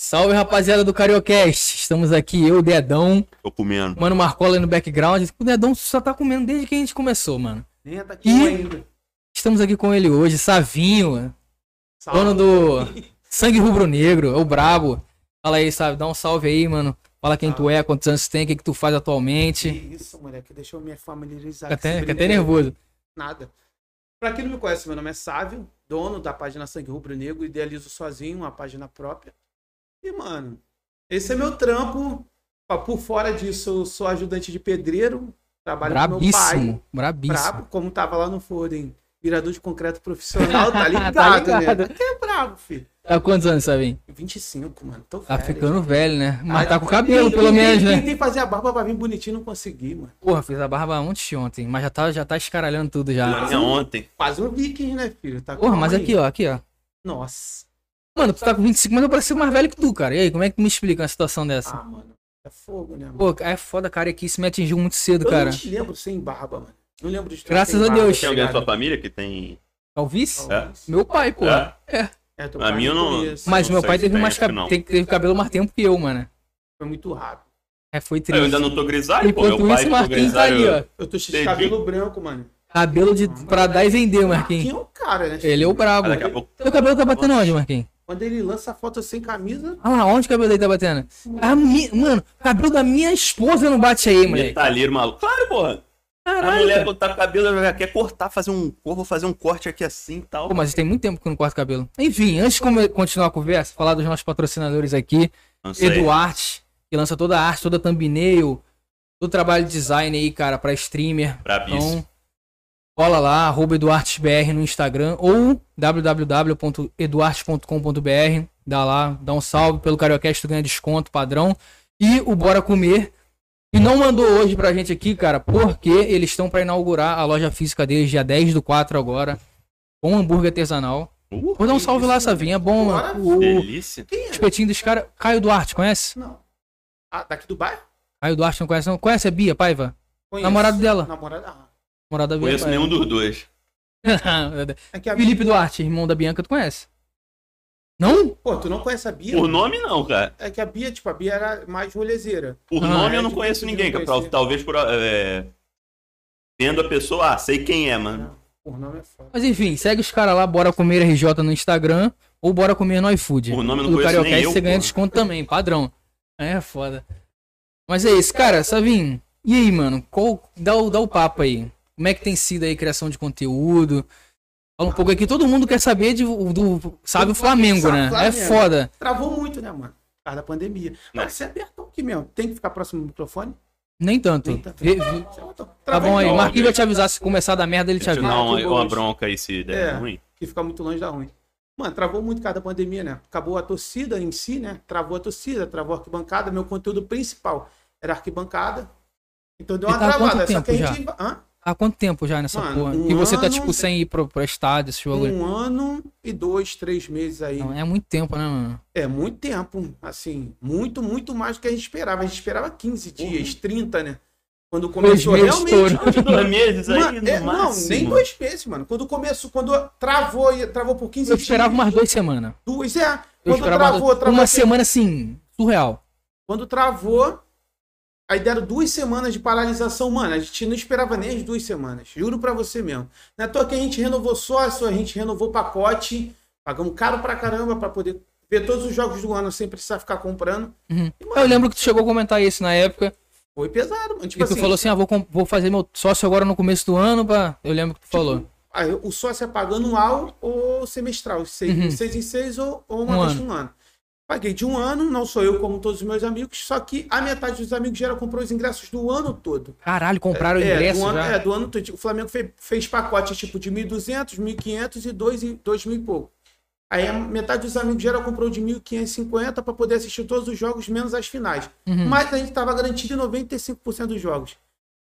Salve rapaziada do Cariocast. Estamos aqui, eu, Dedão, Tô comendo. Mano Marcola aí no background. O Dedão só tá comendo desde que a gente começou, mano. Nem tá aqui Ih. ainda. Estamos aqui com ele hoje, Savinho, dono do Sangue Rubro Negro, é o brabo. Fala aí, sabe? Dá um salve aí, mano. Fala quem tu é, quantos anos tu tem, o que, que tu faz Que atualmente. isso, moleque. Deixa eu me familiarizar. Fica até, fica até nervoso. Nada. Pra quem não me conhece, meu nome é Sávio, dono da página Sangue Rubro Negro, idealizo sozinho uma página própria. E, mano, esse é meu trampo. Pra- Por fora disso, eu sou ajudante de pedreiro, trabalho com meu pai. Brabíssimo, brabíssimo. Brabo, como tava lá no Foden, virador de concreto profissional, tá ligado, Tá ligado. né? Aqui é brabo, filho. Tá quantos anos, Savinho? 25, mano. Tô Tá velho. ficando velho, né? Mas Ah, tá com eu- cabelo, pelo menos, né? Tentei fazer a barba pra vir bonitinho, não consegui, mano. Porra, fiz a barba ontem, ontem, mas já tá, já tá escaralhando tudo já. É ontem. Quase um viking, né, filho? Tá com Porra, mas aí. aqui, ó, aqui, ó. Nossa. Mano, tu tá com 25, mas eu pareço mais velho que tu, cara. E aí, como é que tu me explica uma situação dessa? Ah, mano. É fogo, né, mano? Pô, é foda, cara, que isso me atingiu muito cedo, eu cara. não te lembro sem barba, mano. Não lembro de Graças sem a Deus. tá Tem alguém da ligado? sua família que tem. Calvície? É. Meu pai, pô. É? É. É, A pai minha eu não-. Mas Não meu pai teve mais acho que cab... não. tem- teve cabelo mais tempo que eu, mano. Foi muito rápido. É, foi Eu triste. ainda não tô grisalho, pô. Meu Enquanto pai isso, o ficou Marquinhos tá ali, ó. Eu tô cheio de cabelo branco, mano. Cabelo de... pra dar e vender, Marquinhos. Marquinhos é o cara, né? Ele é o brabo. Ah, daqui a pouco. Teu cabelo tá batendo onde, Marquinhos? Quando ele lança a foto sem camisa, Olha lá, onde o cabelo dele tá batendo? A mi... Mano, o cabelo da minha esposa não bate aí, moleque. Metalheiro maluco. Claro, porra. A Caralho, mulher cara. quando tá com o cabelo, ela quer cortar, fazer um. Vou fazer um corte aqui assim e tal. Pô, mas tem muito tempo que eu não corto cabelo. Enfim, antes de continuar a conversa, falar dos nossos patrocinadores aqui. Eduarte, que lança toda a arte, toda a thumbnail, todo o trabalho de design aí, cara, pra streamer. Brabíssimo. Então, cola lá, arroba EduartesBR no Instagram ou www.eduartes.com.br. Dá lá, dá um salve pelo Cariocast, tu ganha desconto padrão. E o Bora Comer, que não mandou hoje pra gente aqui, cara, porque eles estão pra inaugurar a loja física deles dia 10 do 4 agora, com hambúrguer artesanal. Uh, Vou dar um salve lá, Savinha, é bom, mano. O delícia. é? espetinho dos caras, Caio Duarte, conhece? Não. Ah, daqui do bairro? Caio Duarte não conhece, não? Conhece a Bia Paiva? Conheço. Namorado dela. Namorada. Ah. Da Bia Conheço nenhum dos dois. É que Felipe Duarte, irmão da Bianca, tu conhece? Não? Pô, tu não conhece a Bia? Por nome, não, cara. É que a Bia, tipo, a Bia era mais rolezeira. Por Ah, nome é eu não conheço ninguém. não conhecer. Talvez por. É... Vendo a pessoa, ah, sei quem é, mano. Por nome é foda. Mas enfim, segue os caras lá, Bora Comer RJ no Instagram ou Bora Comer no iFood. Por nome eu não Do conheço nem eu, você ganha desconto também, padrão. É foda. Mas é isso, cara, Savin. E aí, mano? Qual, dá, o, dá o papo aí. Como é que tem sido aí a criação de conteúdo? Fala um pouco aqui, todo mundo quer saber de, do, sabe o Flamengo, Sabe né? É Flamengo. foda. Travou muito, né, mano? Por causa da pandemia. Né. Mas você é abertão aqui mesmo. Tem que ficar próximo do microfone? Nem tanto. Nem tanto. Vê- vê- Tá bom aí, o não, Marquinhos vai te avisar se começar a dar merda, ele te avisa. uma, que uma bronca aí se der É. ruim. Que fica muito longe da ruim. Mano, travou muito por causa da pandemia, né? Acabou a torcida em si, né? Travou a torcida, travou a arquibancada. Meu conteúdo principal era arquibancada. Então deu uma E tá travada. Só que a tempo gente. Hã? Há quanto tempo já nessa Mano, porra? um e você tá, ano- tipo, sem ir pro, pro estádio, esse jogo aí? Um ano e dois, três meses aí. Não, é muito tempo, né, mano? É muito tempo, assim, muito, muito mais do que a gente esperava. A gente esperava 15 dias, 30, né? Quando começou meses, realmente. estouro. Dois meses aí, Mano, no é, não, nem dois meses, mano. Quando começou, quando travou, e- travou por 15 Eu dias. esperava umas duas semanas. Duas, é. Eu Quando travou, travou. uma semana assim, surreal. Quando travou, aí deram duas semanas de paralisação, mano. A gente não esperava nem as duas semanas. Juro pra você mesmo. Não é toa que a gente renovou sócio, a gente renovou pacote, pagamos caro pra caramba pra poder ver todos os jogos do ano sem precisar ficar comprando. Uhum. E, mano, Eu lembro que tu chegou a comentar isso na época. Foi pesado, mano. Tipo e tu assim, falou assim: ah, vou, vou fazer meu sócio agora no começo do ano. Pra... Eu lembro que tu falou. aí o sócio é pago anual ou semestral, seis, Uhum. seis em seis ou, ou uma Um vez ano. por ano. Paguei de um ano, não sou eu como todos os meus amigos, só que a metade dos amigos já comprou os ingressos do ano todo. Caralho, compraram o É, ingresso do ano, já. é, do ano todo. O Flamengo fez, fez pacote tipo de 1.200, 1.500 e 2 e 2 mil e pouco. Aí a metade dos amigos geral comprou de 1.550 para poder assistir todos os jogos, menos as finais. Uhum. Mas a gente tava garantido em 95% dos jogos.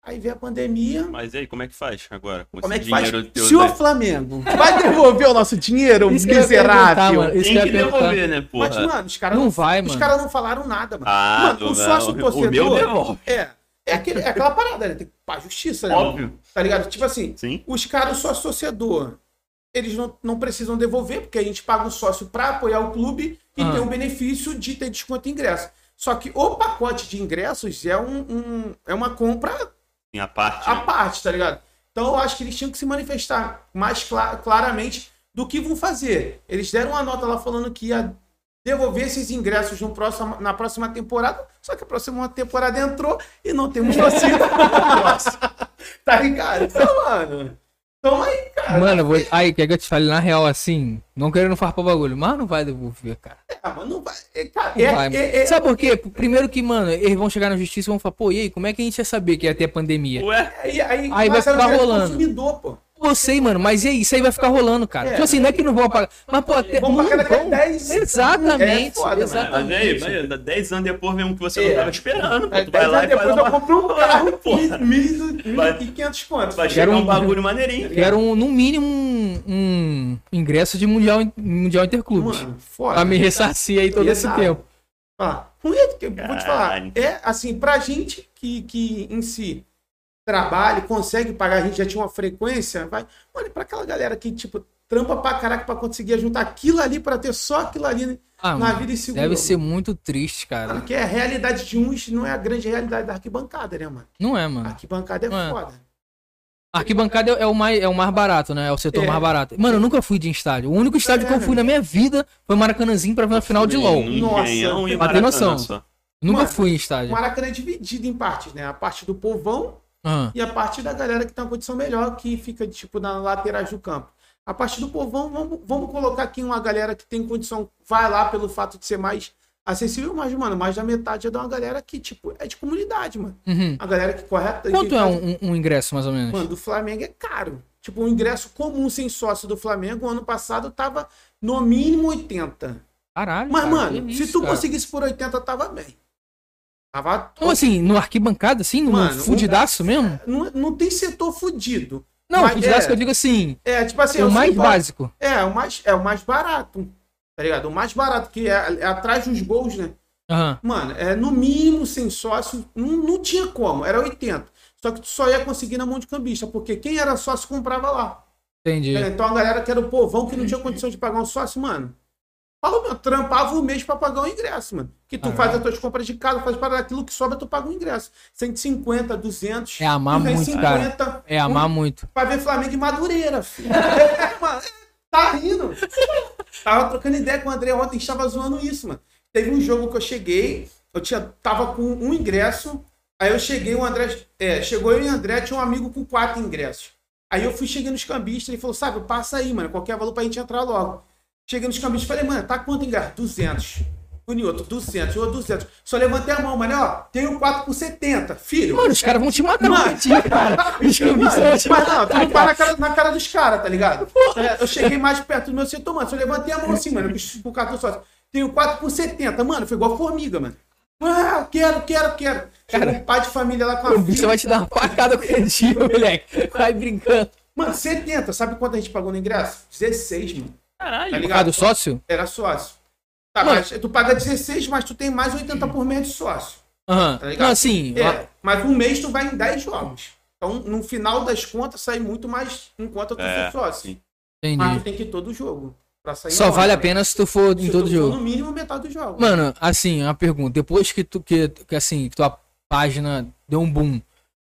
Aí veio a pandemia. Mas e aí, como é que faz agora? Com Como é que faz? Se o? Flamengo vai devolver o nosso dinheiro, Isso miserável. mano. Isso Tem que que devolver, né, porra? Mas, mano, os caras Não não, vai, os mano. caras não falaram nada, mano. Ah, mano, não, o sócio não. torcedor. O meu devolve. É. É, aquele, é aquela parada, né? Tem que pra justiça, né? Óbvio. Tá ligado? Tipo assim, Sim. os caras sócio torcedor, eles não, não precisam devolver, porque a gente paga o sócio pra apoiar o clube, que Ah. tem o benefício de ter desconto em ingresso. Só que o pacote de ingressos é, um, um- é uma compra Em a parte. à parte, tá ligado? Então eu acho que eles tinham que se manifestar mais cla- claramente do que vão fazer. Eles deram uma nota lá falando que ia devolver esses ingressos no próximo, na próxima temporada, só que a próxima temporada entrou e não temos vacina. Nossa. tá ligado? Então, mano. Toma aí, cara. Mano, eu vou... aí, quer que eu te fale na real assim? Não querendo farpar o bagulho, mas não vai devolver, cara. Ah, mas não vai. É, cara, Não é- vai, é- é- Sabe por quê? Primeiro que, mano, eles vão chegar na justiça e vão falar, pô, e aí, como é que a gente ia saber que ia ter pandemia? Ué, Aí, aí, Aí vai é ficar rolando. consumidor, pô. Eu sei, mano, mas e aí? Isso aí vai ficar rolando, cara. É. Tipo assim, não é que não vão pagar. Mas, pô, até. Vão pagar daqui a vão- 10. Exatamente. É foda, mas exatamente. aí, mas 10 anos depois vem um que você É. não tava esperando. Pô, Aí, tu vai lá e faz depois eu uma... compro um carro e quinhentos contos. Vai chegar um um- bagulho maneirinho. Quero, um, no mínimo, um, um ingresso de Mundial, mundial Interclubes. Mano, foda. Pra me ressarcir aí todo esse Exato. tempo. falar. Ruim é que eu vou te falar. É assim, pra gente que, que em si trabalha, e consegue pagar, a gente já tinha uma frequência, vai. Olha, pra aquela galera que, tipo, trampa pra caraca pra conseguir juntar aquilo ali pra ter só aquilo ali né, Ah, na mano, vida e seguro. deve ser muito triste, cara. Porque a realidade de uns não é a grande realidade da arquibancada, né, mano? Não é, A mano. arquibancada é Não é. foda. A arquibancada é, é o mais, é o mais barato, né? É o setor É. mais barato. Mano, eu nunca fui de estádio. O único estádio que eu É. fui na minha vida foi Maracanãzinho pra ver a final de LOL. Nossa. Pra ter noção. Nunca Mano, fui em O estádio. Maracanã é dividido em partes, né? A parte do povão Ah, e a parte da galera que tem uma condição melhor, que fica, tipo, na laterais do campo. A parte do povão, vamos, vamos colocar aqui uma galera que tem condição, vai lá pelo fato de ser mais acessível, mas, mano, mais da metade é de uma galera que, tipo, é de comunidade, mano. uhum. A galera que corre... Quanto é faz- um, um- ingresso, mais ou menos? Mano, do Flamengo é caro. Tipo, um ingresso comum sem sócio do Flamengo, ano passado, tava no mínimo 80. Caralho. Mas, cara, mano, se isso, tu cara. conseguisse por 80, tava bem. Tava Como assim? No arquibancada, assim? No Mano, fudidaço mesmo? Não, não tem setor fudido. Não, Mas fudidaço é- que eu digo assim. É, tipo assim, É o mais básico. É, o mais, é o mais barato. Tá ligado? O mais barato, que é, é atrás dos gols, né? Aham. Mano, é no mínimo sem sócio, não, não tinha como, era 80. Só que tu só ia conseguir na mão de cambista, porque quem era sócio comprava lá. Entendi. Então a galera que era o povão que não tinha condição de pagar um sócio, mano. Fala, meu, trampava um mês pra pagar o ingresso, mano. Que tu Caralho. faz as tuas compras de casa, faz para aquilo que sobra, tu paga o ingresso. 150, 200. É amar muito, 250, É amar muito. Pra ver Flamengo e Madureira, filho. É, mano, tá rindo. Tava trocando ideia com o André ontem, estava zoando isso, mano. Teve um jogo que eu cheguei, eu tinha, tava com um ingresso, aí eu cheguei, o André, é, chegou eu e o André, tinha um amigo com quatro ingressos. Aí eu fui, cheguei nos cambistas, ele falou, sabe, passa aí, mano, qualquer valor pra gente entrar logo. Cheguei nos cambistas, falei, mano, tá quanto ingresso? 200. Um e outro, 200, outro 200. Só levantei a mão, mano, ó, tenho 4 por 70. Filho, Mano, os caras vão te matar Mano. um dia, cara. Os cambistas vão te mas não, matar, tu não cara. para na cara, na cara dos caras, tá ligado? É, eu cheguei mais perto do meu setor, mano. Só levantei a mão assim, mano, pro cartão sócio. Tenho 4 por 70, mano. Foi igual formiga, mano. Ah, quero, quero, quero. Chegou um pai de família lá com O a bicho filha. vai te dar uma facada com o moleque. Vai brincando. Mano, 70. Sabe quanto a gente pagou no ingresso? 16, mano. Tá Caralho. Causa ligado? do sócio? Era sócio. Tá, Mano. mas tu paga 16, mas tu tem mais 80 por mês de sócio. Aham. Tá ligado? Não, assim, É, mas um mês tu vai em 10 jogos. Então, no final das contas, sai muito mais enquanto tu É, for sócio. sim. Mas entendi. tu tem que ir todo jogo. Pra sair Só na vale a hora. pena se tu for em Se todo tu for jogo. No mínimo metade do jogo. Mano, assim, uma pergunta. Depois que tu, que, que assim, que tua página deu um boom,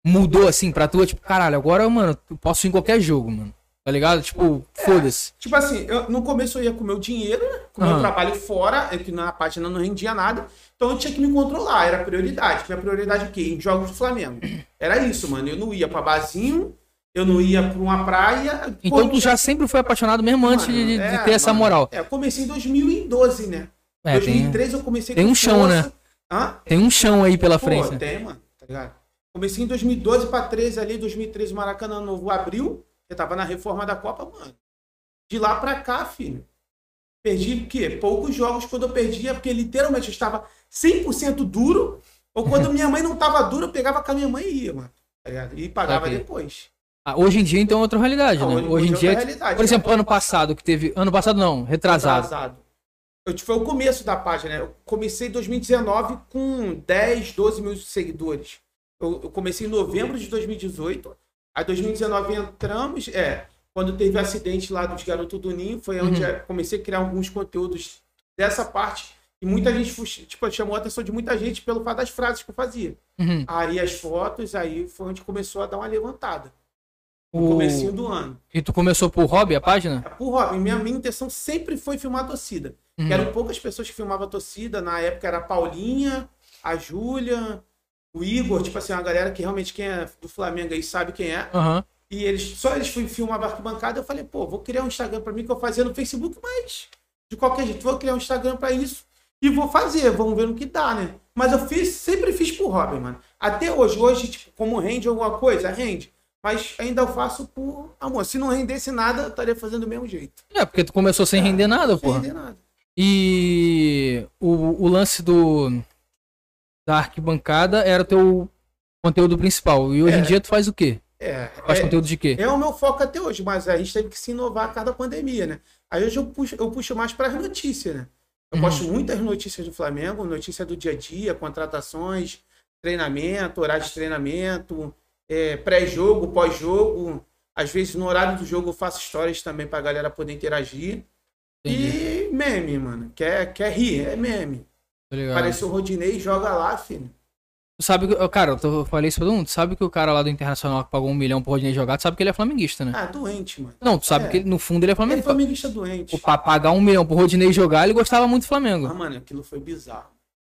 mudou assim pra tu, tipo, caralho, agora, mano, eu posso ir em qualquer jogo, mano. Tá ligado? Tipo, foda-se. Tipo assim, eu- no começo eu ia com o meu dinheiro, né? Com o meu trabalho fora, é que na página não rendia nada. Então eu tinha que me controlar, era prioridade. Minha prioridade o quê? Em jogos do Flamengo. Era isso, mano. Eu não ia pra barzinho, eu não ia pra uma praia. Então Pô, tu já sempre foi apaixonado mesmo antes de, de- de é, ter essa mano. moral. É, eu comecei em 2012, né? É, tem, 2013 eu comecei tem um chão, força. né? Hã? tem um chão aí pela Pô, frente. né? tem, mano, tá ligado? Comecei em 2012 pra 13 ali, 2013 Maracanã Novo abriu, eu tava na reforma da Copa, mano. De lá pra cá, filho. Perdi o quê? Poucos jogos quando eu perdia, porque literalmente eu estava 100% duro, ou quando minha mãe não tava dura, eu pegava com a minha mãe e ia, mano. Tá? E pagava Saquei. depois. Ah, hoje em dia, então, é outra realidade, Ah, né? hoje- Hoje em é dia, realidade. por exemplo, ano passado que teve. Ano passado não, retrasado. Atrasado. Eu, foi o começo da página. né? Eu comecei em 2019 com 10, 12 mil seguidores. Eu, eu comecei em novembro de 2018. Aí 2019 entramos. É, quando teve o acidente lá dos garotos do Ninho, foi onde Uhum. eu comecei a criar alguns conteúdos dessa parte. E muita gente, fu- tipo, chamou a atenção de muita gente pelo fato das frases que eu fazia. Uhum. Aí as fotos, aí foi onde começou a dar uma levantada. No O- comecinho do ano. E tu começou por hobby a página? É por Robin, minha, minha intenção sempre foi filmar a torcida. Uhum. Eram poucas pessoas que filmavam a torcida. Na época era a Paulinha, a Júlia, o Igor, tipo assim, uma galera que realmente quem é do Flamengo aí sabe quem é. Aham. E eles só eles fui- filmavam a arquibancada. Eu falei, pô, vou criar um Instagram pra mim que eu fazia no Facebook, mas de qualquer jeito, vou criar um Instagram pra isso e vou fazer. Vamos ver no que dá, né? Mas eu fiz, sempre fiz por hobby, mano. Até hoje, hoje, tipo, como rende alguma coisa, rende. Mas ainda eu faço por amor. Se não rendesse nada, eu estaria fazendo do mesmo jeito. É, porque tu começou sem render nada, Não porra. render nada. E o, o lance do da arquibancada era teu conteúdo principal. E hoje em É. dia tu faz o quê? É, Faz é, conteúdo de quê? é o meu foco até hoje, mas a gente teve que se inovar a cada pandemia, né? Aí hoje eu puxo, eu puxo mais para as notícias, né? Eu Uhum. posto muitas notícias do Flamengo, notícia do dia a dia, contratações, treinamento, horário de treinamento, é, pré-jogo, pós-jogo. Às vezes no horário do jogo eu faço histórias também pra galera poder interagir. Entendi. E meme, mano. Quer, quer rir? É meme. Ligado? Apareceu o Rodinei, joga lá, filho. Tu sabe que. Cara, eu tô- eu falei isso pra todo mundo. Tu sabe que o cara lá do Internacional que pagou um milhão pro Rodinei jogar, tu sabe que ele é flamenguista, né? Ah, doente, mano. Não, tu sabe É. que ele- no fundo ele é Ele é flamenguista. flamenguista doente. O Pra pagar um milhão pro Rodinei jogar, ele gostava muito do Flamengo. Ah, mano, aquilo foi bizarro.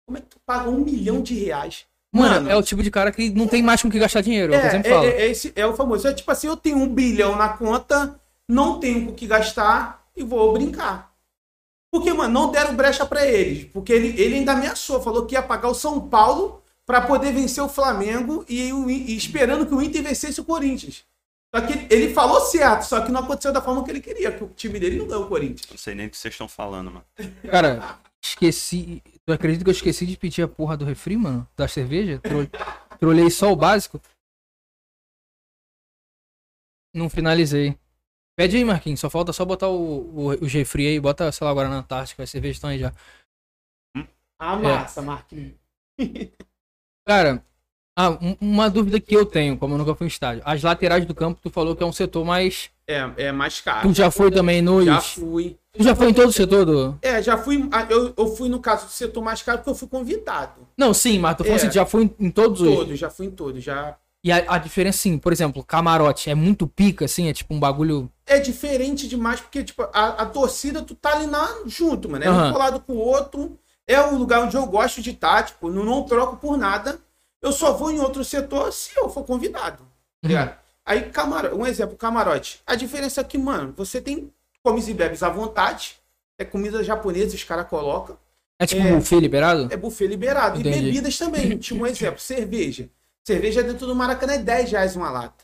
Como é que tu paga um milhão de reais? Mano, é o tipo de cara que não tem mais com o que gastar dinheiro, é o que eu É, sempre é, falo. é, esse é o famoso. É tipo assim, eu tenho um bilhão na conta, não tenho com o que gastar e vou brincar. Porque, mano, não deram brecha pra eles. Porque ele, ele ainda ameaçou, falou que ia pagar o São Paulo pra poder vencer o Flamengo e, e esperando que o Inter vencesse o Corinthians. Só que ele falou certo, só que não aconteceu da forma que ele queria, que o time dele não ganhou o Corinthians. Não sei nem o que vocês estão falando, mano. Cara, esqueci. Tu acredita que eu esqueci de pedir a porra do refri, mano? Da cerveja? Tro... Trolei só o básico. Não finalizei. Pede aí, Marquinhos. Só falta só botar o, o, o refri aí. Bota, sei lá, agora na Antártica. As cervejas estão aí já. Ah, massa, Marquinhos. Cara, ah, um- uma dúvida que eu tenho, como eu nunca fui em estádio. As laterais do campo, tu falou que é um setor mais. É, é mais caro. Tu já foi também nos. Já fui. Tu já foi em todo o setor do. É, já fui. ah, Eu, eu fui no caso do setor mais caro porque eu fui convidado. Não, sim, mas tu É. assim, já foi em, em todos os. Todos, já fui em todos. Já... E a, a diferença, sim, por exemplo, camarote é muito pica, assim, é tipo um bagulho. É diferente demais porque, tipo, a, a torcida, tu tá ali na, junto, mano. É Aham. um colado com o outro. É o lugar onde eu gosto de estar, tipo, não, não troco por nada. Eu só vou em outro setor se eu for convidado. Tá ligado? Aí, camarote, um exemplo, camarote. A diferença é que, mano, você tem comes e bebes à vontade. É comida japonesa, os caras colocam. É tipo É. um buffet liberado? É buffet liberado. Entendi. E bebidas também. Tipo um exemplo, cerveja. Cerveja dentro do Maracanã é 10 reais uma lata.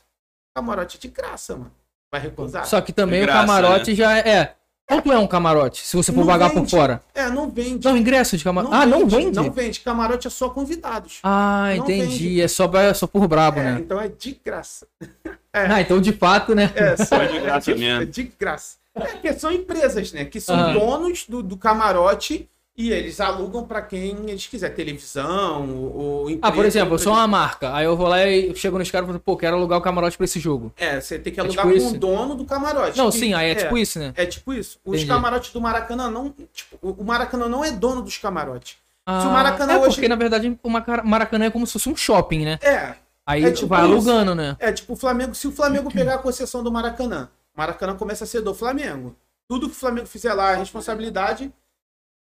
Camarote é de graça, mano. Vai recusar? Só que também De o graça, camarote já é. é. Quanto é um camarote, se você for Não pagar por vende. fora? É, não vende. Não, ingresso de camarote. ah, não vende? Não vende. Camarote é só convidados. Ah, Não entendi. vende. É só, pra- só por brabo, É, né? então é de graça. Ah, então de fato, né? É, só É de graça é mesmo. É de graça. É, porque são empresas, né? Que são donos do, do camarote e eles alugam pra quem eles quiser. Televisão ou, Ah, empresa, por exemplo, eu sou uma marca. Aí eu vou lá e chego nos caras e falo, pô, quero alugar o camarote pra esse jogo. É, você tem que É alugar tipo com isso? o dono do camarote. Não, que- sim, aí é, tipo isso, né? É tipo isso. Os Entendi. camarotes do Maracanã não. Tipo, o Maracanã não é dono dos camarotes. Ah, o Maracanã é hoje- porque na verdade o Maracanã é como se fosse um shopping, né? É. Aí É tipo vai isso. alugando, né? É tipo o Flamengo. Se o Flamengo pegar a concessão do Maracanã, o Maracanã começa a ser do Flamengo. Tudo que o Flamengo fizer lá é responsabilidade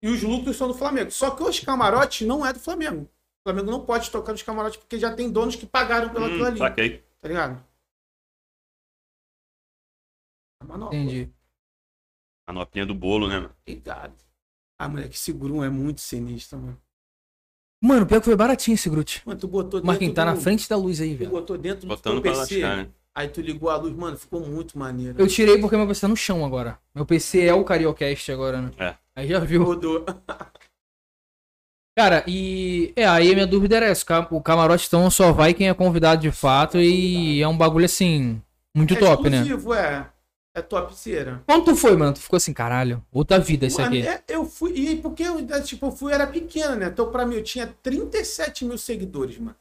e os lucros são do Flamengo. Só que os camarotes não é do Flamengo. O Flamengo não pode tocar nos camarotes porque já tem donos que pagaram pelo aquilo Hum, ali. saquei. Tá ligado? A manopla. Entendi. A nopinha do bolo, né, mano? Obrigado. Ah, moleque, esse Grum é muito sinistro, mano. Mano, pior que foi baratinho esse Grute. Mano, tu botou dentro Marquinhos, tá do- na frente da luz aí, Tu velho. botou dentro do Botando teu pra PC, lascar, né? aí tu ligou a luz, mano, ficou muito maneiro. Eu tirei porque meu PC tá no chão agora. Meu PC é o Cariocast agora, né? É. Aí já viu. Rodou. Cara, e. É, aí a minha dúvida era essa. O camarote então só vai quem é convidado de fato e é um bagulho assim. Muito é top, né? é. É topzera. Quando tu foi, mano? Tu ficou assim, caralho. Outra vida isso aqui. é, eu fui, e porque eu, é, tipo, eu fui, era pequeno, né? Então, pra mim, eu tinha 37 mil seguidores, mano.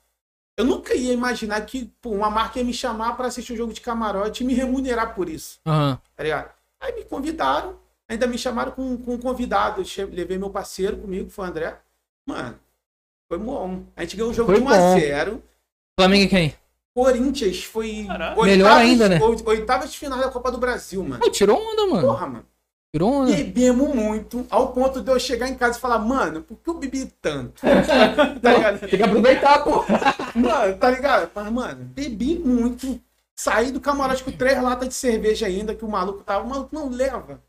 Eu nunca ia imaginar que pô, uma marca ia me chamar pra assistir um jogo de camarote e me remunerar por isso, Aham. tá ligado? Aí me convidaram, Ainda me chamaram com, com um convidado. Levei meu parceiro comigo, foi o André. Mano, foi bom. A gente ganhou o jogo Foi de bom. 1x0. Flamengo e quem? Corinthians foi. Caraca. Melhor ainda, né? oit- Oitavas de final da Copa do Brasil, mano. Pô, tirou onda, mano. Porra, mano. Tirou onda. Bebemos muito, ao ponto de eu chegar em casa e falar, mano, por que eu bebi tanto? tá ligado? Tem que aproveitar, pô. Mano, tá ligado? Mas, mano, bebi muito. Saí do camarote com três latas de cerveja ainda, que o maluco tava. O maluco não leva.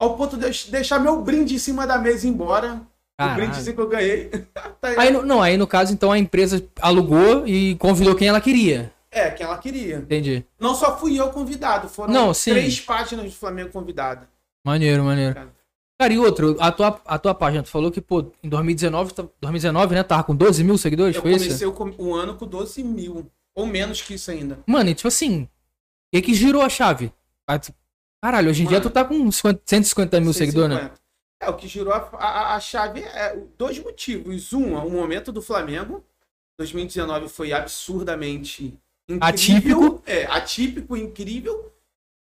Ao ponto de eu deixar meu brinde em cima da mesa e ir embora. O Caralho. brinde que eu ganhei. Tá? Aí, no- não, aí no caso, então a empresa alugou e convidou quem ela queria. É, que ela queria. Entendi. Não só fui eu convidado, foram Não, três páginas do Flamengo convidada. Maneiro, maneiro. Cara. Cara, e outro, a tua, a tua página, tu falou que, pô, em 2019, tá- 2019, né, tava com 12 mil seguidores, Eu foi isso? comecei o, com- o ano com 12 mil. Ou menos que isso ainda. Mano, e tipo assim, o que que girou a chave? Caralho, hoje em dia tu tá com 50 150 mil seguidores, né? 150. É, o que girou a, a- a chave é dois motivos. Um, o momento do Flamengo. 2019 foi absurdamente incrível. Atípico. É, atípico, incrível.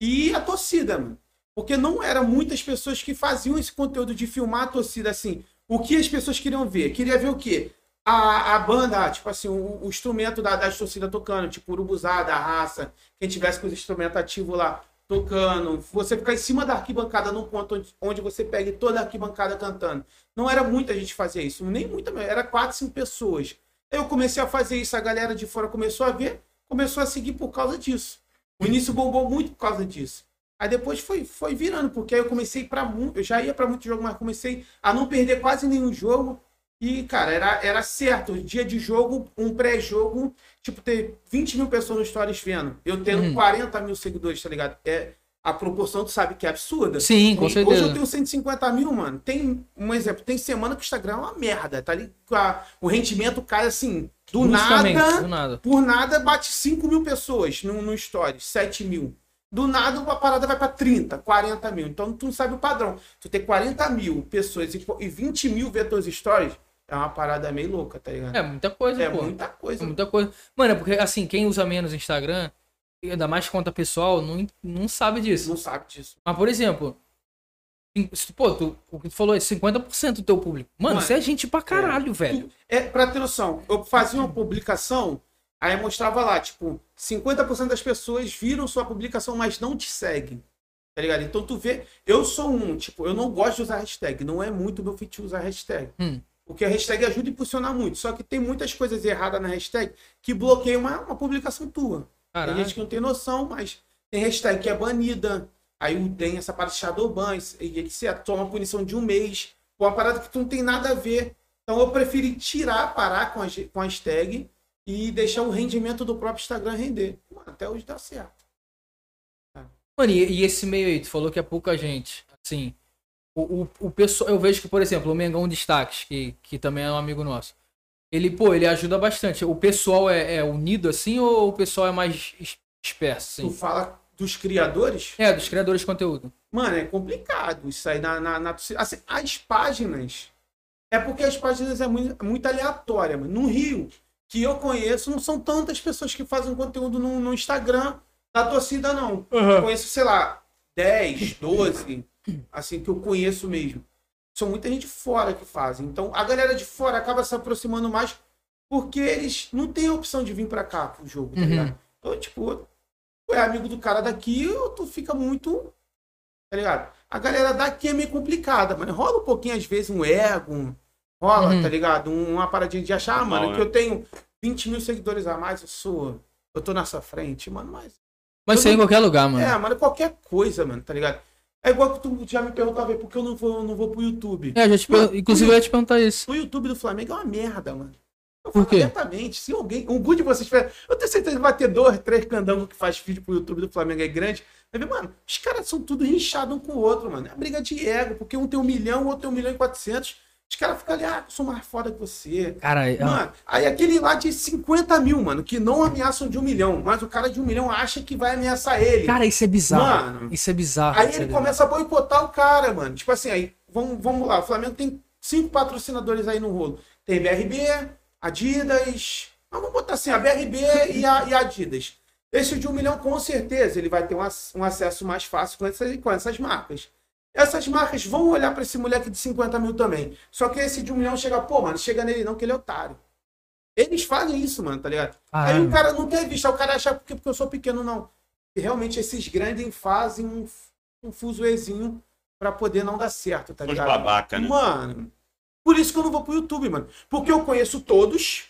E a torcida, mano. Porque não eram muitas pessoas que faziam esse conteúdo de filmar a torcida assim. O que as pessoas queriam ver? Queria ver o quê? A, a banda, tipo assim, o, o instrumento da, das torcidas tocando, tipo urubuzada, a raça, quem tivesse com os instrumentos ativos lá tocando, você ficar em cima da arquibancada num ponto onde, onde você pegue toda a arquibancada cantando. Não era muita gente fazer isso, nem muita, era quatro, cinco pessoas. Eu comecei a fazer isso, a galera de fora começou a ver, começou a seguir por causa disso. O início bombou muito por causa disso. Aí depois foi, foi virando, porque aí eu comecei para muito, eu já ia para muito jogo, mas comecei a não perder quase nenhum jogo. E, cara, era, era certo. Dia de jogo, um pré-jogo, tipo, ter 20 mil pessoas no Stories vendo. Eu tendo Uhum. 40 mil seguidores, tá ligado? É, a proporção, tu sabe que é absurda. Sim, com E certeza. Hoje eu tenho 150 mil, mano. Tem um exemplo, tem semana que o Instagram é uma merda, tá ligado? A- O rendimento cai assim, do nada, do nada. por nada bate 5 mil pessoas no, no Stories, 7 mil. Do nada a parada vai pra 30, 40 mil. Então tu não sabe o padrão. Tu ter 40 mil pessoas e, e 20 mil teus stories é uma parada meio louca, tá ligado? É muita coisa, É pô. muita coisa. É muita coisa. Mano, é porque, assim, quem usa menos Instagram, ainda mais conta pessoal, não, não sabe disso. Não sabe disso. Mas, por exemplo, pô, tu, o que tu falou é 50% do teu público. Mano, Mano, isso é gente pra caralho, velho. É, pra ter noção, eu fazia uma publicação, aí mostrava lá, tipo, 50% das pessoas viram sua publicação, mas não te seguem. Tá ligado? Então tu vê, eu sou um, tipo, eu não gosto de usar hashtag, não é muito meu feat usar hashtag. Hum. Porque a hashtag ajuda a impulsionar muito. Só que tem muitas coisas erradas na hashtag que bloqueiam uma, uma publicação tua. Tem Caralho. gente que não tem noção, mas tem hashtag que é banida. Aí tem essa parte de Shadowban, e etc. Toma punição de um mês. Uma parada que tu não tem nada a ver. Então eu preferi tirar, parar com a, com a hashtag e deixar o rendimento do próprio Instagram render. Mano, até hoje dá certo. Mano, e, e esse meio aí, tu falou que é pouca gente. Assim, o, o, o pessoal, eu vejo que, por exemplo, o Mengão Destaques, que, que também é um amigo nosso, ele, pô, ele ajuda bastante. O pessoal é, é unido assim ou o pessoal é mais disperso, Tu assim? fala dos criadores, É, dos criadores de conteúdo. mano, é complicado isso aí na, na, na assim, as páginas. É porque as páginas é muito, muito aleatória, mano. No Rio, que eu conheço, não são tantas pessoas que fazem conteúdo no, no Instagram da torcida, não. Eu conheço, sei lá, 10, 12, assim, que eu conheço mesmo. São muita gente fora que fazem. Então, a galera de fora acaba se aproximando mais porque eles não têm a opção de vir pra cá pro jogo, tá Uhum. ligado? Então, tipo, tu é amigo do cara daqui, ou tu fica muito. Tá ligado? A galera daqui é meio complicada, mano. Rola um pouquinho, às vezes, um ego. Rola, Uhum. tá ligado? Um- Uma paradinha de achar, ah, mano, que eu tenho 20 mil seguidores a mais, eu sou. Eu tô na sua frente, mano, mas. Mas isso aí em qualquer lugar, mano. É, mano, qualquer coisa, mano, tá ligado? É igual que tu já me perguntava por que eu não vou, não vou pro YouTube. É, já te Mano, inclusive eu ia te perguntar isso. O YouTube do Flamengo é uma merda, mano. Eu Por quê? abertamente. Se alguém, algum de vocês tiver. Eu tenho certeza que vai ter dois, três candangos que faz vídeo pro YouTube do Flamengo é grande. Vai ver, mano, os caras são tudo rinchados um com o outro, mano. É uma briga de ego, porque um tem um milhão, o outro tem um milhão e quatrocentos. Os caras ficam ali, ah, eu sou mais foda que você. Cara, é- Mano, aí aquele lá de 50 mil, mano, que não ameaçam de um milhão, mas o cara de um milhão acha que vai ameaçar ele. cara, isso é bizarro. Mano. Isso é bizarro. Aí é ele bizarro. começa a boicotar o cara, mano. Tipo assim, aí, vamos, vamos lá. O Flamengo tem cinco patrocinadores aí no rolo. Tem BRB, Adidas. Vamos botar assim, a BRB e a, e a Adidas. Esse de um milhão, com certeza, ele vai ter um, um acesso mais fácil com essas, com essas marcas. Essas marcas vão olhar pra esse moleque de 50 mil também. Só que esse de um milhão chega, pô, mano, chega nele não, que ele é otário. Eles fazem isso, mano, tá ligado? Ah, Aí é. o cara não quer vista, o cara acha porque, porque eu sou pequeno, não. E realmente esses grandes fazem um, um fuzuezinho pra poder não dar certo, tá ligado? babaca, né? Mano, por isso que eu não vou pro YouTube, mano. Porque eu conheço todos.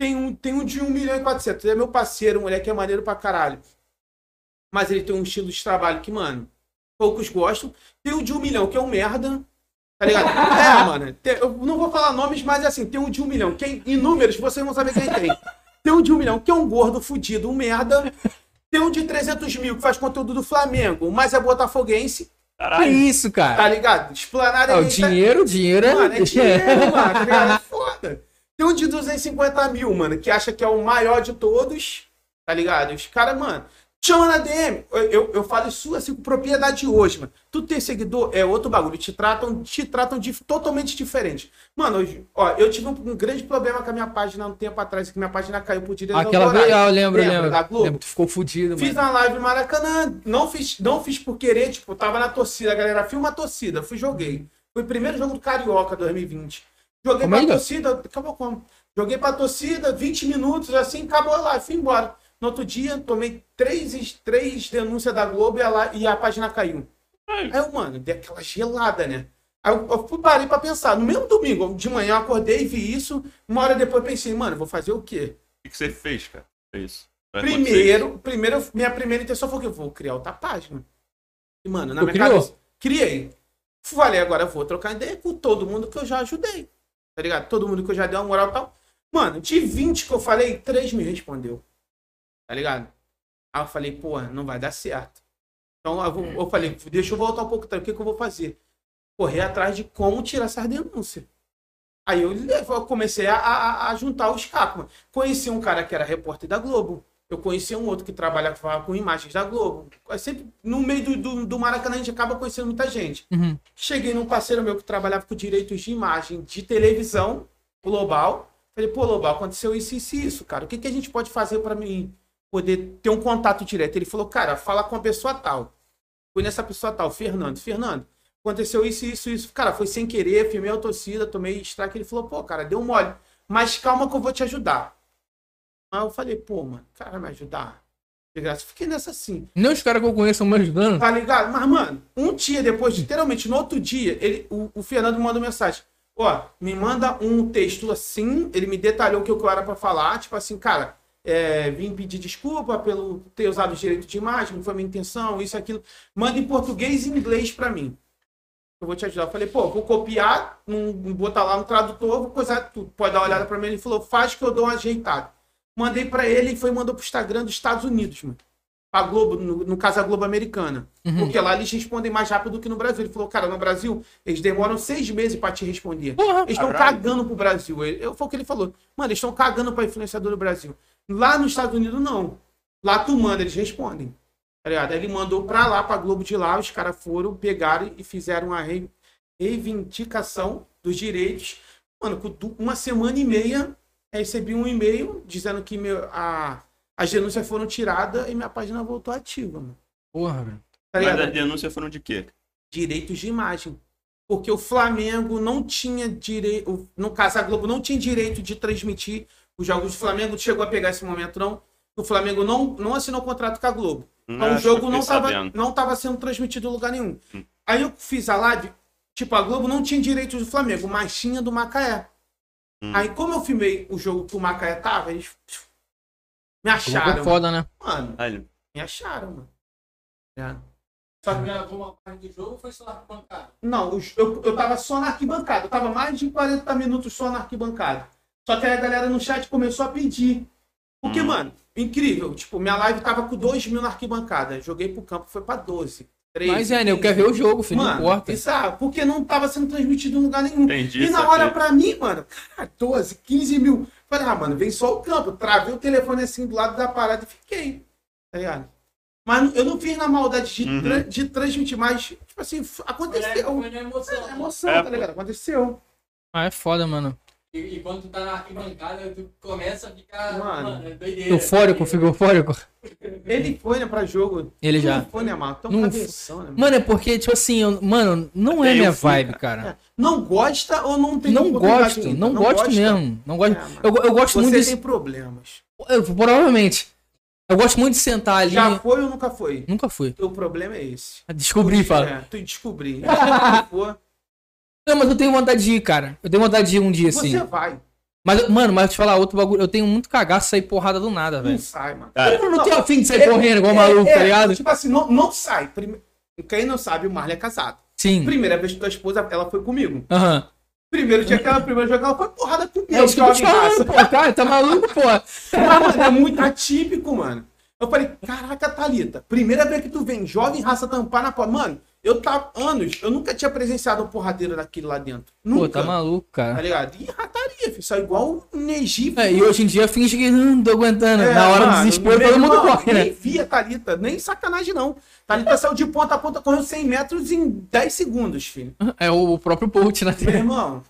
Tem um, tem um de 1 milhão e 400. Ele é meu parceiro, um moleque é maneiro pra caralho. Mas ele tem um estilo de trabalho que, mano, poucos gostam. Tem o de 1 milhão, que é um merda. Tá ligado? É, mano. tem- eu não vou falar nomes, mas assim, tem um de 1 milhão. Quem, em números, vocês vão saber quem tem. Tem um de 1 milhão, que é um gordo fudido, um merda. Tem um de 300 mil, que faz conteúdo do Flamengo, mas é botafoguense. Que Caralho. isso, cara? Tá ligado? Explanada Ah, o ele tá- dinheiro, o dinheiro é. Mano, é dinheiro, mano. tá ligado? É foda. Tem um de 250 mil, mano, que acha que é o maior de todos, tá ligado? Os caras, mano, chama na DM. Eu, eu, eu falo isso assim com propriedade hoje, mano. Tu ter seguidor é outro bagulho. Te tratam, te tratam de totalmente diferente. Mano, hoje, ó, eu tive um, um grande problema com a minha página um tempo atrás, que minha página caiu por direito Aquela vez, ah, eu lembro, eu Lembra lembro. da Globo? Lembro, tu ficou fudido, Fiz mano. na live no Maracanã, não fiz, não fiz por querer, tipo, tava na torcida, a galera filma a torcida, fui joguei. Foi o primeiro jogo do Carioca 2020. Joguei Como pra ainda? torcida, acabou como? Joguei pra torcida, 20 minutos, assim, acabou a live, fui embora. No outro dia, tomei três, três denúncias da Globo e a, e a página caiu. Aí eu, mano, dei aquela gelada, né? Aí eu, eu fui- parei pra pensar. No mesmo domingo, de manhã, eu acordei e vi isso. Uma hora depois pensei, mano, vou fazer o quê? O que que você fez, cara? É isso. Vai acontecer. Primeiro, primeiro, minha primeira intenção foi que eu vou criar outra página. E, mano, na Tu minha criou? cabeça. Criei. Falei, agora eu vou trocar ideia com todo mundo que eu já ajudei. Tá ligado? Todo mundo que eu já dei uma moral e tal. Mano, de 20 que eu falei, 3 me respondeu. Tá ligado? Aí eu falei, pô, não vai dar certo. Então eu, vou- eu falei, deixa eu voltar um pouco atrás. O que, que eu vou fazer? Correr atrás de como tirar essas denúncias. Aí eu, eu comecei a, a- a juntar os cacos. Conheci um cara que era repórter da Globo. Eu conheci um outro que trabalhava com imagens da Globo. Sempre no meio do, do, do Maracanã a gente acaba conhecendo muita gente. Uhum. Cheguei num parceiro meu que trabalhava com direitos de imagem de televisão global. Falei, pô, global, aconteceu isso, isso e isso, cara. O que, que a gente pode fazer para mim poder ter um contato direto? Ele falou, cara, fala com a pessoa tal. Fui nessa pessoa tal, Fernando. Fernando, aconteceu isso, isso, isso. Cara, foi sem querer, filmei a torcida, tomei strike. Ele falou, pô, cara, deu mole. Mas calma que eu vou te ajudar. Aí eu falei, pô, mano, cara, me ajudar? De graça. Fiquei nessa assim. Nem os caras que eu conheço estão me ajudando. Tá ligado? Mas, mano, um dia depois, literalmente, no outro dia, ele, o, o Fernando mandou mensagem. Ó, me manda um texto assim, ele me detalhou o que eu era pra falar, tipo assim, cara, é, vim pedir desculpa pelo ter usado direito de imagem, não foi minha intenção, isso, aquilo. Manda em português e inglês pra mim. Eu vou te ajudar. Eu falei, pô, vou copiar, num, botar lá no tradutor, vou coisar tudo. Pode dar uma olhada pra mim. Ele falou, faz que eu dou uma ajeitada. Mandei pra ele e foi mandou pro Instagram dos Estados Unidos, mano. Pra Globo, no, no caso a Globo Americana. Uhum. Porque lá eles respondem mais rápido do que no Brasil. Ele falou, cara, no Brasil, eles demoram seis meses pra te responder. Porra. Eles estão cagando pro Brasil. Ele, eu, foi o que ele falou. Mano, eles estão cagando pra influenciador do Brasil. Lá nos Estados Unidos, não. Lá tu manda, eles respondem. Tá ligado? Aí ele mandou pra lá, pra Globo de lá, os caras foram, pegaram e fizeram uma re- reivindicação dos direitos. Mano, com uma semana e meia, eu recebi um e-mail dizendo que meu, a, as denúncias foram tiradas e minha página voltou ativa, mano. Porra, velho. Tá Mas as denúncias foram de quê? direitos de imagem. Porque o Flamengo não tinha direito. No caso, a Globo não tinha direito de transmitir os jogos do Flamengo. Chegou a pegar esse momento, não. O Flamengo não, não assinou contrato com a Globo. Então o jogo não estava não tava sendo transmitido em lugar nenhum. Hum. Aí eu fiz a live. Tipo, a Globo não tinha direitos do Flamengo, mas tinha do Macaé. Hum. Aí, como eu filmei o jogo que o Macaé tava, eles me Ficou acharam. foda, né? Mano, Olha, me acharam, mano. É. Só que gravou uma parte do jogo ou foi só arquibancada? Não, eu, eu tava só na arquibancada. Eu tava mais de 40 minutos só na arquibancada. Só que aí a galera no chat começou a pedir. Porque, Hum. mano, incrível. Tipo, minha live tava com 2 mil na arquibancada. Joguei pro campo, foi pra 12. 13, Mas é, né? Eu 15. quero ver o jogo, filho. Não Mano, importa. bizarro, porque não tava sendo transmitido em lugar nenhum. Entendi, e na hora pra mim, mano, cara, 12, 15 mil. Falei, ah, mano, vem só o campo. Travei o telefone assim do lado da parada e fiquei. Tá ligado? Mas eu não fiz na maldade de, Uhum. tra- de transmitir, mas, tipo assim, aconteceu. É emoção, É, tá ligado? Aconteceu. Ah, é foda, mano. E, e quando tu tá na arquibancada, tu começa a ficar. Mano. Mano, é doideira. Eufórico, fica eufórico. Ele foi, né, pra jogo. Ele já. Não foi, né, mano? Tão Não cabeção, né, mano? Mano, é porque, tipo assim, eu- mano, não é Até minha eu fui, vibe, cara. cara. Não gosta ou não tem Não gosto, ainda? não gosto gosta? mesmo. Não gosto. É. Eu, eu gosto Você muito tem de. problemas. eu- provavelmente. Eu gosto muito de sentar ali. Já foi ou nunca foi? Nunca fui. O problema é esse. Descobri, fala. É, tu descobrir. Se for, Não, mas eu tenho vontade de ir, cara. Eu tenho vontade de ir um dia, assim. Você vai. Mas, mano, mas eu te falar outro bagulho. Eu tenho muito cagaço de sair porrada do nada, Não velho. sai, mano. Cara, Eu não tenho afim de sair É, correndo igual é, maluco, é, tá ligado? Tipo assim, não, não sai. Prime... Quem não sabe, o Marley é casado. Sim. Primeira vez que tua esposa, ela foi comigo. Aham. Primeiro dia que ela, primeiro que ela foi porrada comigo. É isso que eu tô te falando, pô. Cara, tá maluco, pô. É muito atípico, mano. Eu falei, caraca, Thalita, primeira vez que tu vem, jovem raça tampar na porta. Mano, eu tava anos, eu nunca tinha presenciado um porradeiro daquele lá dentro. Nunca. Pô, tá maluco, Tá cara. ligado? E rataria, filho. Só igual um Neji. É, e hoje em dia finge que não tô aguentando. É, Na hora do mano, desespero, meu todo mundo corre, Nem né? vi a Thalita, nem sacanagem não. Thalita saiu de ponta a ponta, correndo 100 metros em 10 segundos, filho. É o próprio Bolt na Meu irmão,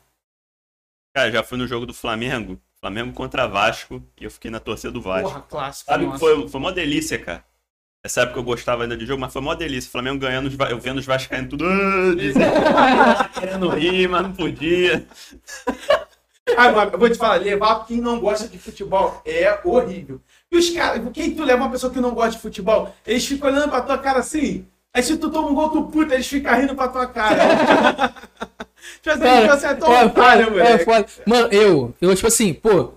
Cara, já fui no jogo do Flamengo. Flamengo contra Vasco. E eu fiquei na torcida do Vasco. porra, clássico. Sabe nossa. foi, foi uma delícia, cara. Essa época eu gostava ainda de jogo, mas foi uma delícia. O Flamengo ganhando, eu vendo os vascaínos tudo. "Ah", querendo rir, mas não podia. Ah, mano, eu vou te falar, levar quem não gosta de futebol é horrível. E os caras, quem tu leva uma pessoa que não gosta de futebol, eles ficam olhando pra tua cara assim. Aí se tu toma um gol, tu puta, eles ficam rindo pra tua cara. tipo assim, Cara, você é tão é otário, foda, é moleque. foda. Mano, eu, eu, tipo assim, pô,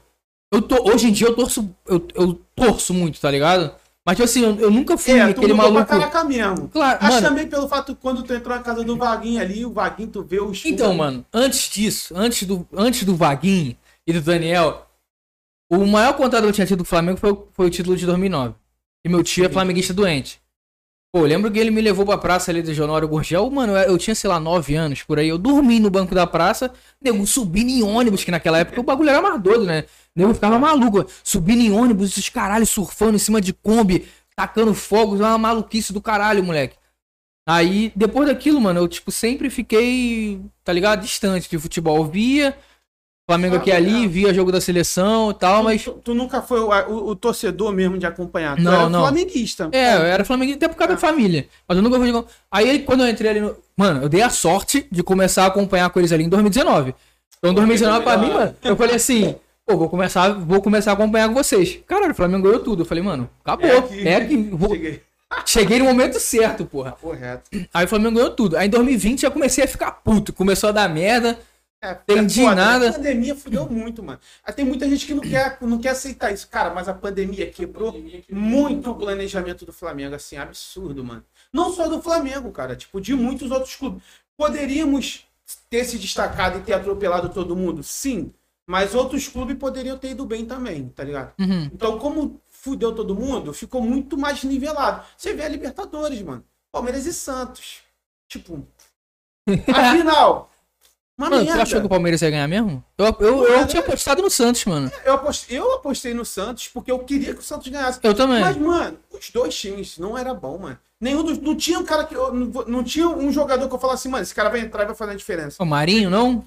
eu tô, hoje em dia eu torço, eu, eu torço muito, tá ligado? Mas, tipo assim, eu, eu nunca fui É, aquele maluco. pra caraca mesmo. Claro, Acho mano. também pelo fato quando tu entrou na casa do Vaguinho ali, o Vaguinho, tu vê os... Então, mano, antes disso, antes do, antes do Vaguinho e do Daniel, o maior contrato que eu tinha tido do Flamengo foi, o- foi o título de 2009. E meu tio é flamenguista doente. Pô, lembro que ele me levou pra praça ali do Jonório Gurgel. Mano, eu, eu tinha, sei lá, 9 anos por aí. Eu dormi no banco da praça, nego subindo em ônibus, que naquela época o bagulho era mais doido, né? Nego ficava maluco. Subindo em ônibus, esses caralho surfando em cima de Kombi, tacando fogos, uma maluquice do caralho, moleque. Aí, depois daquilo, mano, eu, tipo, sempre fiquei, tá ligado? Distante de futebol. Eu via Flamengo aqui ali, via jogo da seleção e tal, mas. Tu, tu nunca foi o, o- o torcedor mesmo de acompanhar. Tu Não, era não. flamenguista. É, eu era flamenguista até por causa da família. Mas eu nunca fui jogar. Aí, quando eu entrei ali no. Mano, eu dei a sorte de começar a acompanhar com eles ali em 2019. Então, em 2019, pra mim, mano, eu falei assim. Pô, vou começar, vou começar a acompanhar com vocês. Caralho, o Flamengo ganhou tudo. Eu falei, mano, acabou. É aqui. Vou- Cheguei. Cheguei no momento certo, porra. Correto. Aí o Flamengo ganhou tudo. Aí em 2020 já comecei a ficar puto. Começou a dar merda. É, Entendi é foda, nada. A pandemia fudeu muito, mano. Aí tem muita gente que não quer, não quer aceitar isso. Cara, mas a pandemia quebrou muito o planejamento do Flamengo, assim, absurdo, mano. Não só do Flamengo, cara, tipo, de muitos outros clubes. Poderíamos ter se destacado e ter atropelado todo mundo? Sim. Mas outros clubes poderiam ter ido bem também, tá ligado? Uhum. Então, como fudeu todo mundo, ficou muito mais nivelado. Você vê a Libertadores, mano. Palmeiras e Santos. Tipo, a final. Uma Mano, merda. tu achou que o Palmeiras ia ganhar mesmo? Eu, eu, eu tinha apostado no Santos, mano. Eu apostei, eu apostei no Santos porque eu queria que o Santos ganhasse. Eu também. Mas, mano, os dois times não era bom, mano. Nenhum dos. Não tinha um cara que. eu- Não, não tinha um jogador que eu falasse assim, mano, esse cara vai entrar e vai fazer a diferença. O Marinho, não?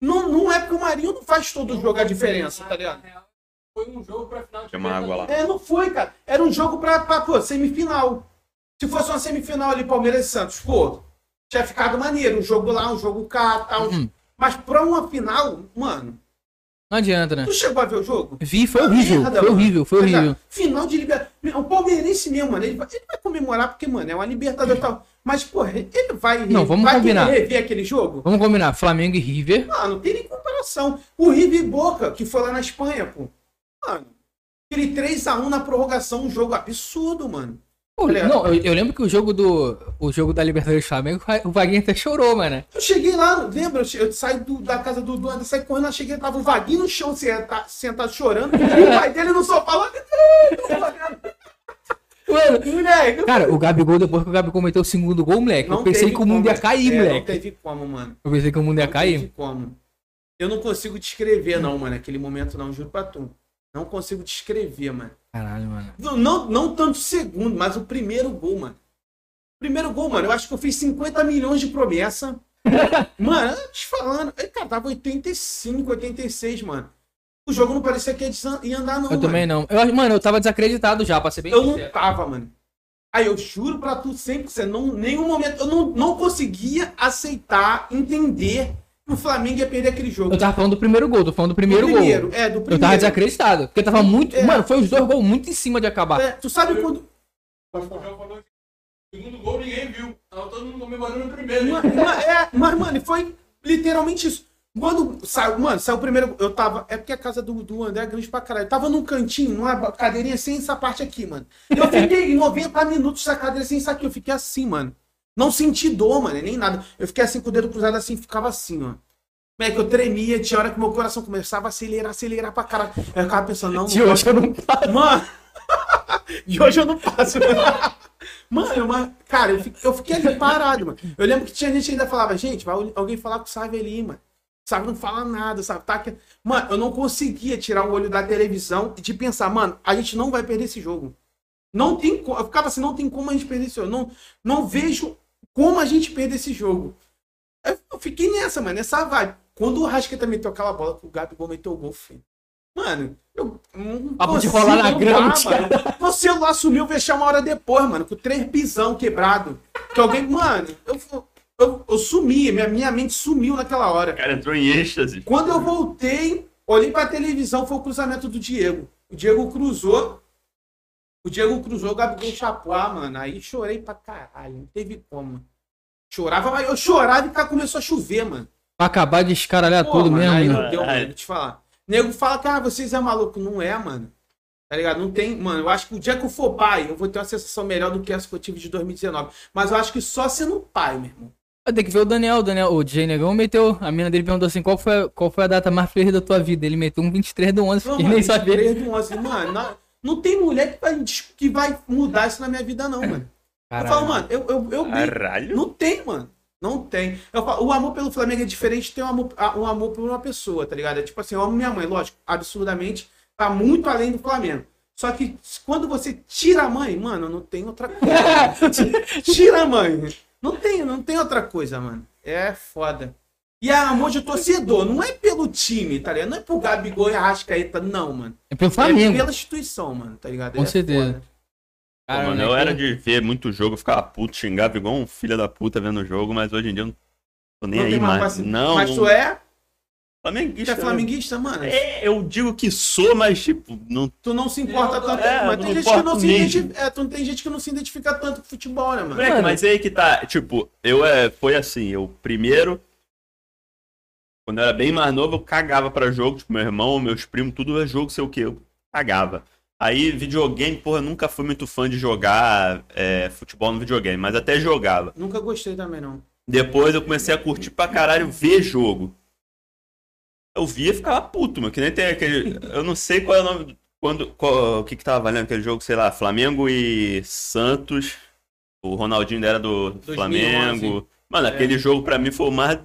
Não, não é porque o Marinho não faz todo jogo a diferença, tá ligado? Foi um jogo pra final de uma água lá. É, não foi, cara. Era um jogo pra, pra pô, semifinal. Se fosse uma semifinal ali, Palmeiras e Santos, pô, tinha ficado maneiro. Um jogo lá, um jogo cá, tal. Uhum. Mas pra uma final, mano, Não adianta, né? tu chegou a ver o jogo? Vi, foi horrível. Merda, Foi horrível, foi horrível. Final de Libertadores. O palmeirense mesmo, mano, ele vai, ele vai comemorar porque, mano, é uma Libertadores e tal. Mas, porra, ele vai, Não, vamos vai combinar. rever aquele jogo? Vamos combinar. Flamengo e River. Mano, não tem nem comparação. O River e Boca, que foi lá na Espanha, pô. Mano, aquele 3x1 na prorrogação, um jogo absurdo, mano. Olha. não, eu, eu lembro que o jogo do. O jogo da Libertadores do Flamengo, o Vaguinho até chorou, mano. Eu cheguei lá, lembra? Eu, saí do- da casa do dono, saí correndo, eu cheguei, tava o Vaguinho no chão, senta- sentado chorando, e o pai dele no sofá lá. Mano, Moleque, cara, o Gabigol, depois que o Gabigol meteu o segundo gol, moleque, eu pensei que o mundo ia como. cair, É, Não moleque. teve como, mano. Eu pensei que o mundo ia Não cair. teve como. Eu não consigo descrever, não, mano, aquele momento, não, juro pra tu. Não consigo descrever, mano. Caralho, mano. Não, não, não tanto o segundo, mas o primeiro gol, mano. Primeiro gol, mano, eu acho que eu fiz 50 milhões de promessa. Mano, te falando. Cara, tava 85, 86, mano. O jogo não parecia que ia andar, não. Eu mano. também não. Eu, mano, eu tava desacreditado já, pra ser bem Eu não sincero. tava, mano. Aí eu juro pra tu sempre, você não, nenhum momento, eu não, não conseguia aceitar, entender o Flamengo ia perder aquele jogo. Eu tava falando do primeiro gol, tô falando do primeiro, do gol. primeiro, é, do primeiro. Eu tava desacreditado. Porque tava muito. É. Mano, foi os dois gols muito em cima de acabar. É, tu sabe quando. O segundo gol ninguém viu. Tava todo mundo comemorando o primeiro. Ma- ma- é, mas, mano, foi literalmente isso. Quando saiu, mano, saiu o primeiro. Eu tava. É porque a casa do, do André é grande pra caralho. Eu tava num cantinho, numa cadeirinha sem essa parte aqui, mano. Eu fiquei 90 minutos essa cadeira sem isso aqui. Eu fiquei assim, mano. Não senti dor, mano, nem nada. Eu fiquei assim com o dedo cruzado assim, ficava assim, ó. Como é que eu tremia, tinha hora que meu coração começava a acelerar, acelerar pra caralho. Eu ficava pensando, não, De hoje eu não Mano, de hoje eu não passo. Mano, mas, cara, eu fiquei, eu fiquei ali parado, mano. Eu lembro que tinha gente que ainda falava, gente, vai alguém falar com o Sávio ali, mano. Sabe, não fala nada, sabe? Tá aqui. Mano, eu não conseguia tirar o olho da televisão e de pensar, mano, a gente não vai perder esse jogo. Não tem como. Eu ficava assim, não tem como a gente perder esse jogo. Não, não vejo como a gente perder esse jogo. Eu, eu fiquei nessa, mano, nessa vibe. Quando o Rascaeta meteu aquela bola que o Gabigol meteu o gol, filho. Mano, eu não Papo de rolar na grama. Meu celular sumiu, veio chamar uma hora depois, mano, com três pisão quebrado. Que alguém, mano, eu, eu, eu sumi, minha, minha mente sumiu naquela hora. O cara entrou em êxtase. Quando eu voltei, olhei pra televisão, foi o cruzamento do Diego. O Diego cruzou. O Diego cruzou, o Gabigol chapou. Ah, mano, aí chorei pra caralho. Não teve como. Chorava, mas eu chorava e cara, começou a chover, mano. Pra acabar de escaralhar Pô, tudo mano, mesmo. Aí né? não deu, mano, vou te falar. Nego fala que, ah, vocês é maluco. Não é, mano. Tá ligado? Não tem. Mano, eu acho que o dia que eu for pai, eu vou ter uma sensação melhor do que essa que eu tive de 2019. Mas eu acho que só sendo pai, meu irmão. Tem que ver o Daniel, o Daniel, o DJ Negão meteu. A mina dele perguntou assim: qual foi, qual foi a data mais feliz da tua vida? Ele meteu um 23 do 11, Não, mano, nem sabia. 23 do 11. Mano, não, tem mulher que vai, que vai mudar isso na minha vida, não, mano. Eu falo, mano, eu, eu, eu Caralho. Não tem, mano. Não tem. Eu falo, o amor pelo Flamengo é diferente de ter um amor, a- um amor por uma pessoa, tá ligado? É tipo assim, eu amo minha mãe, lógico, absurdamente, tá muito além do Flamengo. Só que quando você tira a mãe, mano, não tem outra coisa. tira a mãe. Não tem, não tem outra coisa, mano. É foda. E é amor de torcedor, não é pelo time, tá ligado? Não é pro Gabigol e Arrascaeta, não, mano. É pelo É Flamengo. pela instituição, mano, tá ligado? Com É certeza. foda. Pô, Cara, mano, né, eu que- era de ver muito jogo, eu ficava puto, xingava igual um filho da puta vendo o jogo, mas hoje em dia eu não tô nem Não aí mais paci- Não, Mas não- tu é? Tu flamenguista. é flamenguista, mano? É, eu digo que sou, mas tipo, não Tu não se importa Eu- tanto. é, mas tem gente, que não se identifica, é, tu- tem gente que não se identifica tanto com futebol, né, mano? Mano. mas aí que tá, tipo, eu é, foi assim, eu primeiro, quando eu era bem mais novo, eu cagava pra jogo, tipo, meu irmão, meus primos, tudo é jogo, sei o que, eu cagava. Aí, videogame, porra, eu nunca fui muito fã de jogar é, futebol no videogame, mas até jogava. Nunca gostei também, não. Depois eu comecei a curtir pra caralho ver jogo. Eu via e ficava puto, mano, que nem tem aquele, eu não sei qual é o nome, quando, qual- o que que tava valendo aquele jogo, sei lá, Flamengo e Santos, o Ronaldinho era do 2011. Flamengo. Mano, É. aquele jogo pra mim foi o mais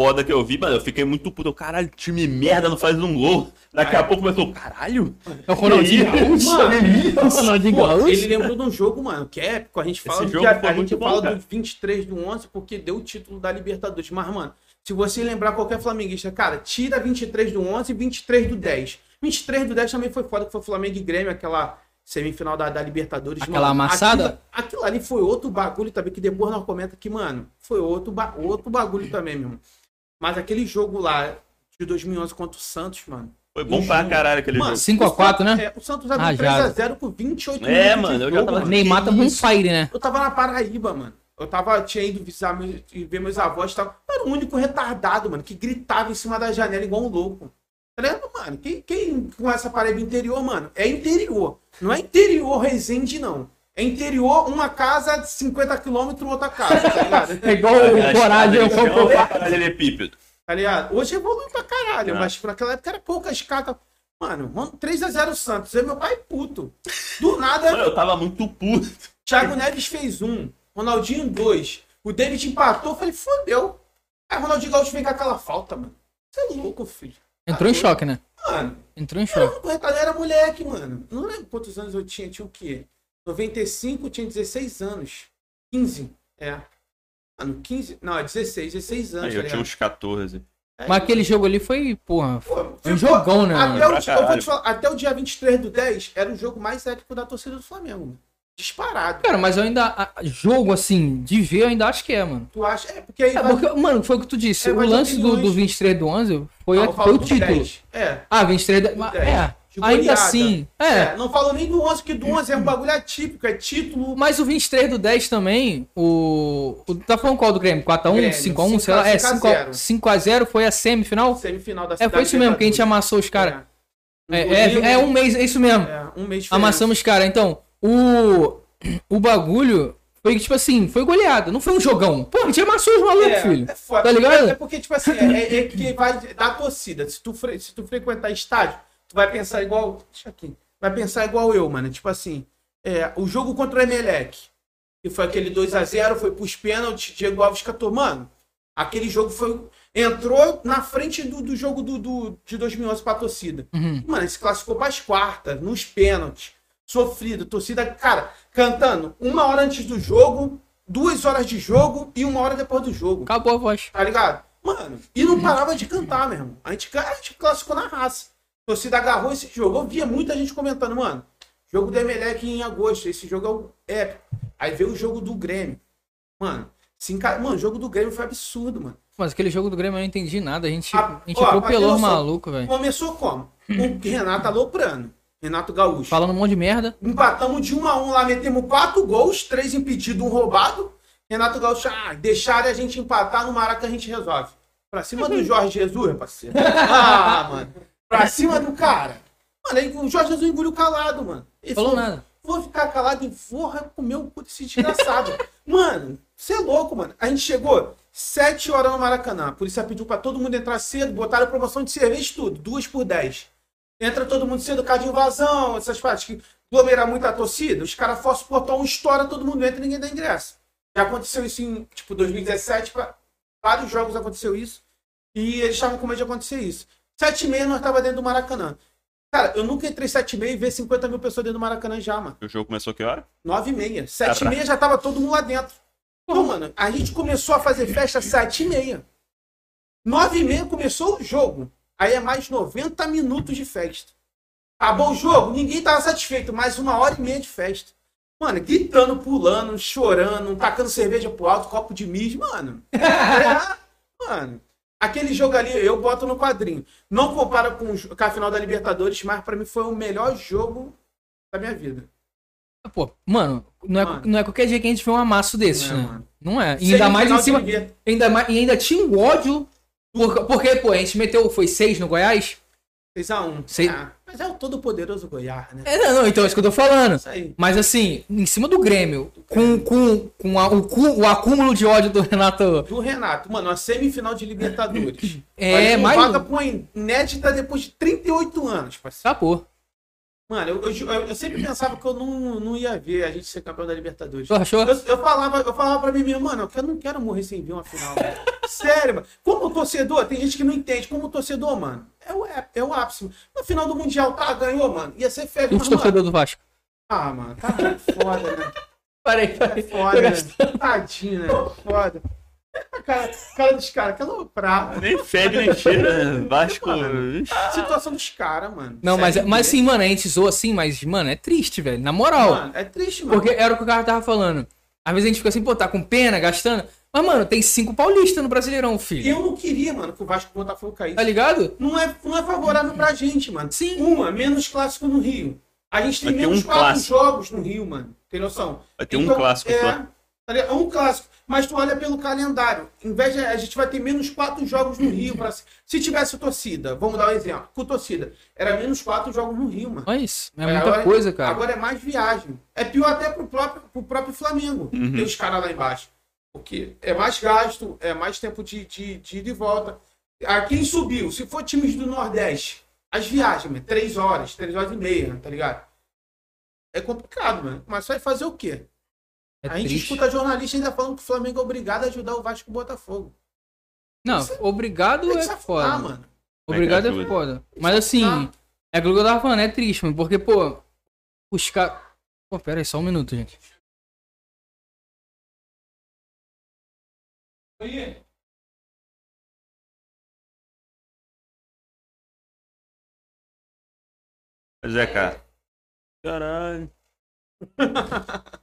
foda que eu vi, mano. Eu fiquei muito puto. Caralho, time merda não faz um gol. Daqui a pouco começou, caralho. É o Ronaldinho? Gaúcho. É Ronaldinho Gaúcho. ele lembrou de um jogo, mano, que é épico. A gente fala, Esse do a, a gente bom, fala cara. do 23 do 11 porque deu o título da Libertadores. Mas, mano, se você lembrar qualquer flamenguista, cara, tira 23 do 11 e 23 do 10. 23 do 10 também foi foda, que foi Flamengo e Grêmio, aquela semifinal da, da Libertadores. Aquela amassada? Aquilo, aquilo ali foi outro bagulho também, que depois nós comenta que, mano, foi outro, ba- outro bagulho também, meu irmão. Mas aquele jogo lá de 2011 contra o Santos, mano. Foi bom pra caralho aquele Mano, jogo. 5 a 4, né? É, o Santos abriu Rajado. 3x0 com 28 É, minutos mano, de eu já tava- mano. Neymar tá isso? fire, né? Eu tava na Paraíba, mano. Eu tava, tinha ido visitar meus, ver meus avós e tal. Eu era o único retardado, mano, que gritava em cima da janela igual um louco. Tá ligado, mano? Quem, quem com essa Paraíba interior, mano, é interior. Não é interior Resende, não. É interior, uma casa de 50 quilômetros, outra casa, tá ligado? É igual o Coragem, eu compro. Paralelepípedo. Tá ligado? Hoje evoluiu pra caralho, mas por aquela época era pouca escada. Mano, 3x0 Santos. Eu e meu pai puto. Do nada, Mano, eu tava muito puto. Thiago Neves fez um, Ronaldinho dois. O David empatou, eu falei, fodeu. Aí o Ronaldinho Gaúcho vem com aquela falta, mano. Você é louco, filho. Entrou em choque, né? Mano, Entrou em eu choque. não era moleque, mano. Não lembro quantos anos eu tinha. Tinha o quê? 95, tinha 16 anos. 15, é. Mano, 15. Não, é 16, 16 anos. Aí, tá eu tinha ligado? uns 14. É, Mas aquele jogo ali foi, porra. Pô, Foi um ficou- jogão, né? Até o, Pra eu vou caralho. te falar, até o dia 23 do 10 era o jogo mais épico da torcida do Flamengo. Mano. Disparado. Cara, mas eu ainda. Jogo assim, de ver, eu ainda acho que é, mano. Tu acha? É, porque aí. É, vai- porque, mano, foi o que tu disse. É, o lance do, do 23 do 11 foi, Não, a- foi o do título. 10. É. Ah, 23 do. do mas- 10. É. De Ainda goleada. assim. É. É, não falo nem do 11, porque do 11 é um bagulho atípico, é título. Mas o 23 do 10 também, o. o tá falando qual do Grêmio? 4x1, Grêmio, 5x1, sei lá. É, 5x0. 5x0 foi a semifinal? Semifinal da É, foi isso mesmo, que a gente amassou os caras. É, é, é um mês, é isso mesmo. É, um mês de Amassamos os caras. Então, o. O bagulho foi tipo assim, foi goleada. Não foi um jogão. Pô, a gente amassou os malucos, é, filho. É foda. Tá ligado? É porque, tipo assim, é, é que vai da torcida. Se tu, fre- se tu frequentar estádio, tu vai pensar igual. Deixa aqui. Vai pensar igual eu, mano. Tipo assim, é, o jogo contra o Emelec, que foi aquele 2x0, foi pros pênaltis, Diego Alves catou. Mano, aquele jogo foi. Entrou na frente do, do jogo do, do- de 2011 pra torcida. Uhum. Mano, ele se classificou pras quartas, nos pênaltis. Sofrido, torcida, cara, cantando uma hora antes do jogo, duas horas de jogo e uma hora depois do jogo. Acabou a voz. Tá ligado? Mano, e não parava de cantar, meu irmão. A gente, a gente classificou na raça. A torcida agarrou esse jogo. Eu via muita gente comentando, mano, jogo do Emelec em agosto, esse jogo é o épico. Aí veio o jogo do Grêmio. Mano, se enca... mano, o jogo do Grêmio foi absurdo, mano. Mas aquele jogo do Grêmio eu não entendi nada. A gente, Ah, a gente ó, atropelou os noção, malucos, velho. Começou como? O Renato aloprando. Renato Gaúcho. Falando um monte de merda. Empatamos de 1 a 1 lá, metemos quatro gols, três impedidos, um roubado. Renato Gaúcho, ah, deixarem a gente empatar no Maraca a gente resolve. Pra cima do Jorge Jesus, parceiro. Ah, mano. Pra cima do cara. Mano, aí o Jorge Jesus engoliu calado, mano. Ele Falou falou, nada. Vou ficar calado e vou comer o cu desse desgraçado. mano, você é louco, mano. A gente chegou 7 horas no Maracanã. A polícia pediu pra todo mundo entrar cedo, botaram promoção de cerveja tudo, duas por 10. Entra todo mundo cedo, cara de invasão, essas partes que aglomerar muita torcida, os caras forçam o portão, estoura, todo mundo entra e ninguém dá ingresso. Já aconteceu isso em, tipo, 2017, pra, vários jogos aconteceu isso, e eles estavam com medo de acontecer isso. Sete e meia nós tava dentro do Maracanã. Cara, eu nunca entrei sete e meia e ver 50 mil pessoas dentro do Maracanã já, mano. O jogo começou que hora? Nove e meia. Sete e meia já tava todo mundo lá dentro. Então, mano, a gente começou a fazer festa sete e meia. Nove e meia começou o jogo. Aí é mais 90 minutos de festa. Acabou o jogo, ninguém tava satisfeito. Mais uma hora e meia de festa. Mano, gritando, pulando, chorando, tacando cerveja pro alto, copo de mijo, mano. É, mano. Aquele jogo ali, eu boto no quadrinho. Não compara com, com a final da Libertadores, mas pra mim foi o melhor jogo da minha vida. Pô, mano, não é, Mano. não é qualquer dia que a gente vê um amasso desses, Não é, né? mano. Não é. E ainda mais em cima. Ainda mais, e ainda tinha um ódio. Por, porque, pô, a gente meteu. Foi seis no Goiás? 6x1. Sei- Ah, mas é o todo poderoso Goiás, né? É, não, não, então é isso que eu tô falando. Mas assim, em cima do Grêmio, com, com, com a- o, o acúmulo de ódio do Renato. Do Renato, mano, a semifinal de Libertadores. É, mais- vaga pra uma inédita depois de 38 anos, parceiro. Acabou. Mano, eu, eu, eu- sempre pensava que eu não, não ia ver a gente ser campeão da Libertadores. Tu achou? Eu, eu falava, eu falava pra mim mesmo, mano, eu não quero morrer sem ver uma final. Sério, mano. Como torcedor, tem gente que não entende. Como torcedor, mano, é o, é, é o ápice. No final do Mundial, tá, ganhou, mano. Ia ser feliz, E os mano, torcedores do Vasco. Ah, mano, tá foda, né? Parei, É parei. foda, né? Tadinho, né? Foda. A cara, cara dos caras, que aloprar. Nem fede nem cheira. né? Vasco. Mano. Situação dos caras, mano. Não, mas, mas assim, mano, a gente zoa assim, mas, mano, é triste, velho. Na moral. Mano, é triste, mano. Porque era o que o cara tava falando. Às vezes a gente fica assim, pô, tá com pena, gastando. Mas, mano, tem cinco paulistas no Brasileirão, filho. Eu não queria, mano, que o Vasco e o Botafogo caísse. Tá ligado? Não é, não é favorável pra gente, mano. Sim. Uma, menos clássico no Rio. A gente tem Vai menos um quatro clássico. jogos no Rio, mano. Tem noção? Vai ter um clássico é, tá? É um clássico. Mas tu olha pelo calendário. Em vez de a gente vai ter menos quatro jogos no Rio. Pra... Se tivesse torcida, vamos dar um exemplo. Com torcida, era menos quatro jogos no Rio, mano. Mas é É, muita agora- coisa, cara. Agora é mais viagem. É pior até pro próprio, pro próprio Flamengo. Uhum. Tem os caras lá embaixo. Porque é mais gasto, é mais tempo de, de, de ida e volta. A quem subiu, se for times do Nordeste, as viagens, mano, três horas, três horas e meia, tá ligado? É complicado, mano. Mas vai fazer o quê? É a gente triste. escuta jornalista ainda falando que o Flamengo é obrigado a ajudar o Vasco e o Botafogo. Não, obrigado Tem que é afundar, foda. mano. Obrigado é ajuda. foda. que Mas assim, é aquilo que eu tava falando, é triste, mano. Porque, pô, os caras. Pô, pera aí, só um minuto, gente. Aí, Pois é, cara. Caralho.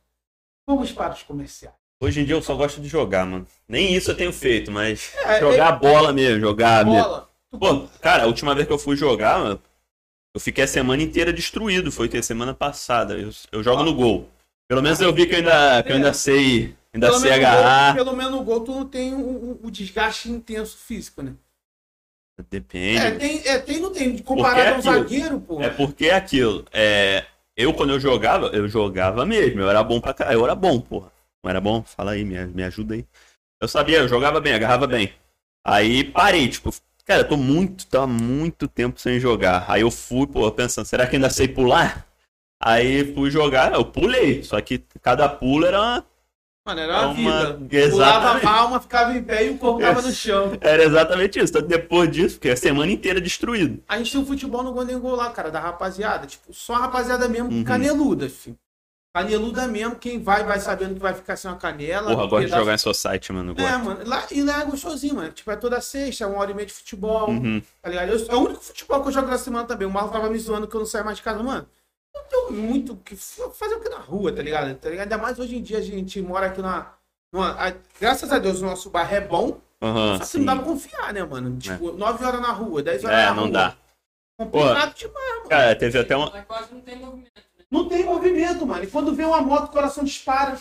Vamos para os comerciais. Hoje em dia eu só gosto de jogar, mano. Nem isso eu tenho feito, mas É, jogar bola mesmo, jogar mesmo. Bola. Pô, cara, a última vez que eu fui jogar, mano, eu fiquei a semana inteira destruído. Foi ter semana passada. Eu, eu jogo no gol. Pelo menos eu vi que eu ainda, que eu ainda sei, ainda Pelo no agarrar. gol, pelo menos no gol tu não tem o, o- o desgaste intenso físico, né? Depende. É, tem, é, tem não tem. Comparado é ao zagueiro, pô. É porque é aquilo. É, eu, quando eu jogava, eu jogava mesmo. Eu era bom pra caralho. Eu era bom, porra. Não era bom? Fala aí, me, me ajuda aí. Eu sabia, eu jogava bem, agarrava bem. Aí parei, tipo, cara, eu tô muito, tá muito tempo sem jogar. Aí eu fui, pô, pensando, será que ainda sei pular? Aí fui jogar, eu pulei. Só que cada pulo era uma Mano, era uma, Uma- vida. Exatamente. Pulava a alma, ficava em pé e o corpo tava no chão. Era exatamente isso. Depois disso, fiquei a semana inteira destruído. A gente tem um futebol no Golden Goal lá, cara, da rapaziada. Tipo, só a rapaziada mesmo, Uhum. caneluda, filho. Caneluda mesmo, quem vai, vai sabendo que vai ficar sem uma canela. Porra, gosto de jogar em Society, mano. É, mano. Lá, e lá é gostosinho, mano. Tipo, é toda sexta, é uma hora e meia de futebol. Uhum. Tá ligado? Eu- é o único futebol que eu jogo na semana também. O Marlon tava me zoando que eu não saio mais de casa, mano. Não tenho muito o que fazer o que na rua, tá ligado? Tá ligado? Ainda mais hoje em dia a gente mora aqui na. numa- a- graças a Deus o nosso bairro é bom. Aham, Só que não dá pra confiar, né, mano? Tipo, 9 horas na rua, 10 horas É, na não rua. dá. Complicado demais, mano. Cara, teve até uma. mas quase não tem movimento. Não tem movimento, mano. E quando vê uma moto, o coração dispara.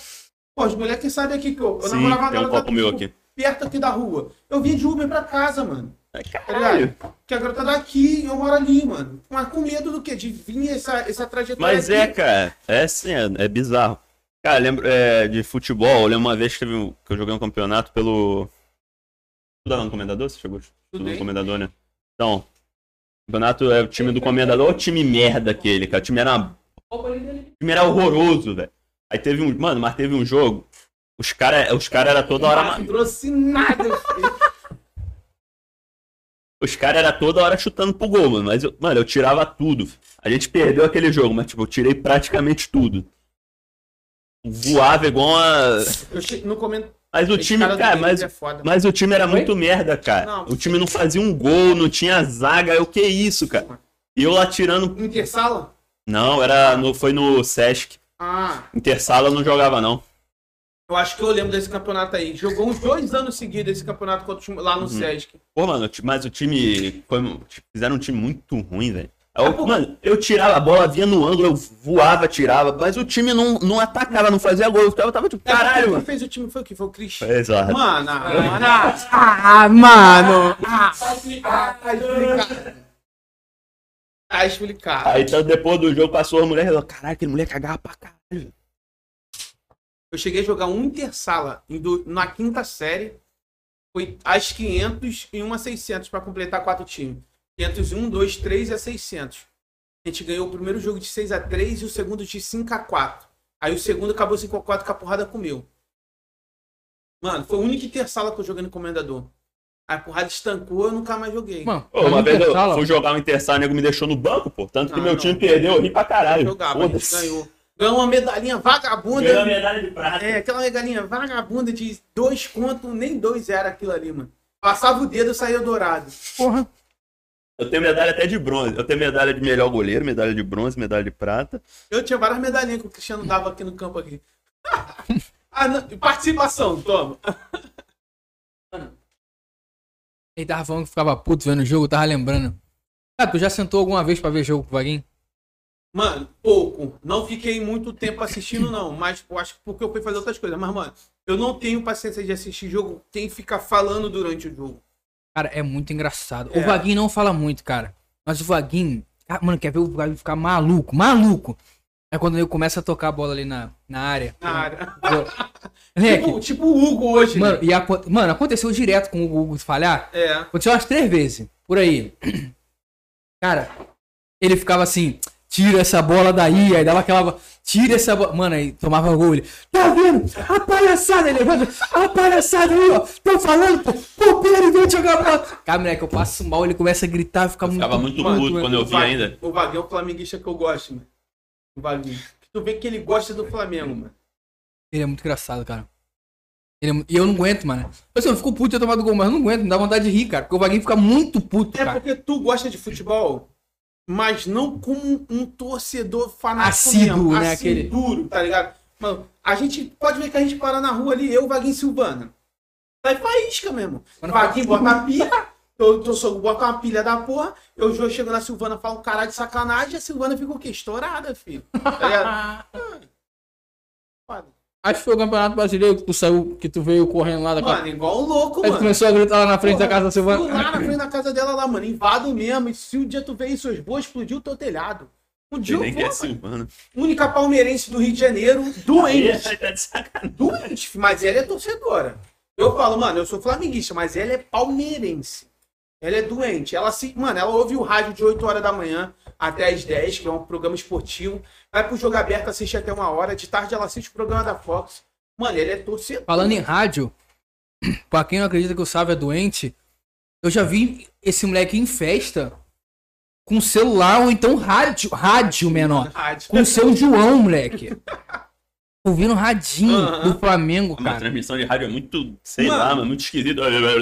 Pô, as mulheres que sabem aqui que eu, eu Sim, namorava tem um copo meu aqui. perto aqui da rua. Eu vim de Uber pra casa, mano. Tá Caralho. Que a garota daqui e eu moro ali, mano. Mas com medo do quê? De vir essa, essa trajetória. Mas é, aqui. cara, é sim, é, é bizarro. Cara, lembro é, de futebol, eu lembro uma vez que, teve que eu joguei um campeonato pelo. Estudava no Comendador? Você chegou? Estudou no. Comendador, né? Então, o campeonato é o time do Comendador, o time merda aquele, cara. O time era, o time era horroroso, velho. Aí teve um. Mano, mas teve um jogo. Os caras os cara era toda hora. ma- Não trouxe nada, filho. Os caras era toda hora chutando pro gol, mano. Mas, eu, mano, eu tirava tudo. A gente perdeu aquele jogo, mas, tipo, eu tirei praticamente tudo. Voava igual uma. Eu no comento. Mas o time, cara, Grêmio mas, é mas o time era muito merda, cara. Não, o time não fazia um gol, não tinha zaga. Eu, que isso, cara? E eu lá tirando. Intersala? Não, era no, foi no Sesc. Ah, Intersala eu não jogava, não. Eu acho que eu lembro desse campeonato aí. Jogou uns dois anos seguidos esse campeonato contra o time- lá no Uhum. Sesc. Pô, mano, mas o time. Foi, fizeram um time muito ruim, velho. É Eu, mano, eu tirava a bola, vinha no ângulo, eu voava, tirava, mas o time não, não atacava, não fazia gol. Eu tava, tava tipo, caralho, Quem mano. fez o time foi o que? Foi o Chris. Exato. Mano, ah, mano. Ah, mano. Ah, Tá explicado. tá explicado. Tá explicado. Aí então, depois do jogo passou a mulher e falou, caralho, aquele mulher cagava pra caralho. Eu cheguei a jogar um Intersala do- na quinta série. Foi às 500 e uma 600 para completar quatro times. 501, 2, 3 a 600. A gente ganhou o primeiro jogo de 6 a 3 e o segundo de 5 a 4. Aí o segundo acabou 5 a 4 com a porrada comeu. Mano, foi o único Intersala que eu joguei no Comendador. Aí a porrada estancou, eu nunca mais joguei. Mano, Pô, uma vez eu Intersala, fui jogar um Intersal, o nego me deixou no banco, pô. Tanto que Não, meu não. time perdeu, eu ri pra caralho. jogava, a gente ganhou. Ganhou uma medalhinha vagabunda. Ganhou a medalha de prata. É, aquela medalhinha vagabunda de dois contos, nem dois era aquilo ali, mano. Passava o dedo, saía dourado. porra. Eu tenho medalha até de bronze. Eu tenho medalha de melhor goleiro, medalha de bronze, medalha de prata. Eu tinha várias medalhinhas que o Cristiano dava aqui no campo aqui. ah, não, participação, toma. Ele tava falando que ficava puto vendo o jogo, eu tava lembrando. Cara, tu já sentou alguma vez pra ver jogo com o Vaguinho? Mano, pouco. Não fiquei muito tempo assistindo, não. Mas eu acho que porque eu fui fazer outras coisas. Mas, mano, eu não tenho paciência de assistir jogo quem fica falando durante o jogo. Cara, é muito engraçado. É. O Vaguinho não fala muito, cara. Mas o Vaguinho. Ah, Mano, quer ver o Vaguinho ficar maluco? Maluco! É quando ele começa a tocar a bola ali na, na área. Na área. Moleque, tipo, tipo o Hugo hoje. mano, né? aco- mano, aconteceu direto com o Hugo falhar. É. Aconteceu umas três vezes, por aí. Cara, ele ficava assim, tira essa bola daí, aí dava aquela. Tira essa bola. Mano, aí tomava gol. Ele, tá vendo? A palhaçada, ele levanta. A palhaçada aí, ó. Tô falando, pô. Pô, Pedro, vem jogar bola. Cara, moleque, eu passo mal, ele começa a gritar, fica muito. Ficava muito puto quando eu vi ainda. O Vaguinho é o flamenguista que eu gosto, mano. O Vaguinho. Tu vê que ele gosta do Flamengo, mano. Ele é muito engraçado, cara. Ele- E eu não aguento, mano. Assim, eu fico puto de ter tomado gol, mas eu não aguento, me dá vontade de rir, cara. Porque o Vaguinho fica muito puto, É cara. porque tu gosta de futebol, mas não como um torcedor fanático Assíduo, mesmo. né, Assim, aquele- duro, tá ligado? Mano, a gente pode ver que a gente para na rua ali, eu, Vaguinho e Silvana. Sai faísca mesmo. Quando- Vaguinho bota a pilha, eu, eu sou, bota uma pilha da porra, eu jo- chego na Silvana, falo um caralho de sacanagem, a Silvana fica o quê? Estourada, filho. Tá ligado? Foda. Acho que foi o Campeonato Brasileiro que tu saiu, que tu veio correndo lá da casa. Mano, igual um louco, Aí tu mano. começou a gritar lá na frente da Porra, casa da fui Silvana. lá na frente da casa dela lá, mano. Invado mesmo. E se um dia tu ver isso, eu vou explodir o teu telhado. Um dia eu vou, quer mano. Silvano. Única palmeirense do Rio de Janeiro, doente. Aí tá doente, mas ela é torcedora. Eu falo, mano, eu sou flamenguista, mas ela é palmeirense. Ela é doente. Ela se. Mano, ela ouve o rádio de 8 horas da manhã até as 10, que é um programa esportivo. Vai pro jogo aberto, assiste até uma hora. De tarde ela assiste o programa da Fox. Mano, ele é torcedor. Falando em rádio, pra quem não acredita que o Sávio é doente, eu já vi esse moleque em festa com celular ou então rádio, rádio menor. Rádio. Com o seu João, moleque. Ouvindo radinho Aham. do Flamengo, Uma cara. transmissão de rádio é muito, sei Mano. lá, mano, muito esquisito. Mano, não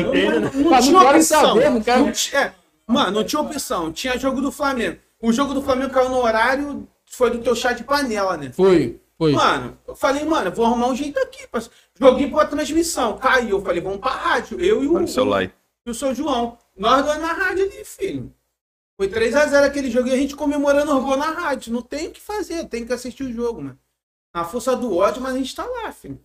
entende, não, não não saber, não quero- Não tinha- é, mano, não tinha opção. Tinha jogo do Flamengo. O jogo do Flamengo caiu no horário, foi do teu chá de panela, né? Foi, foi. Mano, eu falei, mano, eu vou arrumar um jeito aqui. Joguei pra transmissão, caiu. Eu falei, vamos pra rádio. Eu e o, o celular e o seu João. Nós dois na rádio ali, filho. Foi 3x0 aquele jogo e a gente comemorando o gol na rádio. Não tem o que fazer, tem que assistir o jogo, mano. Na força do ódio, mas a gente tá lá, filho.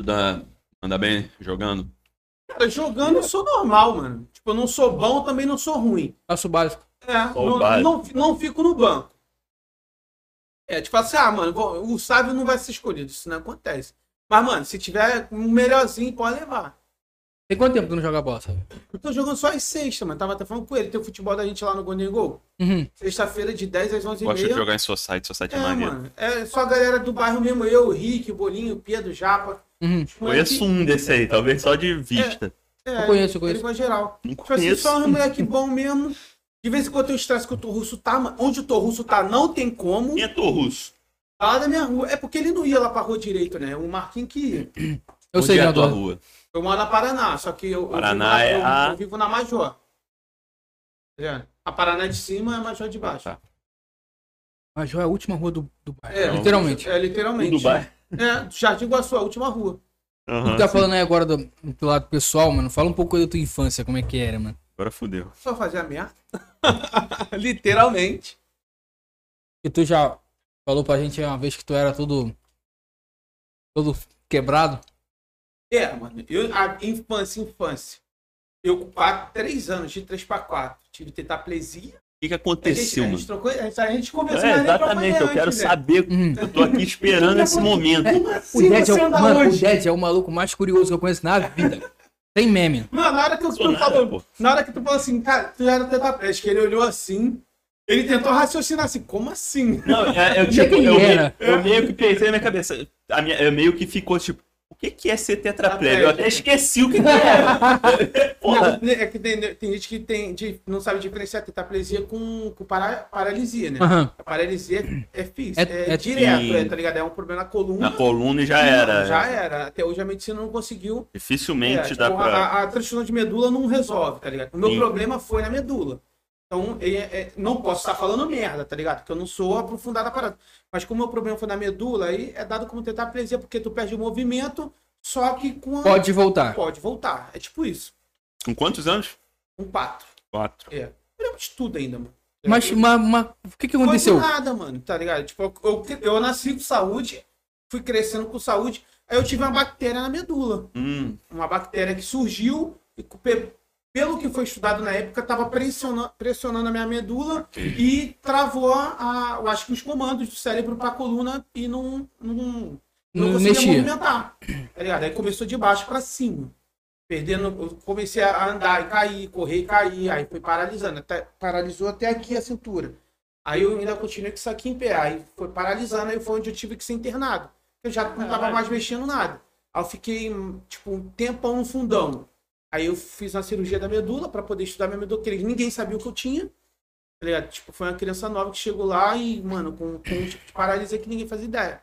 Dá, anda bem jogando? Cara, jogando eu sou normal, mano. Tipo, eu não sou bom, também não sou ruim. Faço o básico. É, não, básico. não, não fico no banco. É, tipo assim, ah, mano, o sábio não vai ser escolhido, isso não acontece. Mas, mano, se tiver um melhorzinho, pode levar. Tem quanto tempo tu não joga bola, sabe? Eu tô jogando só às sexta, mano. Tava até falando com ele. Tem o futebol da gente lá no Golden Goal. Uhum. Sexta-feira, de 10 às 11 Gosto h de jogar em Society, Society é É, maneiro. mano. É só a galera do bairro mesmo. Eu, o Rick, o Bolinho, o Pedro, o Japa. Uhum. Conheço um desse aí, talvez só de vista. É, Eu conheço, eu Ele conheço. foi geral. Não Tipo assim, conheço. só um moleque bom mesmo. De vez em quando tem o estresse que o Torrusso tá, mano. Onde o Torrusso tá, não tem como. Quem é Torrusso? Lá da minha rua. É porque ele não ia lá pra rua direito, né? O Marquinhos que ia. Eu Onde sei, é a tua rua? Eu moro na Paraná, só que eu, eu Paraná vivo, é eu, a- eu vivo na Major. É. A Paraná de cima é a Major de baixo. Tá. Mas é a última rua do, do bairro. É, Literalmente. É, literalmente. Do Dubai. É, Jardim Iguaçu, a última rua. Aham, Tu tá sim. falando aí agora do, do lado pessoal, mano. Fala um pouco da tua infância, como é que era, mano. Agora fudeu. Só fazer a merda. literalmente. E tu já falou pra gente uma vez que tu era todo. todo quebrado. É, mano. Eu, a infância, infância. Eu com quatro, três anos, de 3 pra 4. Tive tetraplesia. O que, que A gente, aconteceu, a mano? gente trocou. A gente, conversou É, exatamente, eu quero antes, velho. saber. Uhum. Eu tô aqui esperando esse momento. Como O assim Ded é o, mano, é o maluco mais curioso que eu conheço na vida. Sem meme. Não, na hora que eu tu nada, falou, pô. na hora que tu falou assim, cara, tu era tetraplégico, ele olhou assim, ele tentou raciocinar assim, como assim? Não, é, eu, é tipo, ele eu, meio, eu meio que pensei na minha cabeça. A minha, eu meio que ficou tipo, o que, que é ser tetraplégico? Eu até esqueci o que, que. Porra. Não, é que tem, tem gente que tem, de- não sabe diferenciar tetraplegia com, com para- paralisia, né? Aham. A paralisia é, é física, É- é, é- direto, é, tá ligado? É um problema na coluna. Na coluna e já Não, era. Já era. Até hoje a medicina não conseguiu. Dificilmente É, tipo, dá pra. a, a transtorno de medula não resolve, tá ligado? O meu Sim. problema foi na medula. Então, é- é- não posso estar falando merda, tá ligado? Porque eu não sou aprofundado a parada. Mas como o meu problema foi na medula, aí é dado como tetraplesia, porque tu perde o movimento, só que com a... Pode voltar. Pode voltar. É tipo isso. Com quantos anos? Um quatro. Quatro. É. Problema de tudo ainda, mano. Mas, mas, mas o que que Foi aconteceu? do nada, mano, tá ligado? Tipo, eu, eu, eu nasci com saúde, fui crescendo com saúde, aí eu tive uma bactéria na medula. Hum, uma bactéria que surgiu e pelo que foi estudado na época estava pressionando, pressionando a minha medula e travou a, eu acho que os comandos do cérebro para a coluna e não não, não Não conseguia mexia. movimentar. Tá ligado? Aí começou de baixo para cima. Perdendo, eu comecei a andar e cair, correr e cair, aí foi paralisando, até, paralisou até aqui a cintura. Aí eu ainda continuei com isso aqui em pé, aí foi paralisando, aí foi onde eu tive que ser internado. Eu já não tava mais mexendo nada. Aí eu fiquei, tipo, um tempão no fundão. Aí eu fiz uma cirurgia da medula para poder estudar minha medula, porque ninguém sabia o que eu tinha. Tá? Tipo, foi uma criança nova que chegou lá e, mano, com, com um tipo de paralisia que ninguém fazia ideia.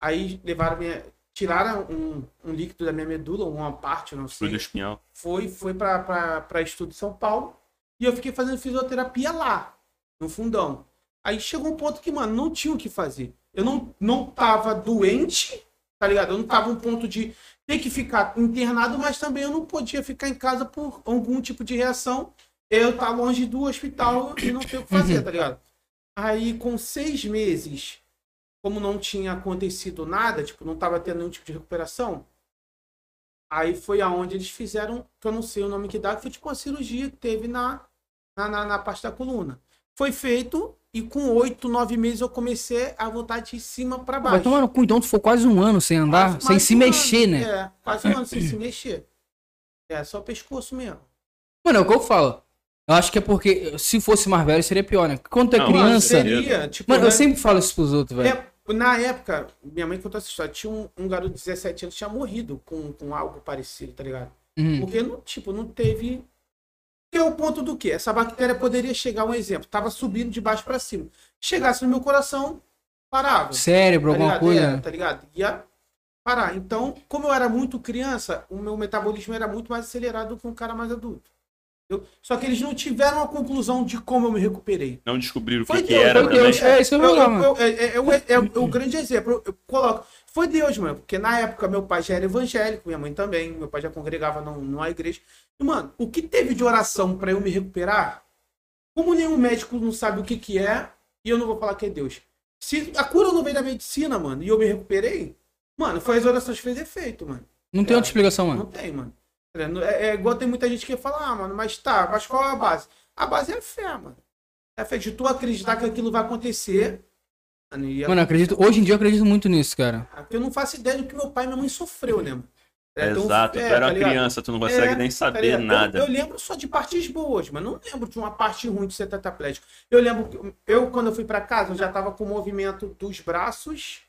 Aí levaram minha. Tiraram um, um líquido da minha medula, uma parte, eu não sei Fluido espinhal. foi, foi para estudo em São Paulo. E eu fiquei fazendo fisioterapia lá, no fundão. Aí chegou um ponto que, mano, não tinha o que fazer. Eu não, não tava doente, tá ligado? Eu não tava um ponto de ter que ficar internado, mas também eu não podia ficar em casa por algum tipo de reação. Eu tá longe do hospital e não ter o que fazer, tá ligado? Aí, com seis meses, como não tinha acontecido nada, tipo, não tava tendo nenhum tipo de recuperação, Aí foi aonde eles fizeram, que eu não sei o nome que dá, que foi tipo uma cirurgia que teve na, na, na, na parte da coluna. Foi feito e com oito, nove meses eu comecei a voltar de cima para baixo. Vai tomar no cu, então tu foi quase um ano sem andar, Quase sem se um mexer, ano. né? É, quase um ano sem se mexer. É, só pescoço mesmo. Mano, é o que eu falo. Eu acho que é porque se fosse mais velho seria pior, né? Quando tu é Não, criança. Seria, tipo, Mano, né? eu sempre falo isso pros outros, velho. É, na época, minha mãe contou essa história. Tinha um, um garoto de 17 anos que tinha morrido com, com algo parecido, tá ligado? Uhum. Porque, não, tipo, não teve. Que é o ponto do quê? Essa bactéria poderia chegar, um exemplo, tava subindo de baixo para cima. Chegasse no meu coração, parava. Cérebro, tá alguma ligado? coisa. É, tá ligado? Ia parar. Então, como eu era muito criança, o meu metabolismo era muito mais acelerado do que um cara mais adulto. Eu- Só que eles não tiveram a conclusão de como eu me recuperei. Não descobriram o que, que era foi. Deus. É, isso que é o grande exemplo. Eu, eu coloco. Foi Deus, mano. Porque na época meu pai já era evangélico, minha mãe também. Meu pai já congregava num- numa igreja. E, mano, o que teve de oração pra eu me recuperar? Como nenhum médico não sabe o que que é, e eu não vou falar que é Deus. Se a cura não veio da medicina, mano, e eu me recuperei, mano, foi as orações que fez efeito, mano. Não tem outra explicação, Não mano. tem, mano. É, é igual tem muita gente que fala, ah, mano, mas tá, mas qual é a base? A base é a fé, mano. É a fé de tu acreditar que aquilo vai acontecer. Mano, e Mano, eu acredito. Hoje em dia eu acredito muito nisso, cara. porque eu não faço ideia do que meu pai e minha mãe sofreu, né? É, então, Exato, é, tu era tá criança, tu não consegue É, nem tá saber ligado? nada. Eu, eu lembro só de partes boas, mas não lembro de uma parte ruim de ser tetraplégico. Eu lembro que eu, quando eu fui pra casa, eu já tava com o movimento dos braços.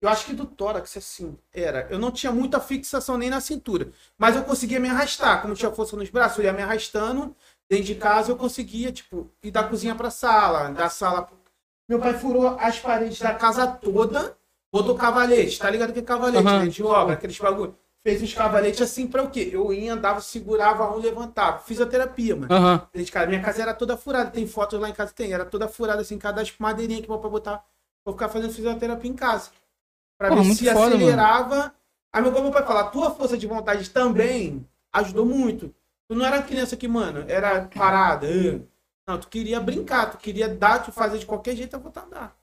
Eu acho que do tórax, assim, era. Eu não tinha muita fixação nem na cintura. Mas eu conseguia me arrastar. Como tinha força nos braços, eu ia me arrastando. Dentro de casa eu conseguia, tipo, ir da cozinha pra sala, da sala. Meu pai furou as paredes da casa toda, botou cavalete. Tá ligado que é cavalete, Aham. né? De obra, aqueles bagulho. Fez os cavaletes assim pra o quê? Eu ia, andava, segurava um, levantava. Fisioterapia, mano. Aham. Dentro de casa. Minha casa era toda furada. Tem fotos lá em casa, tem. Era toda furada, assim, cada madeirinha que meu pai botar. Vou ficar fazendo fisioterapia em casa. Pra Porra, ver se foda, acelerava. Aí meu, meu pai fala, a tua força de vontade também ajudou muito. Tu não era criança que, mano, era parada. Não, tu queria brincar, tu queria dar, tu fazer de qualquer jeito voltar a dar. Tá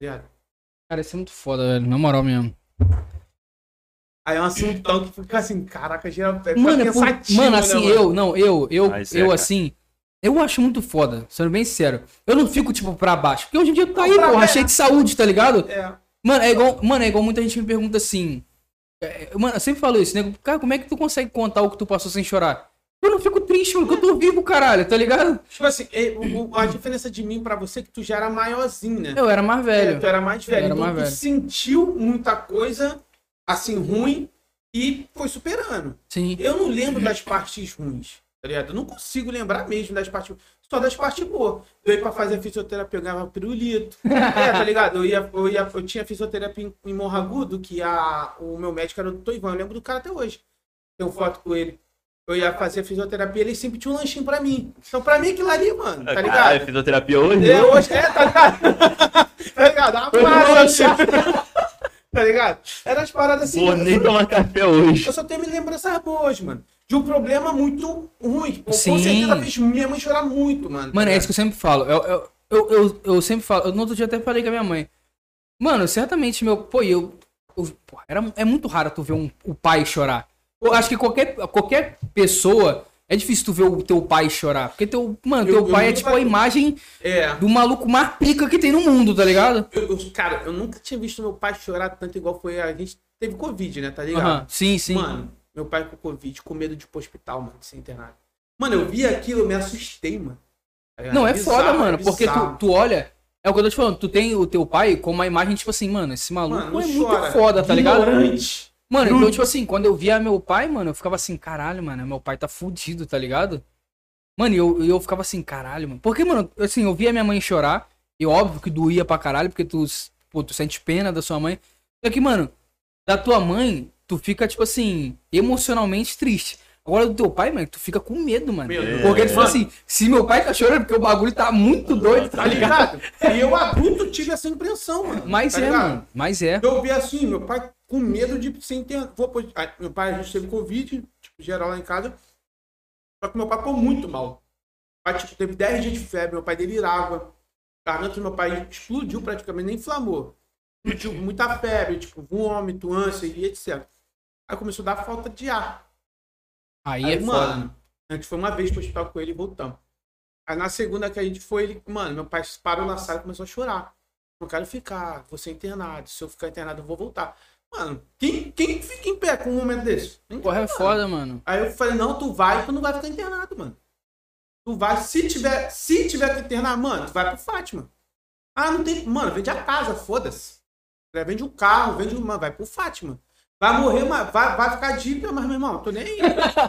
ligado? Cara, isso é muito foda, velho. Na moral mesmo. Aí é um assuntão que fica assim, caraca, geral. Fica Mano, é por- mano, né, assim, mano? eu, não, eu, eu, Ah, é, eu cara. assim, eu acho muito foda, sendo bem sincero. Eu não fico, tipo, pra baixo. Porque hoje em dia tu tá Não, aí, porra, cheio de saúde, tá ligado? É. Mano, é igual, mano, é igual muita gente me pergunta assim. é, mano, eu sempre falo isso, né? Cara, como é que tu consegue contar o que tu passou sem chorar? Eu não fico triste, mano, porque eu tô vivo, caralho, tá ligado? Tipo assim, é, a diferença de mim pra você é que tu já era maiorzinho, né? Eu era mais É, velho. tu era mais velho. Era então mais tu velho. sentiu muita coisa, assim, ruim e foi superando. Sim. Eu não lembro das partes ruins, tá ligado? Eu não consigo lembrar mesmo das partes Só das partes boas. Eu ia pra fazer fisioterapia, eu ganhava pirulito. é, tá ligado? Eu, ia, eu, ia, eu tinha fisioterapia em, em Morragudo, que a, o meu médico era o doutor Ivan. Eu lembro do cara até hoje. Tenho foto com ele. Eu ia fazer fisioterapia, ele sempre tinha um lanchinho pra mim. Então, pra mim, aquilo ali, mano, tá ligado? Caralho, fisioterapia hoje? É, hoje é, tá ligado? tá ligado? Uma parada assim. Tá ligado? Era as paradas assim. Vou nem tomar café hoje. Eu só tenho me lembranças boas, mano. De um problema muito ruim. Com Sim. certeza fez minha mãe chorar muito, mano. Mano, é isso que eu sempre falo. Eu, eu, eu, eu, eu sempre falo. Eu, no outro dia até falei com a minha mãe. Mano, certamente, meu. Pô, eu. eu pô, era, é muito raro tu ver um, o pai chorar. Eu acho que qualquer, qualquer pessoa. É difícil tu ver o teu pai chorar. Porque teu. Mano, Eu- teu eu pai é tipo a imagem É. do maluco mais pica que tem no mundo, tá ligado? Eu, cara, eu nunca tinha visto meu pai chorar tanto igual foi. A gente teve Covid, né? Tá ligado? Sim, sim. Mano, meu pai com Covid, com medo de ir pro hospital, mano, de ser internado. Mano, eu vi aquilo, eu me assustei, mano. Tá? Não, é bizarro, foda, mano. é porque tu, tu olha. É o que eu tô te falando. Tu tem o teu pai com uma imagem, tipo assim, mano, esse maluco Mano, é muito chora. foda, tá ligado? Ignorante. Mano, então, tipo assim, quando eu via meu pai, mano, eu ficava assim, caralho, mano, meu pai tá fudido, tá ligado? Mano, eu, eu ficava assim, caralho, mano. Porque, mano, assim, eu via minha mãe chorar. E óbvio que doía pra caralho, porque tu, pô, tu sente pena da sua mãe. Só que, mano, da tua mãe, tu fica, tipo assim, emocionalmente triste. Agora do teu pai, mano, tu fica com medo, mano. Medo. Porque tu fala Mano. assim, se meu pai tá chorando, porque o bagulho tá muito doido, tá Tá ligado? ligado? E eu, adulto, tive essa impressão, mano. Mas tá é, ligado? mano. Mas é. Eu vi assim, meu pai com medo de ser internado. Vou, meu pai, a gente teve Covid, tipo, geral lá em casa. Só que meu pai ficou muito mal. Meu pai, tipo, teve 10 dias de febre, meu pai delirava. A garganta do meu pai explodiu praticamente, nem inflamou. Explodiu muita febre, tipo, vômito, ânsia e etc. Aí começou a dar falta de ar. Aí, Aí, é foda. mano, a gente foi uma vez pro hospital com ele e voltamos. Aí na segunda que a gente foi, ele, mano, meu pai parou na sala e começou a chorar. Não quero ficar, vou ser internado. Se eu ficar internado, eu vou voltar. Mano, quem, quem fica em pé com um momento desse? Ninguém, Porra, é mano. foda, mano. Aí eu falei, não, tu vai, tu não vai ficar internado, mano. Tu vai, se tiver, se tiver que internar, mano, tu vai pro Fátima. Ah, não tem. Mano, vende a casa, foda-se. Vende um carro, vende uma. Vai pro Fátima. Vai morrer, mas vai, vai ficar dívida, mas, meu irmão, tô nem aí.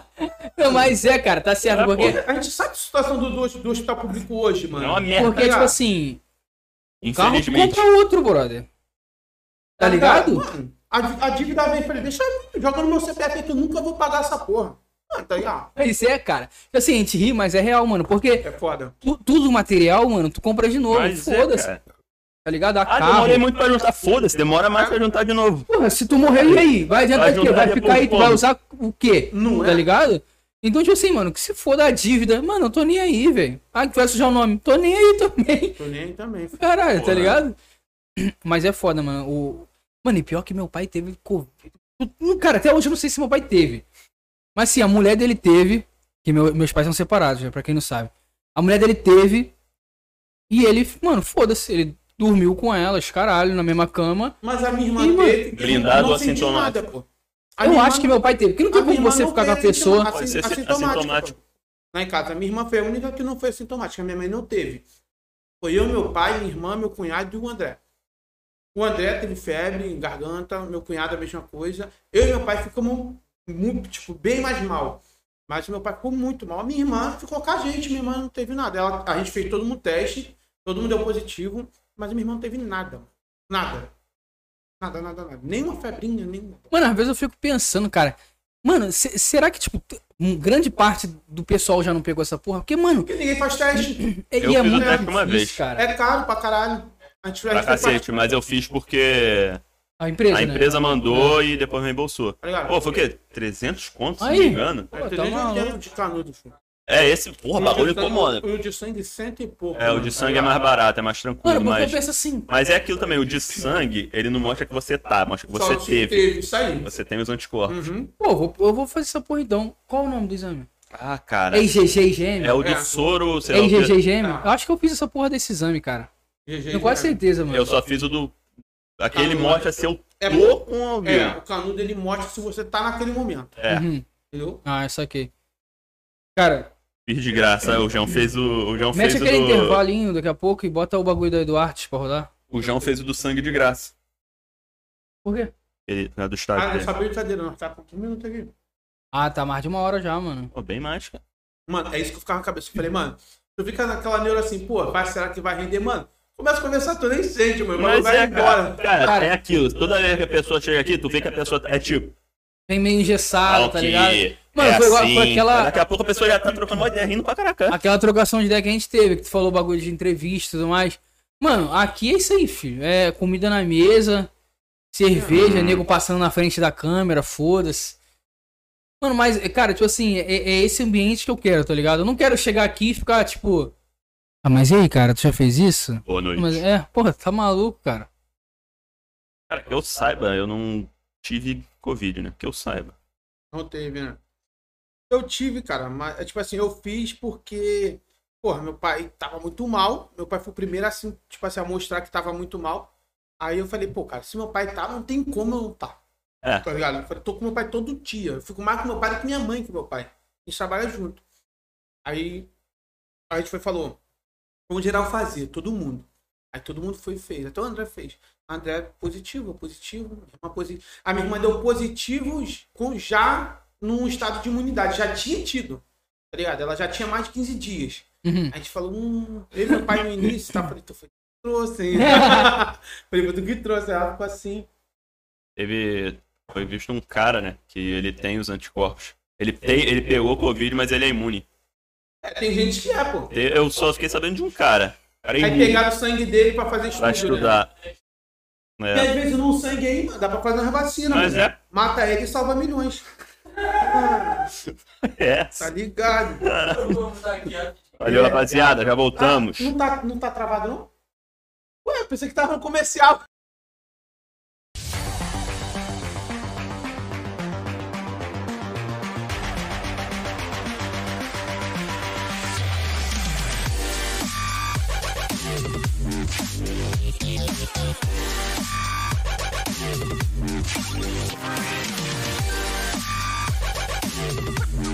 Não, mas é, cara, tá certo. É, porque, A gente sabe a situação do, do, do hospital público hoje, mano. É uma merda. porque tipo assim, o carro tu Infelizmente. compra outro, brother. Tá ligado? Mano, a, a dívida vem pra ele, deixa eu joga no meu CPF aqui, eu nunca vou pagar essa porra. Mano, tá ligado? Isso é, cara. Assim, a gente ri, mas é real, mano. Porque É foda. tu- tudo material, mano, tu compra de novo. É, Foda-se. cara. Tá ligado? A Ah, carro. demorei muito pra juntar. Foda-se, demora mais pra juntar de novo. Porra, se tu morrer, e aí? Vai adiantar Vai o quê? Vai ficar aí, tu vai usar o quê? Não tá é? ligado? Então, tipo assim, mano, que se for da dívida, mano, eu tô nem aí, velho. Ah, que vai sujar o nome. Tô nem aí também. Tô nem aí também. filho. Caralho, tá Porra. ligado? Mas é foda, mano. O... Mano, e pior que meu pai teve Covid. Hum, Cara, até hoje eu não sei se meu pai teve. Mas sim, a mulher dele teve. Que meu- meus pais são separados, né, pra quem não sabe. A mulher dele teve. E ele, mano, foda-se. Ele dormiu com elas, caralho, na mesma cama. Mas a minha irmã mano. teve. Blindado não assintomático? nada, pô. A Eu acho que meu pai teve. Porque não tem como você ficar com a pessoa. Pode ser assintomática, assintomático. pô. Lá em casa, a minha irmã foi a única que não foi assintomática. A minha mãe não teve. Foi eu, meu pai, minha irmã, meu cunhado e o André. O André teve febre, garganta, meu cunhado a mesma coisa. Eu e meu pai ficamos muito, tipo, bem mais mal. Mas meu pai ficou muito mal. A minha irmã ficou com a gente, minha irmã não teve nada. Ela, a gente fez todo mundo teste, todo mundo deu positivo, mas a minha irmã não teve nada. Nada. Nada, nada, nada. Nem uma febrinha, nem nada. Mano, às vezes eu fico pensando, cara. Mano, se- será que, tipo, um grande parte do pessoal já não pegou essa porra? Porque, mano, Porque ninguém faz teste. é, Eu e é fiz o muito teste uma vez. cara. É caro pra caralho. A gente, a Pra cacete, mas eu fiz porque A empresa, a né? empresa mandou e depois reembolsou. Tá? Pô, foi o quê? 300 contos, se não Aí. me engano? Pô, É, tá 380 maluco. de canudo, filho. É, esse, porra, bagulho O sangue- incomoda. O de sangue, cento e pouco. É, o de tá sangue é mais barato, é mais tranquilo, Mano, porque eu mas... penso assim. Mas é aquilo também, o de sangue, ele não mostra que você tá, mostra que você Só se teve. Isso aí. Você tem os anticorpos. Uhum. Pô, eu vou, eu vou fazer essa porra então. Qual o nome do exame? Ah, cara. É IgG? É o de É. soro, sei É lá o quê. IgG? Ah. Eu acho que eu fiz essa porra desse exame, cara. Tenho quase né? certeza, mano. Eu só fiz o do... Aquele Canudo. mostra se eu É tô com alguém. É, o canudo ele mostra se você tá naquele momento. É, Uhum. Entendeu? Ah, isso aqui. Cara, de graça. O João fez o... O João mete fez aquele do... intervalinho daqui a pouco e bota o bagulho do Eduardo pra rodar. O João fez o do sangue de graça. Por quê? Ele, é do estádio Ah, dele. essa brincadeira, nós tá com um minuto aqui. Ah, tá mais de uma hora já, mano. Pô, bem mais, cara. Mano, é isso que eu ficava na cabeça. Eu falei, mano, tu fica naquela neura assim, pô, vai, será que vai render? Mano, começa a conversar, tu nem sente, meu irmão. Mas Vai é, embora. cara, cara, Cara. é aquilo. Toda vez que a pessoa chega aqui, tu vê que a pessoa é tipo... Vem meio engessado, ah, tá ligado? Mano, é foi igual- assim. foi aquela- Daqui a pouco a pessoa já tá trocando uma ideia rindo pra caraca. Aquela trocação de ideia que a gente teve, que tu falou bagulho de entrevista e tudo mais. Mano, aqui é isso aí, filho. É comida na mesa, cerveja, Hum. nego passando na frente da câmera, foda-se. Mano, mas, cara, tipo assim, é, é esse ambiente que eu quero, tá ligado? Eu não quero chegar aqui e ficar, tipo. Ah, mas e aí, cara, tu já fez isso? Boa noite. Mas, é, porra, tá maluco, cara. Cara, que eu saiba, eu não tive Covid, né? Que eu saiba. Não teve, né? Eu tive, cara, mas, é, tipo assim, eu fiz porque, porra, meu pai tava muito mal. Meu pai foi o primeiro, assim, tipo assim, a mostrar que tava muito mal. Aí eu falei, pô, cara, se meu pai tá, não tem como eu não tá. É. Tá ligado? Eu falei, tô com meu pai todo dia. Eu fico mais com meu pai do que minha mãe com meu pai. A gente trabalha junto. Aí a gente foi falou, vamos geral fazer, todo mundo. Aí todo mundo foi e fez. Até o André fez. André positivo, positivo. Uma posi... A minha irmã deu positivos com já num estado de imunidade. Já tinha tido. Tá ligado? Ela já tinha mais de 15 dias. Uhum. A gente falou, hum, eu e meu pai no início, tá? Falei, tu foi que trouxe, hein? Falei, foi tu que trouxe. Ela ficou assim. Teve. Foi visto um cara, né? Que ele tem os anticorpos. Ele, tem, ele pegou Covid, mas ele é imune. É, tem gente que é, pô. Eu só fiquei sabendo de um cara. O cara é Aí pegaram o sangue dele pra fazer estudo, pra né? estudar. E É. às vezes no sangue aí, mano, dá pra fazer uma vacina, Mas mano. é. Mata ele e salva milhões. É. Tá ligado? Valeu, rapaziada. Já voltamos. Ah, não, tá, não tá travado, não? Ué, eu pensei que tava no comercial. Thank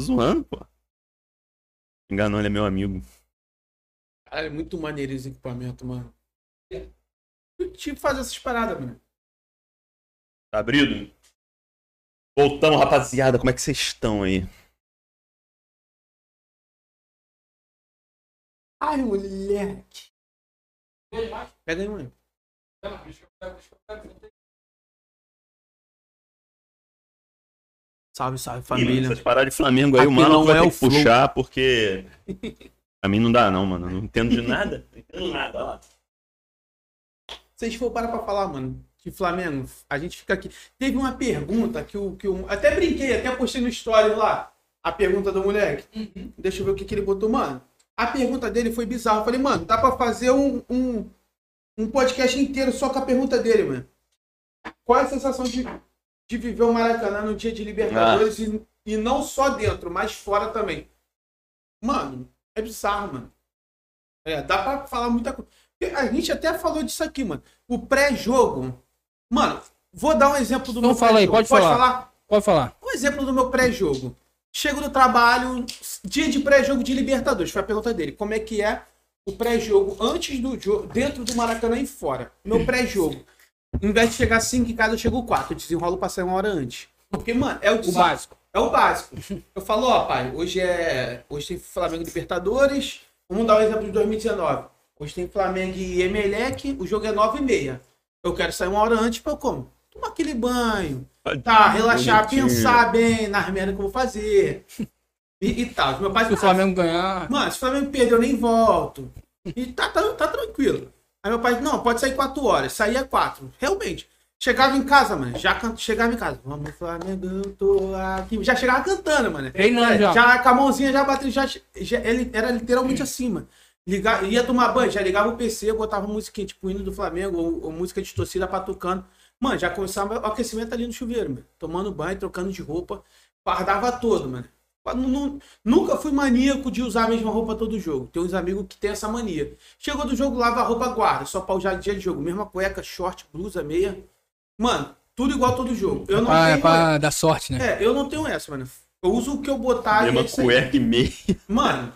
Tô zoando, pô. Enganou, ele é meu amigo. Cara, é muito maneiro esse equipamento, mano. Eu tive que fazer essas paradas, mano. Tá abrido? Voltamos, rapaziada. Como é que vocês estão aí? Ai, moleque. Pega aí, mano. Salve, salve, família. Essas paradas de Flamengo aí, o Apelão mano vai é ter o que flow. puxar, porque... Pra mim não dá não, mano. Eu Não entendo de nada. Não entendo nada, olha lá. Se vocês for parar pra falar, mano, que Flamengo, a gente fica aqui. Teve uma pergunta que o. Que o até brinquei, até postei no story lá. A pergunta do moleque. Deixa eu ver o que, que ele botou, mano. A pergunta dele foi bizarra. Eu falei, mano, dá pra fazer um, um, um podcast inteiro só com a pergunta dele, mano. Qual é a sensação de, de viver o Maracanã no dia de Libertadores e, e não só dentro, mas fora também? Mano, é bizarro, mano. É, dá pra falar muita coisa. A gente até falou disso aqui, mano. O pré-jogo. Mano, vou dar um exemplo do Então meu fala aí, pré-jogo. pode falar. Pode falar. Um exemplo do meu pré-jogo. Chego do trabalho, dia de pré-jogo de Libertadores. Foi a pergunta dele. Como é que é o pré-jogo antes do jogo, dentro do Maracanã e fora? Meu pré-jogo. Em vez de chegar 5 em casa, eu chego 4. Eu desenrolo pra sair uma hora antes. Porque, mano, é o, O básico. é o básico. Eu falo, ó, pai, hoje é. Hoje tem Flamengo e Libertadores. Vamos dar um exemplo de 2019. Hoje tem Flamengo e Emelec, o jogo é 9 e meia. Eu quero sair uma hora antes pra eu como? Tomar aquele banho, tá, relaxar, Bonitinho. pensar bem nas merdas que eu vou fazer. E, e tal. Meu pai Se o Flamengo ganhar. Mano, se o Flamengo perder, eu nem volto. E tá, tá, tá tranquilo. Aí meu pai, não, pode sair 4 horas. Saía 4. Realmente. Chegava em casa, mano. Já can... chegava em casa. Vamos, Flamengo, eu tô aqui. Já chegava cantando, mano. Treinando É, já. já com a mãozinha já batendo. Já, já, ele era literalmente assim, mano. Ligar, ia tomar banho, já ligava o PC, botava musiquinha, tipo hino do Flamengo, ou, ou música de torcida pra tocando. Mano, já começava o aquecimento ali no chuveiro, mano. Tomando banho, trocando de roupa. Fardava todo, mano. Nu- nu- Nunca fui maníaco de usar a mesma roupa todo jogo. Tem uns amigos que tem essa mania. Chegou do jogo, lava a roupa, guarda. Só pra usar dia de jogo. Mesma cueca, short, blusa, meia. Mano, tudo igual todo jogo. Eu não Pra, é tenho. pra dar sorte, né? É, eu não tenho essa, mano. Eu uso o que eu botar Mesma e é aí. cueca e meia. Mano,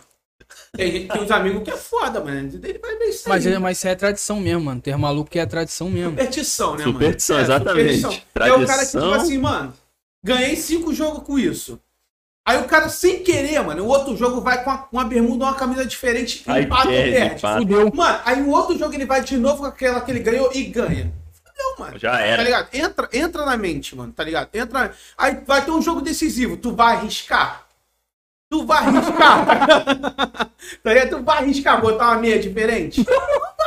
tem, uns amigos que é foda, mano. Ele vai ver isso Mas, aí. é- mas isso é tradição mesmo, mano. Ter maluco que é tradição mesmo. Superstição, né, Superstição, mano? exatamente. É o cara que, tipo Tradição. assim, mano, ganhei cinco jogos com isso. Aí o cara, sem querer, mano, o outro jogo vai com uma, uma bermuda ou uma camisa diferente, Aí empata ou perde. Fudeu. Mano, aí o outro jogo ele vai de novo com aquela que ele ganhou e ganha. Fudeu, mano. Já Tá era. ligado? Entra, entra na mente, mano, tá ligado? Entra. Aí vai ter um jogo decisivo. Tu vai arriscar? Tu vai arriscar? tá ligado? Tu vai arriscar botar uma meia diferente?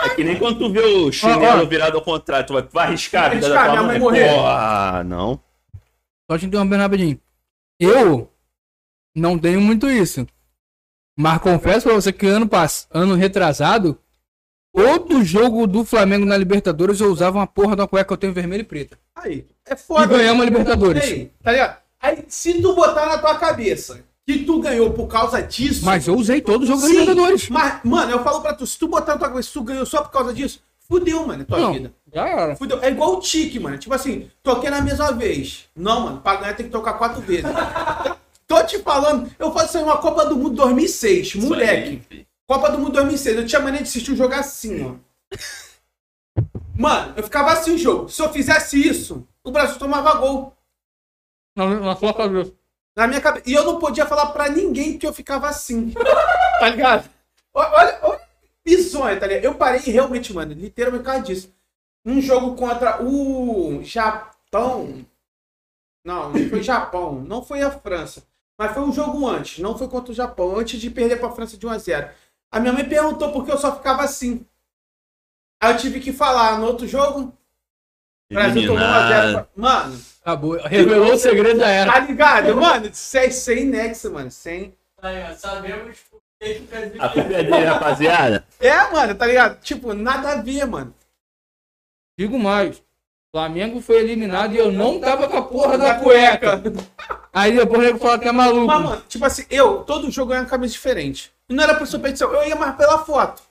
É que nem quando tu vê o chinelo virado ao contrário, tu vai, tu vai arriscar a vida da Arriscar, tua minha mãe. mãe morrer. Porra, não. Só te interrompendo rapidinho. Eu não tenho muito isso. Mas confesso pra você que ano passado, ano retrasado, todo jogo do Flamengo na Libertadores eu usava uma porra uma cueca que eu tenho vermelha e preta. Aí, é E foda. ganhamos a Libertadores. Aí, tá ligado? Aí, se tu botar na tua cabeça que tu ganhou por causa disso. Mas eu usei todo jogo da Libertadores. Mas, mano, eu falo pra tu, se tu botar na tua cabeça que tu ganhou só por causa disso, fudeu, mano, a tua Não, vida. já era. Fudeu. É igual o tique, mano. Tipo assim, toquei na mesma vez. Não, mano, pra ganhar tem que tocar quatro vezes. Tô te falando, eu faço aí uma Copa do Mundo 2006, Isso moleque. aí. Copa do Mundo 2006, eu tinha maneira de assistir o jogo assim, ó. Mano, eu ficava assim o jogo. Se eu fizesse isso, o Brasil tomava gol. Na, na sua cabeça. Na minha cabeça. E eu não podia falar pra ninguém que eu ficava assim. tá ligado? Olha, olha, bizonha, tá ligado? Eu parei realmente, mano, literalmente por causa disso. Um jogo contra o Japão. Não, não foi Japão. Não foi a França. Mas foi um jogo antes. Não foi contra o Japão. Antes de perder pra França de 1x0. A minha mãe perguntou por que eu só ficava assim. Aí eu tive que falar no outro jogo. Brasil tomou 1x0. Eliminado. Mano, Acabou. Revelou o segredo, já era. tá ligado? Mano, sem, sem nexo, mano. Sem. Aí, ó, sabemos que que dizer A culpa é dele, rapaziada. É, mano, tá ligado? Tipo, nada a ver, mano. Digo mais. Flamengo foi eliminado e eu não tava com a porra da cueca. Aí depois o nego fala que é maluco. Mas, mano, tipo assim, eu, todo jogo ia uma camisa diferente. E não era por superstição, eu ia mais pela foto.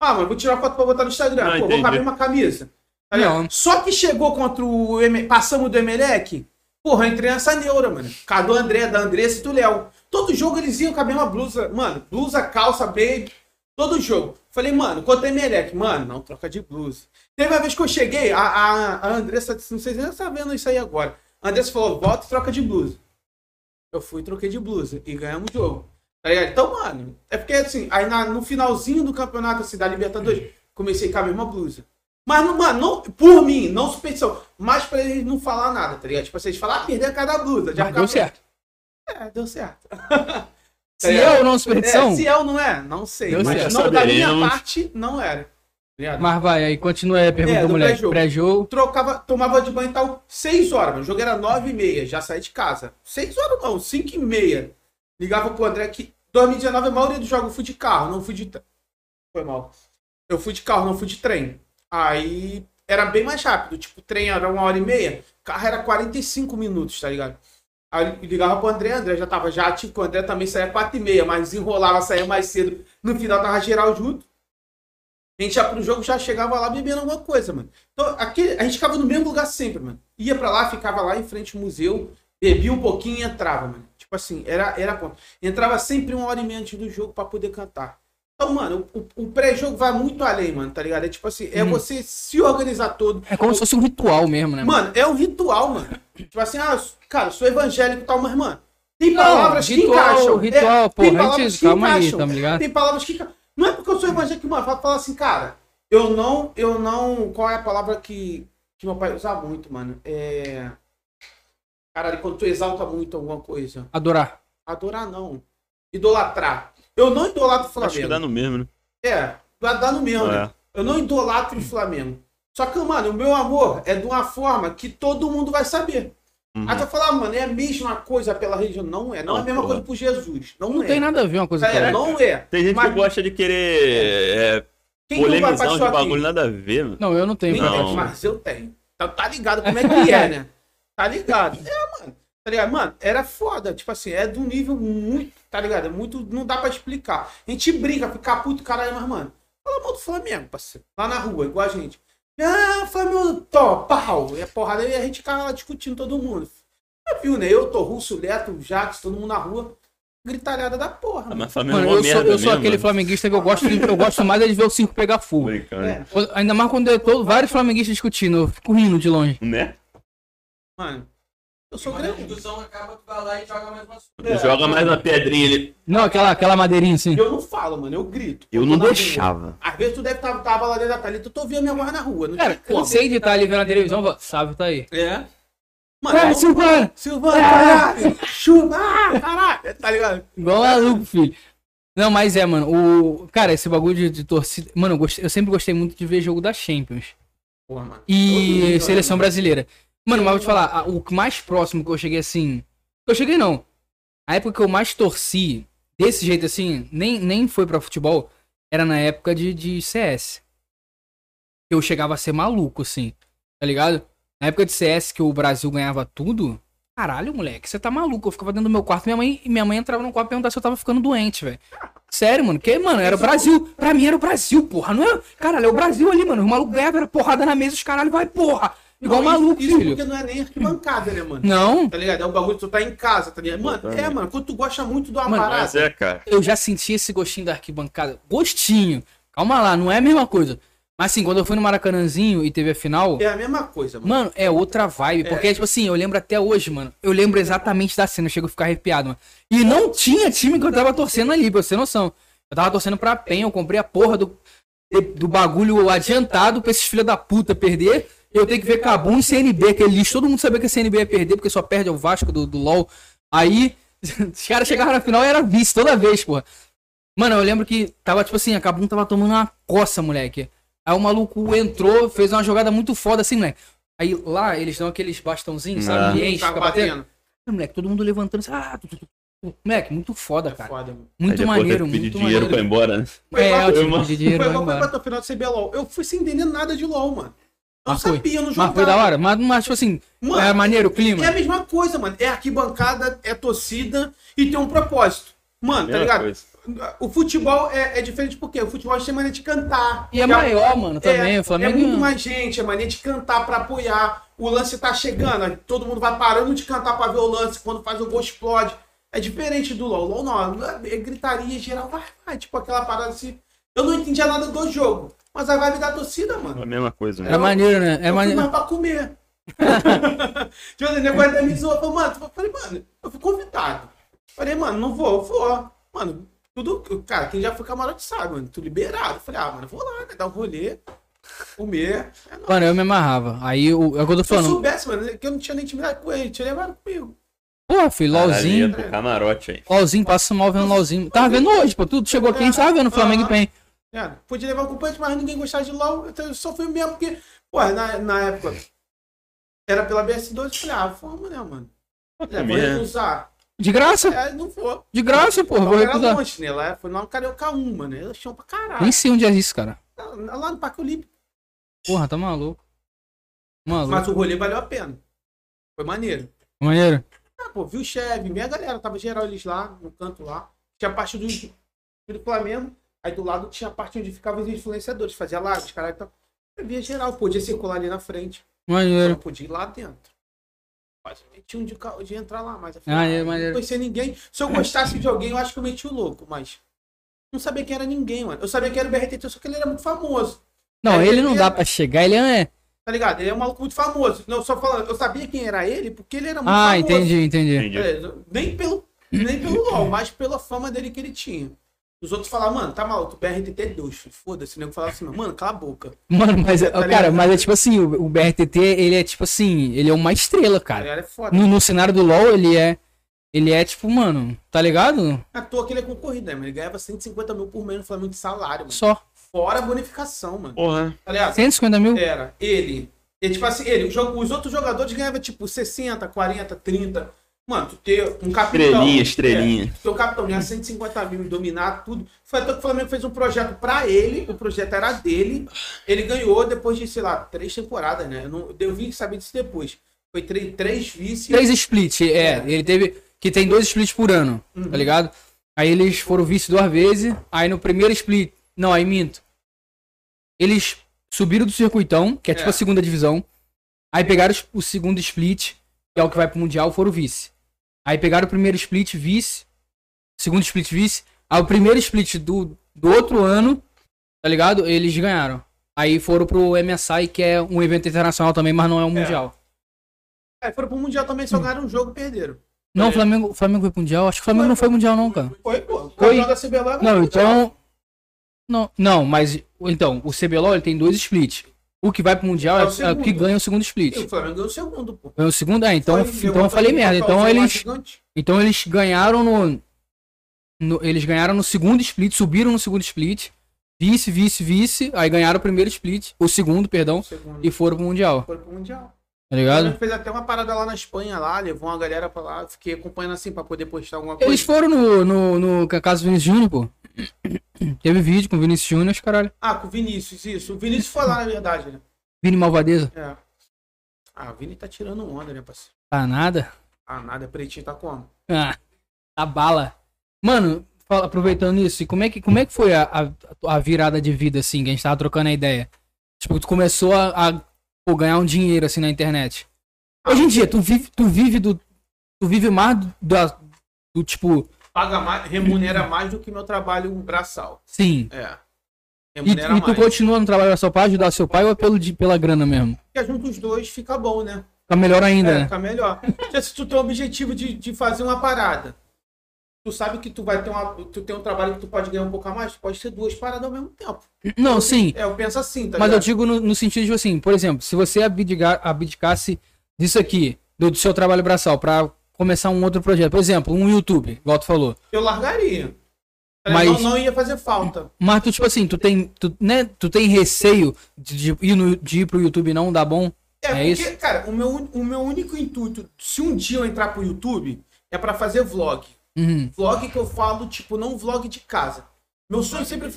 Ah, mano, vou tirar uma foto pra botar no Instagram. Não, Pô, vou entendi. com a mesma camisa. Tá? Não. Só que chegou contra o. Passamos do Emelec. Porra, eu entrei nessa neura, mano. Cadu André, da Andressa e do Léo. Todo jogo eles iam com a mesma blusa. Mano, blusa, calça, baby. Todo jogo. Falei, mano, quanto é Melec? Mano, não troca de blusa. Teve uma vez que eu cheguei, a, a, a Andressa, não sei se você tá vendo isso aí agora. A Andressa falou, volta e troca de blusa. Eu fui e troquei de blusa e ganhamos o jogo. Tá ligado? Então, mano, é porque assim, aí na- no finalzinho do campeonato assim, da Libertadores, comecei com a mesma blusa. Mas, não, mano, não, por mim, não superstição. Mas pra eles não falar nada, tá ligado? Tipo, vocês falar, ah, perder cada blusa. Já Mas deu certo. É, deu certo. Se é ou não superstição, É, se é ou não é, não sei. Deu mas não, da minha parte, não era. Ligado? mas vai, aí continua aí a pergunta É, do do moleque. pré-jogo. Pré-jogo. trocava, tomava de banho e tal, 6 horas, mano. O jogo era 9 e meia, já saí de casa. 6 horas não, 5 e meia. Ligava pro André que 2019 a maioria dos jogos eu fui de carro, não fui de. Foi mal. Eu fui de carro, não fui de trem. Aí era bem mais rápido. Tipo, trem era uma hora e meia, carro era 45 minutos, tá ligado? Aí ligava pro André, André já tava já ativo, o André também saía 4 e meia, mas desenrolava, saía mais cedo. No final tava geral junto. A gente já pro jogo já chegava lá bebendo alguma coisa, mano. Então, aqui, a gente ficava no mesmo lugar sempre, mano. Ia pra lá, ficava lá em frente ao museu, bebia um pouquinho e entrava, mano. Tipo assim, era, era ponto. Entrava sempre uma hora e meia antes do jogo pra poder cantar. Então, mano, o, o pré-jogo vai muito além, mano, tá ligado? É tipo assim, é Uhum. você se organizar todo. É como se fosse um ritual mesmo, né? Mano, é um ritual, mano. Tipo assim, ah, cara, eu sou evangélico e tal, mas, mano, tem Não, palavras que ritual, encaixam. ritual, É, porra, tem palavras gente- que calma aí, encaixam. tá ligado? Tem palavras que encaixam. Não é porque eu sou evangélico, mano, fala fala assim, cara, eu não, eu não, qual é a palavra que, que meu pai usa muito, mano? É... Caralho, quando tu exalta muito alguma coisa. Adorar. Adorar não. Idolatrar. Eu não idolatro o Acho que dá Flamengo. no mesmo, né? É, vai dar no mesmo, né? É. Eu não idolatro o Flamengo. Só que, mano, o meu amor é de uma forma que todo mundo vai saber. Uhum. Aí tu vai falar, mano, é a mesma coisa pela religião. Não é. Não, é a Não, mesma porra. coisa por Jesus. Não, Não é. tem nada a ver uma coisa com a É, outra. não é. Tem gente Mas que gosta de querer é, quem não vai polemizar sua bagulho aqui? nada a ver, mano. Não, eu não tenho. Cara. Não. Mas eu tenho. Então tá ligado como é que é, né? Tá ligado? É, mano. Tá ligado? Mano, era foda. Tipo assim, é de um nível muito. Tá ligado? É muito. Não dá pra explicar. A gente brinca, fica puto, caralho, mas, mano. Fala mal do Flamengo, parceiro. Lá na rua, igual a gente. Ah, Flamengo, tó, pau. E a porrada e a gente ficava lá discutindo todo mundo. Já viu, né? Eu, tô Russo, Leto, Jax, todo mundo na rua. Gritalhada da porra. Ah, mano. mas Flamengo é Mano, eu sou, eu sou mesmo, aquele mano. flamenguista que eu gosto, de- eu gosto mais é de ver o circo pegar fogo. É, Ainda mais quando eu tô vários flamenguistas discutindo, eu fico rindo de longe. Né? mano. Eu sou Quando a grande. discussão acaba, tu vai lá e joga mais uma É. Joga mais uma pedrinha ali. Não, aquela, aquela madeirinha assim. Eu não falo, mano. Eu grito. Eu não deixava. Às vezes tu deve estar tava lá dentro da Thalita, eu tô vendo minha voz na rua. Não Cara, cansei de estar ali vendo a televisão, fala, sabe, tá aí. É. Mano, É, é, Silvana! Silvana, caralho! Chuva! Ah, caralho! Tá ligado? Igual maluco, filho. Não, mas é, mano, o... Cara, esse bagulho de, de torcida... Mano, eu, gostei- eu sempre gostei muito de ver jogo da Champions. Porra, mano. E seleção brasileira. Mano, mas vou te falar, o mais próximo que eu cheguei assim. Eu cheguei não. A época que eu mais torci, desse jeito assim, nem, nem foi pra futebol, era na época de, de CS. Eu chegava a ser maluco, assim. Tá ligado? Na época de CS que o Brasil ganhava tudo. Caralho, moleque, você tá maluco. Eu ficava dentro do meu quarto, minha mãe, minha mãe entrava no quarto e perguntava se eu tava ficando doente, velho. Sério, mano. Que, mano, era o Brasil. Pra mim era o Brasil, porra. Não é. Caralho, é o Brasil ali, mano. O maluco ganhava, era porrada na mesa, os caralho, vai, porra. Igual Não, maluco, isso, isso filho. porque não é nem arquibancada, né, mano? Não, Tá ligado? É um bagulho que tu tá em casa, tá ligado? Mano, é, mano, quando tu gosta muito de uma Mano, parada. Mas é, cara. eu já senti esse gostinho da arquibancada. Gostinho. Calma lá, não é a mesma coisa. Mas assim, quando eu fui no Maracanãzinho e teve a final, É a mesma coisa, mano. mano, é outra vibe. Porque, tipo assim, eu lembro até hoje, mano. Eu lembro exatamente da cena, eu chego a ficar arrepiado, mano. E não tinha time que eu tava torcendo ali, pra você ter noção. Eu tava torcendo pra PEN, eu comprei a porra do, do bagulho adiantado pra esses filha da puta perder. Eu tenho que ver Cabum e CNB, aquele lixo. Todo mundo sabia que a CNB ia perder, porque só perde ao Vasco do, do LoL. Aí, os caras chegavam na final e era vice toda vez, porra. Mano, eu lembro que tava, tipo assim, a Cabum tava tomando uma coça, moleque. Aí o maluco entrou, fez uma jogada muito foda, assim, moleque. Aí lá eles dão aqueles bastãozinhos, Ah. sabe? De enche, Tava fica batendo. batendo. Ah, moleque, todo mundo levantando assim. Ah, tu, tu, tu. Moleque, muito foda, É cara. foda, mano. Muito maneiro, muito dinheiro pra ir maneiro. embora, né? Foi É, igual- eu tive dinheiro embora. pra tua final de CBLOL. Eu fui sem entender nada de LOL, mano. Eu Mas foi. sabia, eu não jogava. Mas foi da hora. Mas, mas tipo assim, Mano, é maneiro o clima. É a mesma coisa, mano. É arquibancada, é torcida e tem um propósito. Mano, tá ligado? coisa. O futebol é, é diferente porque o futebol tem maneira de cantar. E é maior, mano, também. É, o Flamengo. é muito mais gente, é maneira de cantar pra apoiar. O lance tá chegando, todo mundo vai parando de cantar pra ver o lance. Quando faz o gol, explode. É diferente do LoL. LoL não, é gritaria geral, vai, vai. Tipo aquela parada assim. Eu não entendia nada do jogo. Mas a vibe da torcida, mano. É a mesma coisa, né? Era maneiro, né? É eu maneiro. mais pra comer. tipo assim, o negócio da. Eu falei, mano, eu falei, mano, eu fui convidado. Falei, mano, não vou, eu vou. Mano, tudo. Cara, quem já foi camarote sabe, mano. Tudo liberado. Eu falei, ah, mano, eu vou lá, né? Dar um rolê, comer. É nóis. Mano, eu me amarrava. Aí o- é o que eu tô Se eu falando. soubesse, mano, é que eu não tinha nem intimidade com ele, tinha levado comigo. Pô, filho, LOLzinho. camarote aí. LOLzinho, passa mal vendo LOLzinho. Tava vendo hoje, pô. Tu chegou aqui, a gente tava vendo Flamengo e. PEN. É, podia levar acompanhante, mas ninguém gostava de LOL. Então eu só fui mesmo porque, pô, na, na época era pela BS2, eu falei, ah, vamos, né, mano? É, vou Comer. recusar. De graça. É, não vou. De graça, pô. Vou Então, era recusar. longe, né? Lá foi lá no Carioca 1, mano. Eles tinham pra caralho. Nem sei onde é isso, cara. Lá no Parque Olímpico. Porra, tá maluco. Maluco. Mas o rolê valeu a pena. Foi maneiro. Maneiro. Ah, pô, viu o chefe, minha galera, tava geral eles lá, no canto lá. Tinha a parte do, do Flamengo, aí do lado tinha a parte onde ficavam os influenciadores, fazia lives, caralho, então. Eu via geral, podia circular ali na frente. Só Maneiro. não podia ir lá dentro. Mas eu meti um de, de entrar lá, mas eu Ah, é não conhecia ninguém. Se eu gostasse de alguém, eu acho que eu meti o louco, mas. Não sabia quem era ninguém, mano. Eu sabia que era o BRTT, só que ele era muito famoso. Não, É, ele não ele dá pra chegar, ele é. Tá ligado? Ele é um maluco muito famoso. Não, só falando, eu sabia quem era ele porque ele era muito Ah, famoso. entendi, entendi. Entendi. É, nem pelo, nem pelo LOL, mas pela fama dele que ele tinha. Os outros falavam, mano, tá maluco, BRTT é dois, filho, foda-se. O nego falava assim, mano, cala a boca. Mano, mas, Tá cara, ligado? mas é tipo assim, o, o BRTT, ele é tipo assim, ele é uma estrela, O cara. é foda. No, no cenário do LoL, ele é. Ele é tipo, mano, tá ligado? À toa que ele é concorrido, né, mano? Ele ganhava 150 mil por mês no Flamengo de salário, mano. Só. Fora a bonificação, mano. Porra. Tá ligado? 150 mil? Era ele. E, tipo assim, ele, os outros jogadores ganhavam tipo 60, 40, 30. Mano, tu ter um capitão. Estrelinha, estrelinha. É, tu ter um capitão ganhar 150 mil e dominar tudo. Foi até que o Flamengo fez um projeto pra ele, o projeto era dele. Ele ganhou depois de, sei lá, três temporadas, né? Eu, não, eu vim saber disso depois. Foi três, três vice. Três splits, é. É. Ele teve. Que tem dois splits por ano, Uhum. tá ligado? Aí eles foram vice duas vezes. Aí no primeiro split. Não, aí minto. Eles subiram do circuitão, que é tipo É. a segunda divisão. Aí pegaram os- o segundo split, que é o que vai pro Mundial, foram vice. Aí pegaram o primeiro split, vice. Segundo split, vice. Aí o primeiro split do, do outro ano, tá ligado? Eles ganharam. Aí foram pro MSI, que é um evento internacional também, mas não é um Mundial. Aí foram pro Mundial também, só ganharam um jogo e perderam. Não, É. o Flamengo, Flamengo foi pro Mundial? Acho que o Flamengo não foi mundial, não, cara. Foi, pô. Foi? Da CBLOL é Não, então. Não, não, mas. Então, o CBLOL ele tem dois splits. O que vai pro Mundial É é, o é que ganha o segundo E split. o Flamengo ganhou o segundo, pô. Ganhou o segundo? É, então, Foi, então eu falei merda. Então eles, então eles ganharam no, no- Eles ganharam no segundo split, subiram no segundo split. Vice, vice, vice. Aí ganharam o primeiro split. O segundo, perdão. O segundo. E foram pro Mundial. Foram pro Mundial. Tá ligado? gente fez até uma parada lá na Espanha, lá, levou uma galera pra lá, fiquei acompanhando assim pra poder postar alguma coisa. Eles foram no, no, no caso do Vinícius Júnior, pô. Teve vídeo com o Vinícius Júnior, caralho. Ah, com o Vinícius, isso. O Vinícius foi lá, na verdade, né? Vini Malvadeza. É. Ah, o Vini tá tirando onda, né, parceiro? Tá nada. Ah, nada, pretinho tá como? Ah, a bala. Mano, fala- aproveitando isso, e como é que, como é que foi a, a, a virada de vida, assim, que a gente tava trocando a ideia? Tipo, tu começou a, a, pô, ganhar um dinheiro, assim, na internet. Hoje em dia, tu vive, tu vive do. Tu vive mais do, da- do tipo. Paga mais, remunera mais do que meu trabalho braçal. Sim. É. E, Remunera e tu mais. continua no trabalho seu pai, ajudar seu pai ou é pelo, de- pela grana mesmo? Porque junto os dois fica bom, né? Fica melhor ainda, É, né? fica melhor. Se tu tem o objetivo de, de fazer uma parada, tu sabe que tu vai ter uma. Tu tem um trabalho que tu pode ganhar um pouco a mais, pode ter duas paradas ao mesmo tempo. Não, sim. É, eu penso assim, tá Mas eu ligado? digo no, no sentido de assim, por exemplo, se você abdicar, abdicasse disso aqui, do, do seu trabalho braçal, pra começar um outro projeto, por exemplo, um YouTube, igual tu falou. Eu largaria. Mas- Não, não ia fazer falta. Mas tu, tipo assim, tu tem, tu, né, tu tem receio de, de ir no, de ir pro YouTube e não dar bom? É, É porque, isso? cara, o meu, o meu único intuito, se um dia eu entrar pro YouTube, é pra fazer vlog. Uhum. Vlog que eu falo, tipo, não vlog de casa. Meu sonho sempre.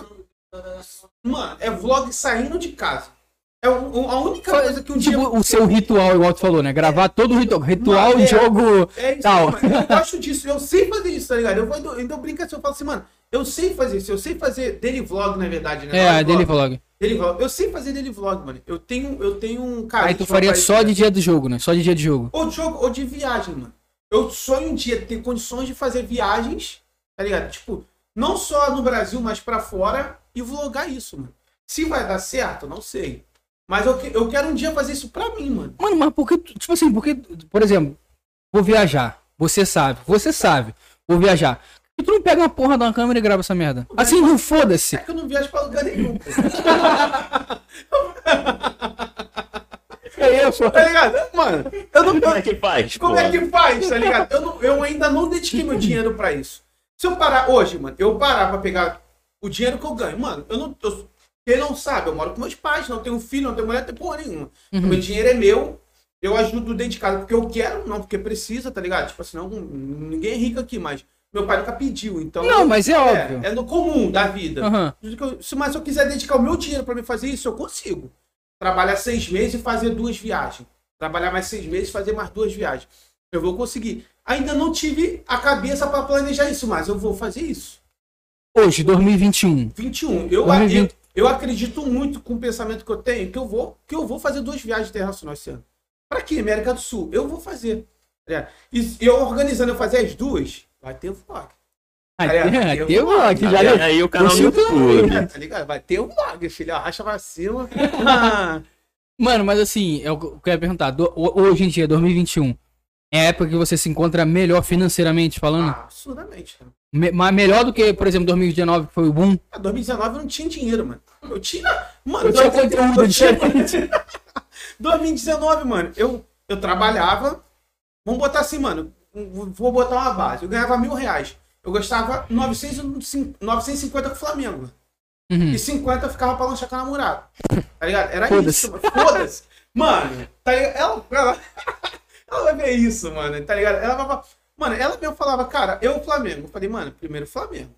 Mano, é vlog saindo de casa. É o- a única coisa que um dia. Tipo, o seu ritual, igual tu falou, né? Gravar todo o ritual. Ritual, é. jogo. É isso, Tal. mano. Eu gosto disso, eu sei fazer isso, tá ligado? Eu vou, então, brinca assim, eu falo assim, mano, eu sei fazer isso, eu sei fazer daily vlog, na verdade, né? É, vlog. vlog. Daily vlog. Eu sei fazer daily vlog, mano. Eu tenho, eu tenho um cara. Aí tu faria só de dia do jogo, né? Só de dia de jogo. Ou de jogo, ou de viagem, mano. eu sonho um dia ter condições de fazer viagens, tá ligado? Tipo, não só no Brasil, mas pra fora e vlogar isso, mano. Se vai dar certo, não sei. Mas eu, que- eu quero um dia fazer isso pra mim, mano. Mano, mas por que, tu- tipo assim, porque, por exemplo, vou viajar, você sabe, você sabe, vou viajar. E tu não pega uma porra de uma câmera e grava essa merda? Assim, não foda-se. É que eu não viajo pra lugar nenhum. É isso. Tá ligado? Mano, eu não. Como é que faz? Como pô? é que faz, tá ligado? Eu, não- eu ainda não dediquei meu dinheiro pra isso. Se eu parar hoje, mano, eu parar pra pegar o dinheiro que eu ganho, mano, eu não. Eu, quem não sabe, eu moro com meus pais, não tenho filho, não tenho mulher, não tenho porra nenhuma. Uhum. Meu dinheiro é meu, eu ajudo dentro de casa porque eu quero, não porque precisa, tá ligado? Tipo assim, não, ninguém é rico aqui, mas meu pai nunca pediu, então. Não, mas é óbvio. É, é no comum da vida. Aham. Se- Mas se eu quiser dedicar o meu dinheiro pra me fazer isso, eu consigo. Trabalhar seis meses e fazer duas viagens. Trabalhar mais seis meses e fazer mais duas viagens. Eu vou conseguir. Ainda não tive a cabeça pra planejar isso, mas eu vou fazer isso. Hoje, 2021. 21. Eu, 2020. Eu, acredito muito com o pensamento que eu tenho que eu vou, que eu vou fazer duas viagens internacionais esse ano. Pra quê? América do Sul. Eu vou fazer. É. E eu organizando eu fazer as duas, vai ter vlog. É, até eu- vlog, já Aí, aí o canal Você YouTube. É, tá ligado? Vai ter vlog, filho. Arrasta pra cima. Mano, mas assim, eu eu quero perguntar, do- ho- hoje em dia, 2021, é a época que você se encontra melhor financeiramente falando? ah, absurdamente. cara. Me- melhor do que, por exemplo, 2019, que foi o boom? Em 2019 eu não tinha dinheiro, mano. Eu tinha. Mano, Eu tinha conteúdo diferente. 2019, mano, eu, eu trabalhava. Vamos botar assim, mano. Vou botar uma base. Eu ganhava mil reais. Eu gastava 900, 950 com o Flamengo. Uhum. E 50 eu ficava pra lanchar com a namorada. Tá ligado? Era Foda-se. isso. mano. Foda-se. Mano, tá ligado? Ela, ela, ela vai ver isso, mano. Tá ligado? Ela vai Mano, ela mesmo falava, cara, eu Flamengo. Eu falei, mano, primeiro Flamengo.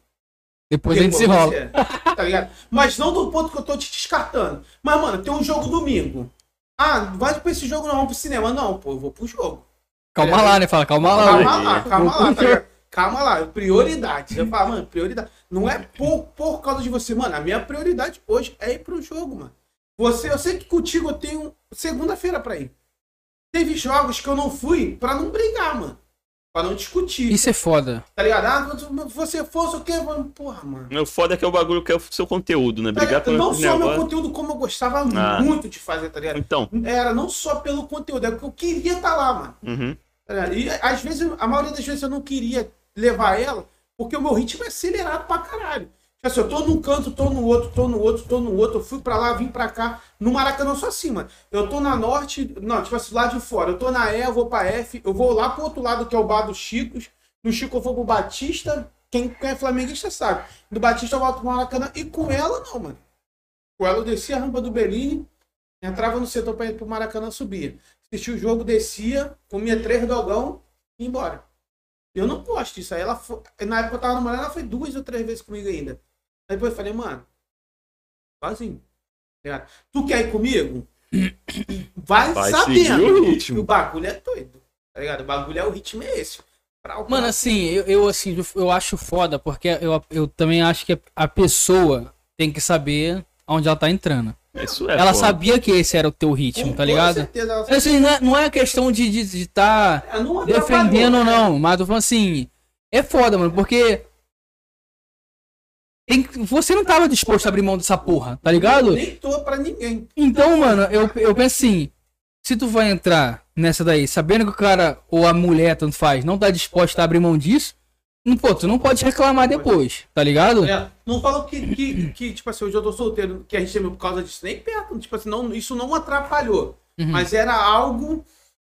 Depois a gente se rola. você, Tá ligado? Mas não do ponto que eu tô te descartando. Mas, mano, tem um jogo domingo. Ah, vai pra esse jogo não, vamos pro cinema. Não, pô, eu vou pro jogo. Calma lá, né? Fala, calma lá. Calma lá, calma lá, tá ligado? Calma lá, prioridade. Eu falo, mano, prioridade. Não é por, por causa de você, mano. A minha prioridade hoje é ir pro jogo, mano. Você, eu sei que contigo eu tenho segunda-feira pra ir. Teve jogos que eu não fui pra não brigar, mano. Pra não discutir. Isso é foda. Tá ligado? Ah, se você fosse o quê? Mano, Porra, mano. O foda é que é o bagulho que é o seu conteúdo, né? Tá ligado? pelo não só meu negócio. conteúdo, como eu gostava Ah. muito de fazer, tá ligado? Então. Era não só pelo conteúdo, é porque eu queria estar lá, mano. Uhum. Tá? E às vezes, a maioria das vezes eu não queria levar ela, porque o meu ritmo é acelerado pra caralho. Assim, eu tô num canto, tô no outro, tô no outro, tô no outro, eu fui pra lá, vim pra cá. No Maracanã eu sou mano. Eu tô na norte, não, tipo assim, lá de fora. Eu tô na E, eu vou pra F, eu vou lá pro outro lado, que é o bar dos Chicos. No Chico eu vou pro Batista. Quem, quem é flamenguista sabe. Do Batista eu volto pro Maracanã. E com ela, não, mano. Com ela eu descia a rampa do Bellini, entrava no setor pra ir pro Maracanã, subia. Assistia o jogo, descia, comia três dogão e embora. Eu não gosto disso. Aí ela foi, na época eu tava namorando, ela foi duas ou três vezes comigo ainda. Aí depois eu falei, mano, sozinho. Tá ligado? Tu quer ir comigo? Vai, Vai sabendo o ritmo. o bagulho é doido. Tá ligado? O bagulho é o ritmo é esse. Mano, assim, eu, eu, assim, eu acho foda, porque eu, eu também acho que a pessoa tem que saber onde ela tá entrando. Isso é. ela foda. sabia que esse era o teu com ritmo, tá toda ligado? certeza, Assim, não é, não é questão de estar de, tá É, defendendo ou né? não, mas eu falo assim, é foda, mano, porque tem você não tava disposto a abrir mão dessa porra, tá ligado? Nem tô pra ninguém. Então, mano, eu, eu penso assim, se tu vai entrar nessa daí, sabendo que o cara ou a mulher, tanto faz, não tá disposta a abrir mão disso, não, pô, tu não pode reclamar depois, tá ligado? É, não falo que, que, que, tipo assim, hoje eu tô solteiro, que a gente teve por causa disso, nem perto. Tipo assim, não, isso não atrapalhou. Uhum. Mas era algo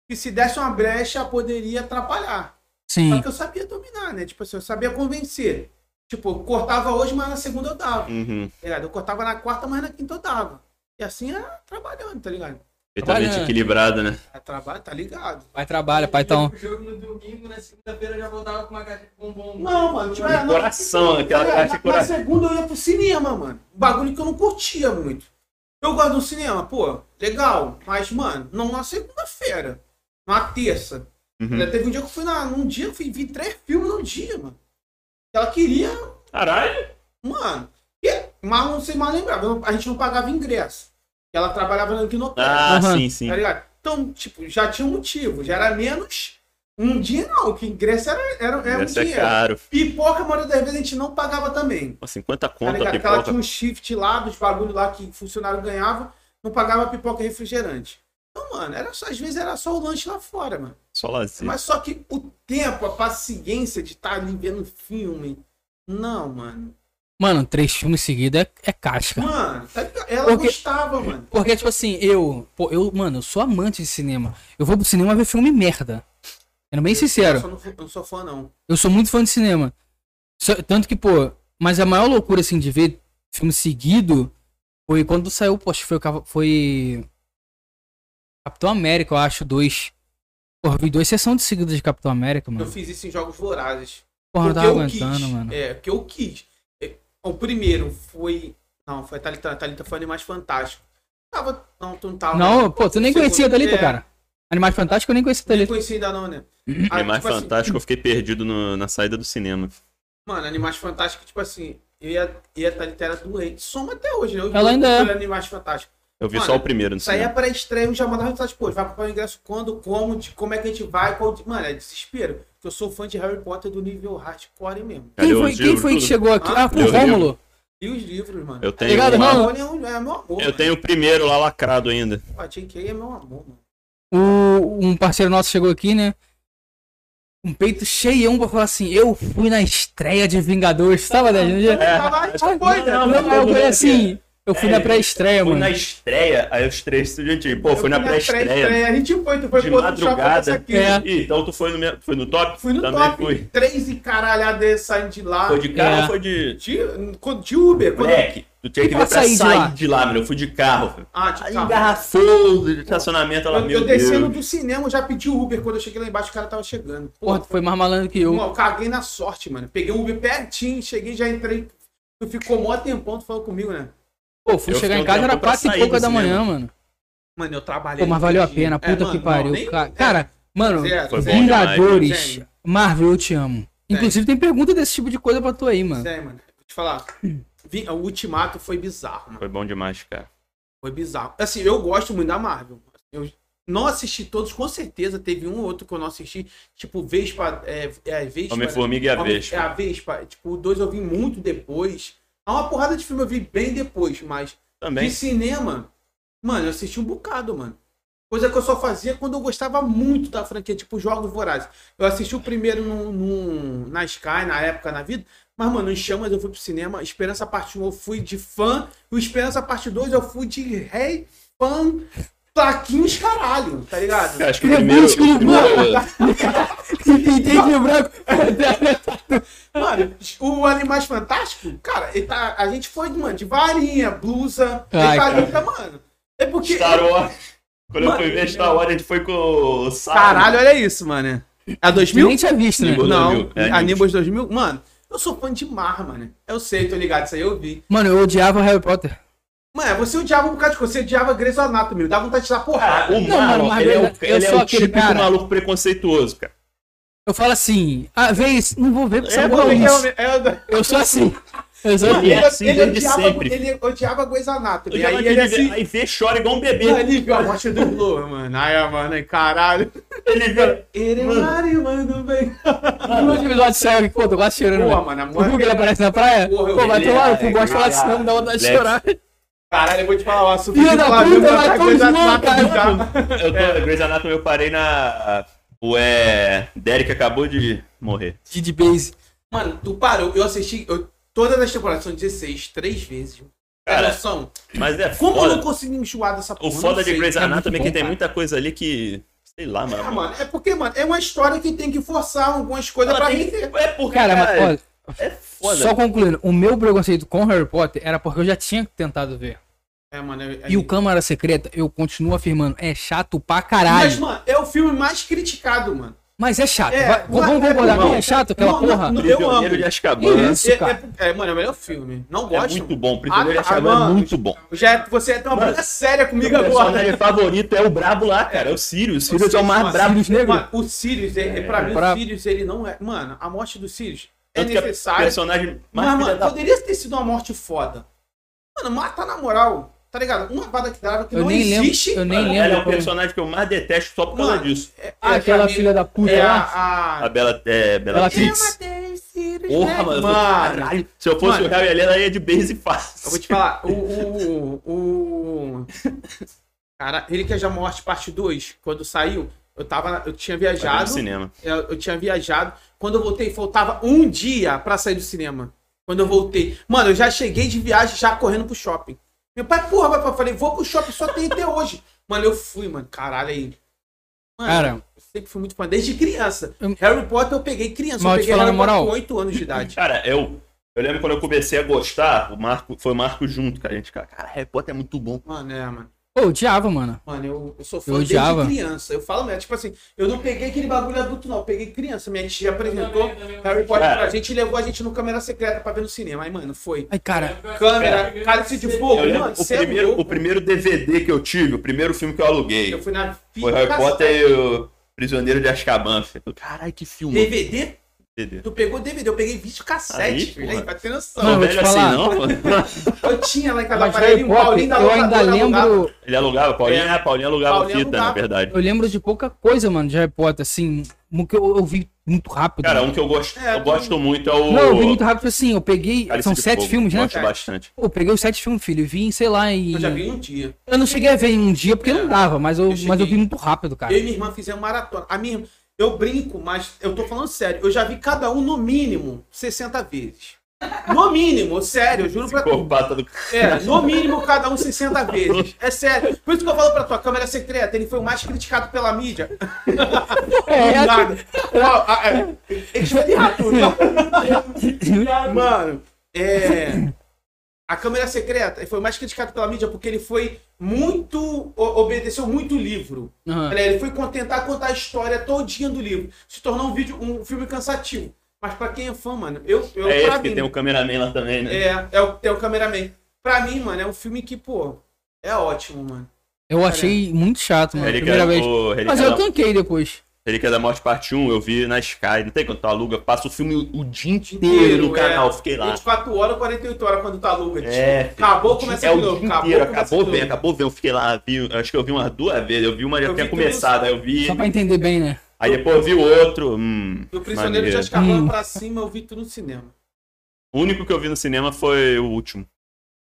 que se desse uma brecha poderia atrapalhar. Só Sim. que eu sabia dominar, né? Tipo assim, eu sabia convencer. Tipo, eu cortava hoje, mas na segunda eu dava. Uhum. Tá? Eu cortava na quarta, mas na quinta eu dava. E assim é trabalhando, tá ligado? Trabalhando. equilibrado, né? É trabalho, tá ligado? Vai trabalha, pai, então. O jogo no domingo, na segunda-feira já voltava com uma caixa de bombom. Não, mano, tipo, é, não, coração, aquela Tá caixa de ligado? na, coração. segunda eu ia pro cinema, mano. Um bagulho que eu não curtia muito. Eu gosto do cinema, pô, legal. Mas, mano, não na segunda-feira. Na terça. Uhum. Teve um dia que eu fui na, num dia, eu fui, vi três filmes num dia, mano. Ela queria, Caralho. mano. E, mas não sei mais lembrar. eu- A gente não pagava ingresso. Ela trabalhava no Quinopé. Ah, Aham. sim, sim. Tá ligado? Então, tipo, já tinha um motivo. Já era menos Um dia não, que ingresso era, era, era um Essa é dinheiro. caro. Pipoca, a maioria das vezes, a gente não pagava também. Pô, 50 Tá conto a ligado? Que ela pipoca. tinha um shift lá dos bagulho lá que funcionário ganhava, não pagava pipoca e refrigerante. Então, mano, era só, às vezes era só o lanche lá fora, mano. Só lazer. Mas só que o tempo, a paciência de estar ali vendo filme. Não, mano. Mano, três filmes seguidos é, é casca. Mano, tá ela Porque- gostava, mano. Porque, tipo assim, eu, pô, eu, mano, eu sou amante de cinema. Eu vou pro cinema ver filme merda. Sendo bem Eu sincero. só não, eu não sou fã, não. Eu sou muito fã de cinema. Só- tanto que, pô, mas a maior loucura, assim, de ver filme seguido foi quando saiu, que foi, foi Capitão América, eu acho, dois. Porra, eu vi duas sessões de seguida de Capitão América, Eu mano. fiz isso em jogos vorazes. Porra, eu não tava eu aguentando, quis. mano. É, porque eu quis. É, O primeiro foi. Não, foi a Thalita. A Thalita foi Animais Fantásticos. Tava. Não, tu não tava. Não, pô, tu nem conhecia a Thalita, é, cara. Animais Fantásticos eu nem conhecia a Nem Thalita. conhecia ainda não, né? Ah, É mais tipo assim, fantástico, eu fiquei perdido no- na saída do cinema. Mano, Animais Fantásticos, tipo assim, eu e a, e a Thalita era doente. Soma até hoje, né? Eu Ela ainda é. Animais Fantásticos. Eu vi Mano, só o primeiro no Isso aí é pra estreia, eu já mandava mensagem, pô, vai comprar o ingresso quando, como, de, como é que a gente vai, qual... Mano, é desespero. Porque eu sou fã de Harry Potter do nível hardcore mesmo. Quem Cadê foi, quem foi que chegou aqui? Ah, Ah, foi o? Rômulo. E os livros, mano. Eu tenho, ligado, lá- irmão? Rony é, um- é meu amor. eu tenho o primeiro lá lacrado ainda. A JK é meu amor, mano. O, um parceiro nosso chegou aqui, né? Um peito cheião pra falar assim: Eu fui na estreia de Vingadores. Tava, né? gente? É. Tava lá, foi, né? Não, não, eu falei não, assim: Eu fui É, na pré-estreia, Fui mano. na estreia, aí os três estudantinhos. Pô, Eu foi na fui pré-estreia. A gente foi, tu foi De pro outro madrugada. aqui. É. Ih, então tu foi no, meu- foi no top? Fui no Também top. fui. Três e caralhada saindo de lá. Foi de carro É. ou foi de. De, de Uber. Quando... Moleque, tu tinha que Pra ver pra sair de lá. de lá, meu. Eu fui de carro. filho. Ah, de Aí carro. engarrafou de estacionamento lá, Eu, meu eu descendo Deus. do cinema, eu já pedi Uber. Quando eu cheguei lá embaixo, o cara tava chegando. Porra, tu foi mais malandro que eu. Irmão, eu caguei na sorte, mano. Peguei o Uber pertinho, cheguei, já entrei. Tu ficou mó tempão, tu falou comigo, né? Pô, fui Eu chegar em casa, era quatro e pouca da manhã, mano. Mano, eu trabalhei. Pô, mas valeu a pena, puta É, que mano, pariu. não, nem- Ca- é, Cara, mano, zero. Vingadores, Zero. Marvel, eu te amo. Inclusive, tem pergunta desse tipo de coisa pra tu aí, mano. Sério, mano. Vou te falar. O Ultimato foi bizarro, mano. Foi bom demais, cara. Foi bizarro. Assim, eu gosto muito da Marvel. Eu não assisti todos, com certeza. Teve um ou outro que eu não assisti. Tipo, Vespa. É, é Vespa. Homem-Formiga e a Vespa. É a Vespa. Tipo, dois eu vi muito depois. Há uma porrada de filme eu vi bem depois, mas Também. de cinema, mano, eu assisti um bocado, mano. Coisa que eu só fazia quando eu gostava muito da franquia, tipo Jogos Vorazes. Eu assisti o primeiro no, no- na Sky, na época, na vida. Mas, mano, em Chamas eu fui pro cinema. Esperança Parte 1 eu fui de fã. E o Esperança Parte 2 eu fui de rei, fã, plaquinhos caralho, tá ligado? Acho que o primeiro. o Crepúsculo, primeiro- Pintei de branco. Mano, o Animais Fantásticos, cara, ele tá, a gente foi, mano, de varinha, blusa, Ai, retalhita, mano. É porque. Star Wars. Quando Mano, eu fui ver Star Wars, a gente foi com o Saro. Caralho, olha isso, mano. A 2000? Nem tinha visto, né? Não, 2000, é, a. Nimbus 2000. Mano, eu sou fã de Mar, mano. Eu sei, tô ligado, isso aí eu vi. Mano, eu odiava Harry Potter. Mano, você odiava um bocado de coisa, você odiava Grey's Anatomy, dá vontade de dar porrada. Cara, o Não, mano, mas ele é o, ele é sou o aquele típico cara. maluco preconceituoso, cara. Eu falo assim, ah, vê isso, não vou ver porque É, é, mano, isso. é, é, Eu sou assim. Eu sou Ele assim. é assim desde odiava, sempre. ele odiava Grey's Anatomy. E já aí ele queria assim. Aí vê, chora igual um bebê. Aí viu a morte do Blue, mano. Ai, mano, ai, caralho. Ele vê. Ele, Mari, mano, vem. No último episódio aqui, pô, tô quase chorando. Porra, mano, a viu ele morte. aparece na praia? Porra, pô, vai tomar, ele eu é- gosto de falar disso, não, me dá vontade de chorar. Caralho, eu vou te falar, o assunto Filha de mesmo, vai tá Anatomy cara. já. Eu tô, Grey's Anatomy, eu parei na. O é. Derek acabou de morrer. Didi Base. Mano, tu parou, eu assisti eu- todas as temporadas, são 16, três vezes. Cara, Cara, são. Mas é Como eu não consegui me enxuar dessa porra? O foda de. Grey's é Anatomy é bom, que tem cara. muita coisa ali que. Sei lá, mano. É, mano, é porque, mano, é uma história que tem que forçar algumas coisas Ela pra render. que- É porque. Cara, mas, cara, ó, é foda. só concluindo, o meu preconceito com Harry Potter era porque eu já tinha tentado ver. É, mano. É, E o Câmara Secreta, eu continuo afirmando, é chato pra caralho. Mas, mano, é o filme mais criticado, mano. Mas é chato. É, vai- não é- vamos é concordar que é chato aquela Não, não, porra? não. eu Prisioneiro amo. de Azkaban. Isso, É, cara. é, é, mano, é o melhor filme. Não É gosto. muito bom. Prisioneiro Ah, de tá, Azkaban é muito bom. Já, você tem uma Mano, briga séria comigo agora. personagem favorito é o brabo lá, cara. É o Sirius. O Sirius é o mais Mano, brabo. Sirius negro. Mano, o Sirius, ele, pra mim, Pra- o Sirius, ele não é. Mano, a morte do Sirius é Tanto que é necessária. personagem mais Mas, mano, da poderia ter sido uma morte foda. Mano, mata na moral. Tá ligado? Uma Avada Kedavra que Eu não nem lembro. existe. Eu nem Ela é lembro. o como- personagem que eu mais detesto só por causa Mano, disso. É, Ah, aquela filha da puta é lá. a, A Bela. É, Bela Ela Trix. Trix. Porra, mano. Mano, caralho. Se eu fosse Mano. o Harry ela ia de base eu fácil. vou te falar, o. o, o... Cara, Relíquias da Morte, parte 2, quando saiu, eu tava. Eu tinha ver no viajado. cinema. Eu, eu tinha viajado. Quando eu voltei, faltava um dia pra sair do cinema. Quando eu voltei. Mano, eu já cheguei de viagem já correndo pro shopping. Meu pai, porra, vai eu falei, vou pro shopping, só tem até hoje. Mano, eu fui, mano. Caralho aí. Mano, Cara, eu sempre fui muito fã, desde criança. Eu- Harry Potter eu peguei criança. Mas eu peguei Harry Potter moral. com 8 anos de idade. Cara, eu. Eu lembro quando eu comecei a gostar, o Marco, foi o Marco junto, cara. A gente, cara, cara, Harry Potter é muito bom. Mano, é, mano. Pô, eu odiava, mano. Mano, eu, eu sou Eu fã desde odiava. criança. Eu falo mesmo, tipo assim, eu não peguei aquele bagulho adulto, não. Eu peguei criança. Minha tia apresentou também, também. Harry Potter Cara. pra gente e levou a gente no câmera secreta pra ver no cinema. Aí, mano, foi. Ai, cara. Câmera, cálice de fogo, Eu mano. o, é primeiro, louco. o primeiro DVD que eu tive, o primeiro filme que eu aluguei, Eu fui na foi Harry Potter e o Prisioneiro de Azkaban. Caralho, que filme. DVD? DVD. Tu pegou DVD, eu peguei vídeo cassete, Aí, filho. porra. Aí, pra ter noção. Não, velho assim, não, pô. Eu tinha lá em casa, aparelho, um Paulinho da eu ainda locadora alugava. lembro. Ele alugava, Paulinho, É. é. Paulinho alugava Paulinho fita, na alugava. verdade. Eu lembro de pouca coisa, mano, de Harry Potter, assim. um Que eu, eu vi muito rápido. Cara, mano. um que eu gosto, É, eu gosto muito é o. Não, eu vi muito rápido, assim. Eu peguei. Cálice são sete Fogo. filmes, né? Gosto bastante. Pô, eu peguei os sete filmes, filho. e Vi, sei lá, em. Eu já vi um dia. Eu não cheguei a ver em um dia porque não dava, mas eu, Eu mas eu vi muito rápido, cara. Eu e minha irmã fizemos maratona. A minha irmã, eu brinco, mas eu tô falando sério. Eu já vi cada um no mínimo 60 vezes. No mínimo, sério, eu juro pra tu. Do. É, no mínimo cada um 60 vezes. É sério. Por isso que eu falo pra tua câmera secreta, ele foi o mais criticado pela mídia. É, Nada. Ó, a- é, Eles fazem rato, não. Mano, é. A câmera secreta foi mais criticado pela mídia porque ele foi muito. obedeceu muito o livro. Aham. Ele foi contentar contar a história todinha do livro. Se tornou um vídeo, um filme cansativo. Mas pra quem é fã, mano, eu, eu É esse que mim, tem o cameraman lá também, né? é, é o, tem o cameraman. Pra mim, mano, é um filme que, pô, é ótimo, mano. Eu achei muito chato, mano. Relíquia, Primeira vez. Mas eu tanquei depois. Relíquia da Morte Parte 1, eu vi na Sky. Não tem quando tu aluga, passa o filme o dia inteiro Inteiro, no canal, é. fiquei lá. 24 horas, 48 horas quando tu aluga. É, Acabou, começa é de o novo. dia Acabou, inteiro, acabou de bem, acabou bem. Eu fiquei lá, vi, acho que eu vi umas duas vezes. Eu vi uma já tinha começado, aí eu vi. Só pra entender bem, né? Aí depois eu vi o outro. Hum, E o Prisioneiro de maneiro. Azkaban Hum. pra cima, eu vi tudo no cinema. O único que eu vi no cinema foi o último.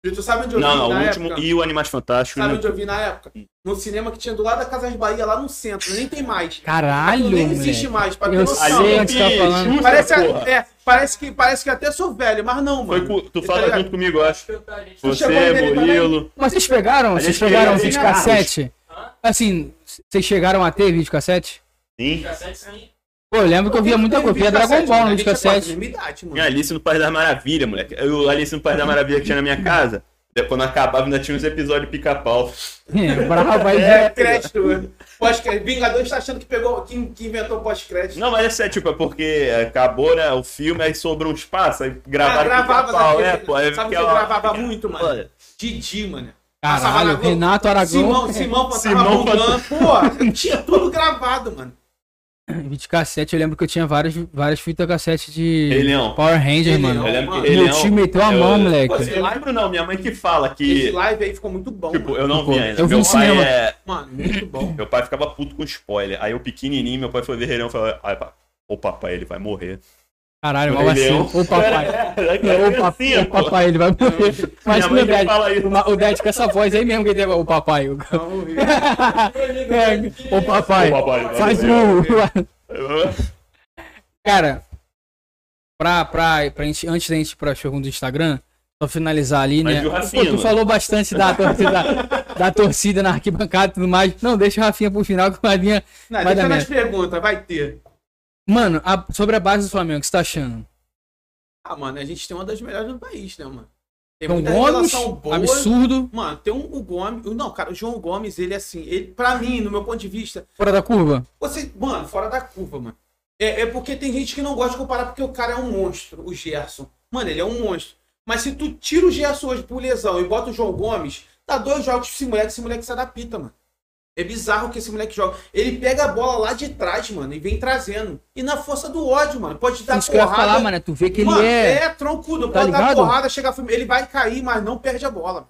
E tu sabe onde eu Não, vi não, na o último época? e o Animais Fantásticos. Sabe né? onde eu vi na época? No cinema que tinha do lado da Casa de Bahia, lá no centro. Nem tem mais. Caralho, nem moleque. existe mais. Pra ter Eu noção. sei onde tá falando. Parece, é, parece, que, parece que até sou velho, mas não, Foi mano. com- tu Tá fala ligado? junto comigo, eu acho. Você, Murilo. Mas vocês pegaram? Vocês pegaram vídeo cassete? Assim, vocês chegaram a ter vídeo cassete? Sim. Pô, eu lembro que eu via muita coisa. Eu via Dragon Ball no gente é da mano. Tinha Alice no País das Maravilhas, moleque. Eu, Alice no País das Maravilhas que tinha na minha casa. Depois, Quando acabava, ainda tinha uns episódios de pica-pau. É, bravo aí. É, É, crédito. Pós-crédito. Vingadores tá achando que pegou, que, que inventou pós-crédito. Não, mas é tipo, é porque acabou, né, o filme, aí sobrou um espaço, aí Ah, gravaram gravava, pica-pau, sabe, é, pô. Aí sabe que lá- gravava muito, mano? Olha, Didi, mano. Caralho. Renato Aragão. Simão, Simão, Simão Simão Pô, tinha tudo gravado, mano. Vídeo cassete, eu lembro que eu tinha várias, várias fitas cassete de. Power Ranger, mano. Eu lembro que Meu tio meteu a eu- mão, Pô, moleque. você- Eu lembro não, minha mãe que fala Esse que, live aí ficou muito bom. tipo, mano. eu não vi ainda. Eu vi meu no pai cinema. é... Mano, muito bom. Meu pai ficava puto com spoiler. Aí eu pequenininho, meu pai foi ver Rei Leão e falou, pá, ô papai, ele vai morrer. Caralho, mal Leão. assim. Ô papai. É, Ô papai, ô papai, ele vai morrer. Mas o Dad, o Dad com essa voz aí mesmo que ele tem. Ô papai. o- É, Ô papai. Faz um. Cara, pra, pra, pra gente, antes da gente ir pra pergunta do Instagram, só finalizar ali, Mas né? o Rafinha, Pô, tu falou bastante da torcida, da torcida na arquibancada e tudo mais. Não, deixa o Rafinha pro final que a minha. Não, Vai deixa dar nas perguntas, vai ter. Mano, a- sobre a base do Flamengo, o que você tá achando? Ah, mano, a gente tem uma das melhores do país, né, mano? Tem Então, muita Gomes, boa. absurdo, Mano, tem um o Gomes. Não, cara, o João Gomes, ele assim, ele, pra mim, no meu ponto de vista, fora da curva. você, mano, fora da curva, mano. É, é porque tem gente que não gosta de comparar porque o cara é um monstro, o Gerson. Mano, ele é um monstro. Mas se tu tira o Gerson hoje por lesão e bota o João Gomes, dá dois jogos pra esse moleque, esse moleque se adapta, mano. É bizarro que esse moleque joga. Ele pega a bola lá de trás, mano, e vem trazendo. E na força do ódio, mano. Pode dar Isso que eu porrada. falar, mano, tu vê que ele Mano, é. é troncudo. Tá Pode dar ligado? porrada, chegar firme. Ele vai cair, mas não perde a bola.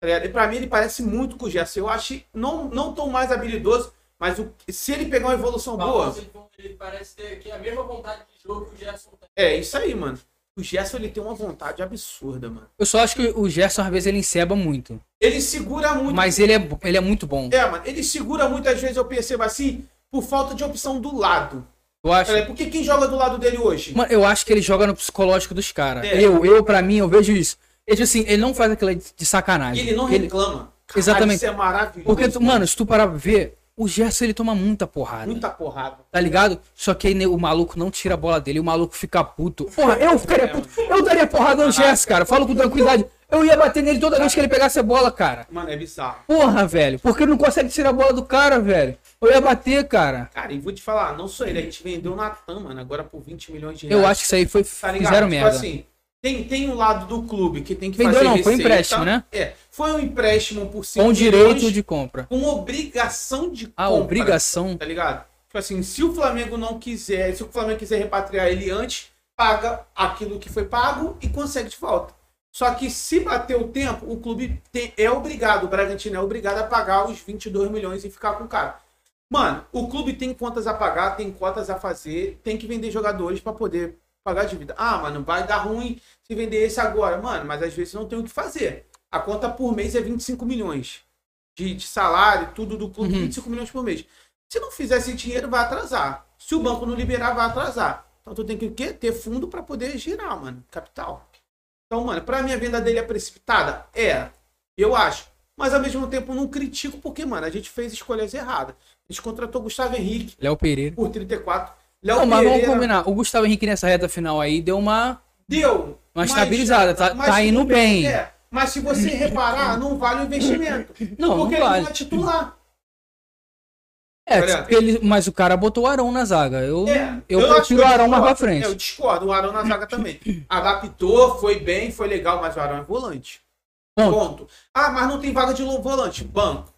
Tá ligado? E pra mim ele parece muito com o Gerson. Eu acho não, não tão mais habilidoso, mas o- se ele pegar uma evolução boa. Ele, ele parece ter aqui a mesma vontade de jogo que o Gerson tem. É isso aí, mano. O Gerson ele tem uma vontade absurda, mano. Eu só acho que o Gerson, às vezes, ele enceba muito. Ele segura muito. Mas ele é, ele é muito bom. É, mano, ele segura muitas vezes, eu percebo assim, por falta de opção do lado. Eu acho. É, Porque quem joga do lado dele hoje? Mano, eu acho que ele joga no psicológico dos caras. É. Eu, eu, pra mim, eu vejo isso. Ele, assim, ele não faz aquilo de de E sacanagem. ele não Ele- reclama. Caralho, Exatamente. Isso é maravilhoso. Porque, tu- mano, se tu parar pra ver, o Gerson ele toma muita porrada. Muita porrada. Tá ligado? Só que aí ne- o maluco não tira a bola dele, o maluco fica puto. Porra, eu ficaria É, puto. Eu daria porrada no Gerson, cara. Falo com tranquilidade. Eu ia bater nele toda vez que ele pegasse a bola, cara. Mano, é bizarro. Porra, velho. Porque ele não consegue tirar a bola do cara, velho. Eu ia bater, cara. Cara, e vou te falar, não sou ele, a gente vendeu o Natan, mano, agora por 20 milhões de reais. Eu acho que isso aí foi. Tá ligado? Fizeram Tipo merda. assim, tem, tem um lado do clube que tem que Vendeu fazer não, foi receita. empréstimo, né? É, foi um empréstimo por 5 Com direito milhões, de compra. com obrigação de A compra. obrigação. Tá ligado? Tipo assim, se o Flamengo não quiser, se o Flamengo quiser repatriar ele antes, paga aquilo que foi pago e consegue de volta. Só que se bater o tempo, o clube tem- é obrigado, o Bragantino é obrigado a pagar os 22 milhões e ficar com o cara. Mano, o clube tem contas a pagar, tem cotas a fazer, tem que vender jogadores pra poder pagar a dívida. Ah, mano, vai dar ruim se vender esse agora. Mano, mas às vezes não tem o que fazer. A conta por mês é 25 milhões de, de salário, tudo do clube, Uhum. 25 milhões por mês. Se não fizer esse dinheiro, vai atrasar. Se o banco não liberar, vai atrasar. Então tu tem que o quê? ter fundo pra poder girar, mano, capital. Então, mano, pra mim a venda dele é precipitada? É, eu acho. Mas ao mesmo tempo não critico porque, mano, a gente fez escolhas erradas. A gente contratou Gustavo Henrique Léo Pereira. por 34. Léo Não, mas vamos combinar. O Gustavo Henrique nessa reta final aí deu uma. deu. Uma estabilizada, tá- mas tá indo não- bem. É, mas se você reparar, não vale o investimento. Não, não porque ele vale. não é titular. É, porque ele, mas o cara botou o Arão na zaga. Eu, É, eu, acho prefiro o eu Arão mais pra frente. Eu discordo, o Arão na zaga também. Adaptou, foi bem, foi legal, mas o Arão é volante. Ponto. Ponto. Ah, mas não tem vaga de volante. Banco.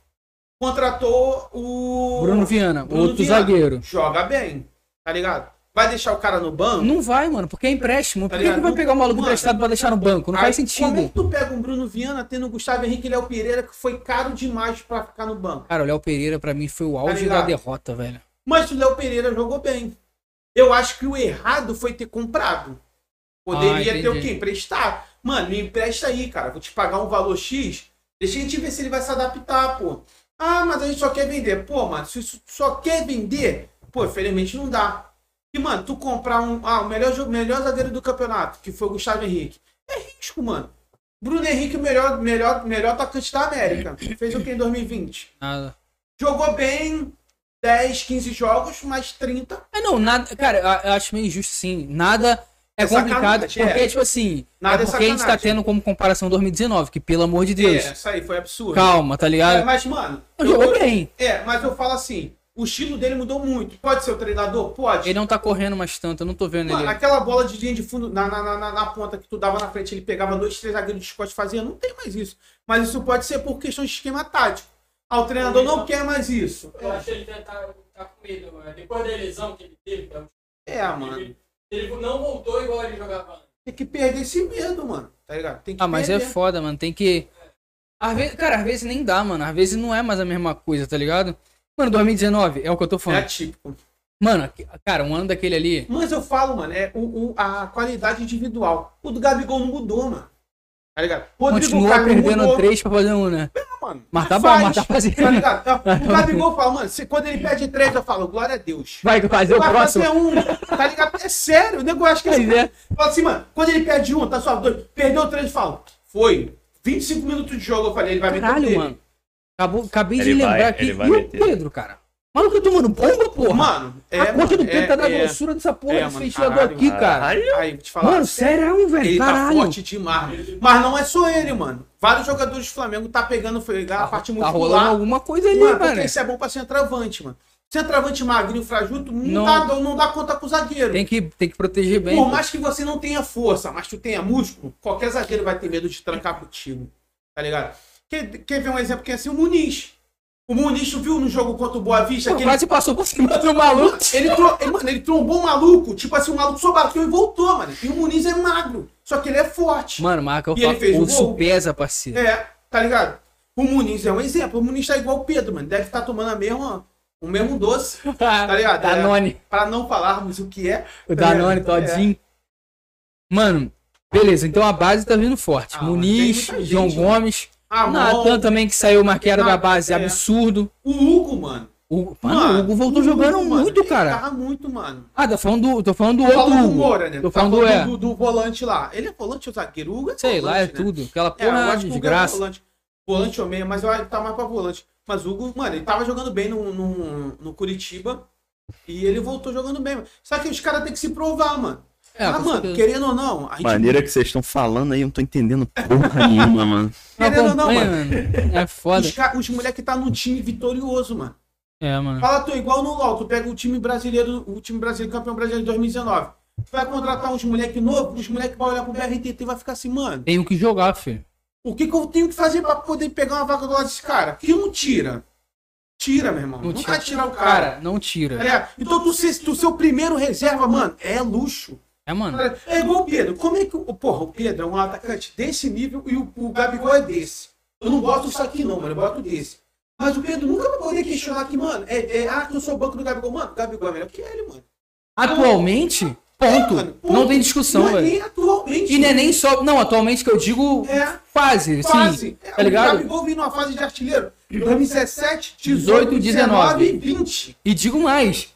Contratou o. Bruno Viana, Bruno outro Viana. zagueiro. Joga bem, tá ligado? Vai deixar o cara no banco? Não vai, mano, porque é empréstimo. Por Tá que, que ligado? vai pegar o maluco Mano, emprestado pra deixar no banco? Não Aí, faz Como é sentido. que tu pega um Bruno Viana tendo o Gustavo Henrique e Léo Pereira que foi caro demais pra ficar no banco? Cara, o Léo Pereira pra mim foi o auge da ligado? derrota, velho. Mas o Léo Pereira jogou bem. Eu acho que o errado foi ter comprado. Poderia Ah, ter o quê? Emprestar. Mano, me empresta aí, cara. Vou te pagar um valor X. Deixa a gente ver se ele vai se adaptar, pô. Ah, mas a gente só quer vender. Pô, mano, se só quer vender, pô, infelizmente não dá. E, mano, tu comprar um. Ah, o melhor, jogo- melhor zagueiro do campeonato, que foi o Gustavo Henrique. É risco, mano. Bruno Henrique, o melhor, melhor, melhor atacante da América. Fez o que em 2020? Nada. Jogou bem 10, 15 jogos, mais 30. É, não, nada. Cara, eu- acho meio injusto, sim. Nada é, É complicado. Porque, é. tipo assim. Nada é é porque a gente tá tendo como comparação 2019, que pelo amor de Deus. É, isso aí foi absurdo. Calma, tá É, ligado? mas, mano. Jogou eu- bem. É, mas eu falo assim: o estilo dele mudou muito. Pode ser o treinador? Pode. Ele não tá correndo mais tanto, eu não tô vendo Mano, ele. aquela bola de linha de fundo na, na, na, na- ponta que tu dava na frente, ele pegava dois, três zagueiros de e fazia. Não tem mais isso. Mas isso pode ser por questão de esquema tático. Ah, o treinador não quer mais isso. Eu acho que ele tá, tá, tá com medo, mano. Depois da lesão que ele teve, cara, É, mano. ele, ele não voltou igual ele jogava antes. Tem que perder esse medo, mano. Tá ligado? Tem que Ah, mas é perder. foda, mano. Tem que. Às vezes, cara, às vezes nem dá, mano. Às vezes não é mais a mesma coisa, tá ligado? Mano, 2019 é o que eu tô É falando. atípico. Mano, cara, um ano daquele ali. Mas eu falo, mano, é o, o- a qualidade individual. O do Gabigol não mudou, mano. Tá ligado? Rodrigo Continua Caio não perdendo mudou. três pra fazer um, né? mano. Mas tá bom, mas tá fazendo. Tá ligado? O Gabigol fala, mano, se, quando ele perde três, eu falo, glória a Deus. Vai fazer o Vai próximo. fazer um, tá ligado? É sério, o nego acha que é é. Fala assim, mano, quando ele perde um, tá só dois, perdeu três, eu falo, foi. 25 minutos de jogo, eu falei, ele vai meter o Caralho, mano. Acabou, acabei de Ele vai- lembrar aqui. ele vai E o. Pedro, cara? Maluco, eu tomando bomba, porra. Mano, é, a conta mano, do Pedro é, tá da é. grossura dessa porra É, desse mano, ventilador caralho, aqui, cara. Aí, Aí, te falar. Mano, sério, velho. Ele tá Caralho. forte demais. Mas não é só ele, mano. Vários jogadores do Flamengo tá pegando foi, a parte tá rolando muscular. alguma coisa ali, Mano, porque isso é bom pra centroavante, mano. Centroavante magrinho, frajuto, não, Não. Dá, não dá conta com o zagueiro. Tem que, tem que proteger bem. Por mais que você não tenha força, mas tu tenha músculo, qualquer zagueiro vai ter medo de trancar contigo. Tá ligado? Quer, quer ver um exemplo que é assim? O Muniz. O Muniz, tu viu no jogo contra o Boa Vista? Que ele, passou por cima do maluco. ele, tro- ele, mano, ele trombou um maluco. Tipo assim, o maluco só bateu e voltou, mano. E o Muniz é magro. Só que ele é forte. Mano, marca, E ele fez o o urso gol. pesa, parceiro. É. Tá ligado? O Muniz é um exemplo. O Muniz tá igual o Pedro, mano. Deve estar tomando a mesma, o mesmo doce, tá ligado? É, Danone. Pra não falarmos o que é. O tá Danone ligado? todinho. Mano, beleza. Então a base tá vindo forte. Ah, Muniz, muita João gente, mano. Gomes. Ah, Natan também que saiu marqueado da Ah, base. é. Absurdo. O Hugo, mano. O, mano, o Hugo voltou jogando Hugo, mano, muito, ele cara. Tava muito, mano. Ah, tô falando do, tô falando do Tô outro Hugo. Moura, né? Tô falando do é. do, do volante lá. Ele é volante ou zagueiro? O Hugo é Sei lá, é volante, né? tudo. Aquela É, porra acho de o Hugo é volante. Volante ou meia, mas eu acho que tá mais pra volante. Mas o Hugo, mano, ele tava jogando bem no, no, no Curitiba. E ele voltou jogando bem, mano. Só que os caras têm que se provar, mano. É, ah, mano, certeza. querendo ou não, a gente. Maneira que vocês estão falando aí, eu não tô entendendo porra nenhuma, mano. Querendo ou não, mano. É foda. Os, ca- os moleques tá num time vitorioso, mano. É, mano. Fala, tu igual no LOL, tu pega o time brasileiro, o time brasileiro, campeão brasileiro de 2019. Tu vai contratar uns moleque novos, os moleques vão olhar pro BRTT e vai ficar assim, mano, Tenho que jogar, filho. o que, que eu tenho que fazer pra poder pegar uma vaga do lado desse cara? Que não tira. Tira, meu irmão. Não Não, tira. tirar o cara. Cara, não tira. ligado? Então tu ser, tu ser o primeiro reserva, mano, é luxo. É, mano. É igual o Pedro. Como é que o. Porra, o Pedro é um atacante desse nível e o, o Gabigol é desse. Eu não boto isso aqui, não, mano. Eu boto desse. Mas o Pedro nunca vai poder questionar que, mano, é, é ah, que eu sou o banco do Gabigol. Mano, o Gabigol é melhor que ele, mano. Atualmente, ponto. Mano, ponto. Não tem discussão, Não é velho. nem atualmente. E não é nem só. Não, atualmente que eu digo É. fase, Fase. sim. É, Tá O ligado? Gabigol vindo numa fase de artilheiro. 2017, 18, 18, 19 e 19. 20. E digo mais.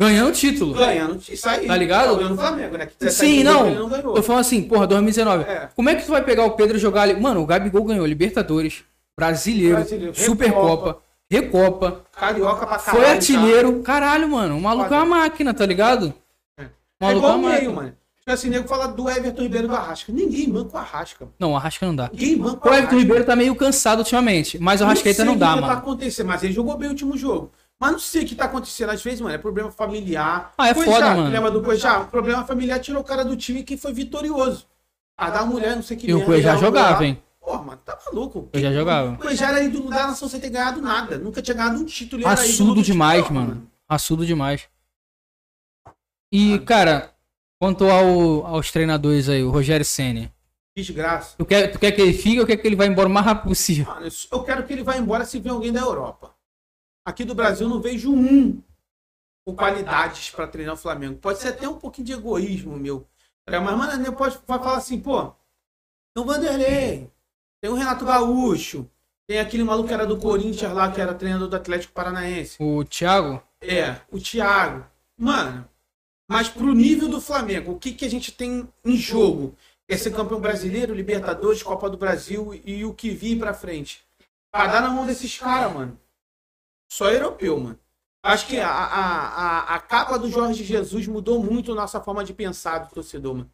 Ganhando título. Ganhando isso aí. Tá ligado? Ganhando o Flamengo, né? 17, Sim, 18 não. Ele não ganhou. Tô falando assim, porra, 2019. É. Como é que tu vai pegar o Pedro e jogar ali? Mano, o Gabigol ganhou Libertadores, Brasileiro, Brasileiro, Supercopa, Recopa, Carioca pra caralho. foi artilheiro. Caralho, mano. O maluco é uma máquina, tá ligado? É. O É maluco é igual uma o meio, máquina. mano. Tipo assim, nego fala do Everton Ribeiro do Arrasca. Ninguém banca o Arrasca. mano. Não, o Arrasca não dá. Ninguém banca O Everton Ribeiro tá meio cansado ultimamente, mas o Arrascaeta não sei dá, o que Tá mano. acontecendo, mas ele jogou bem o último jogo. Mas não sei o que tá acontecendo. Às vezes, mano, é problema familiar. Ah, é Cuejá, foda, mano. Lembra do Cuejá? O problema familiar tirou o cara do time que foi vitorioso. Ah, da mulher, não sei que E o Cuejá jogava, lá. hein? Pô, mano, tá maluco. Eu já jogava. O Cuejá era ídolo da nação sem ter ganhado nada. Nunca tinha ganhado um título. Assudo do demais, título, mano. Assudo demais. E, cara, quanto ao, aos treinadores aí, o Rogério Senna. Desgraça. Tu quer, tu quer que ele fique ou quer que ele vá embora o mais rápido possível? Mano, eu quero que ele vá embora se vier alguém da Europa. Aqui do Brasil não vejo um com qualidades pra treinar o Flamengo. Pode ser até um pouquinho de egoísmo meu. É, Mas, mano, nem pode vai falar assim, pô, tem o Vanderlei, tem o Renato Gaúcho, tem aquele maluco que era do Corinthians lá, que era treinador do Atlético Paranaense. O Thiago? É, o Thiago. Mano, mas pro nível do Flamengo, o que, que a gente tem em jogo? É ser campeão brasileiro, Libertadores, Copa do Brasil e o que vir pra frente. Pra dar na mão desses caras, mano. Só europeu, mano. Acho que a, a, a, a capa do Jorge Jesus mudou muito a nossa forma de pensar do torcedor, mano.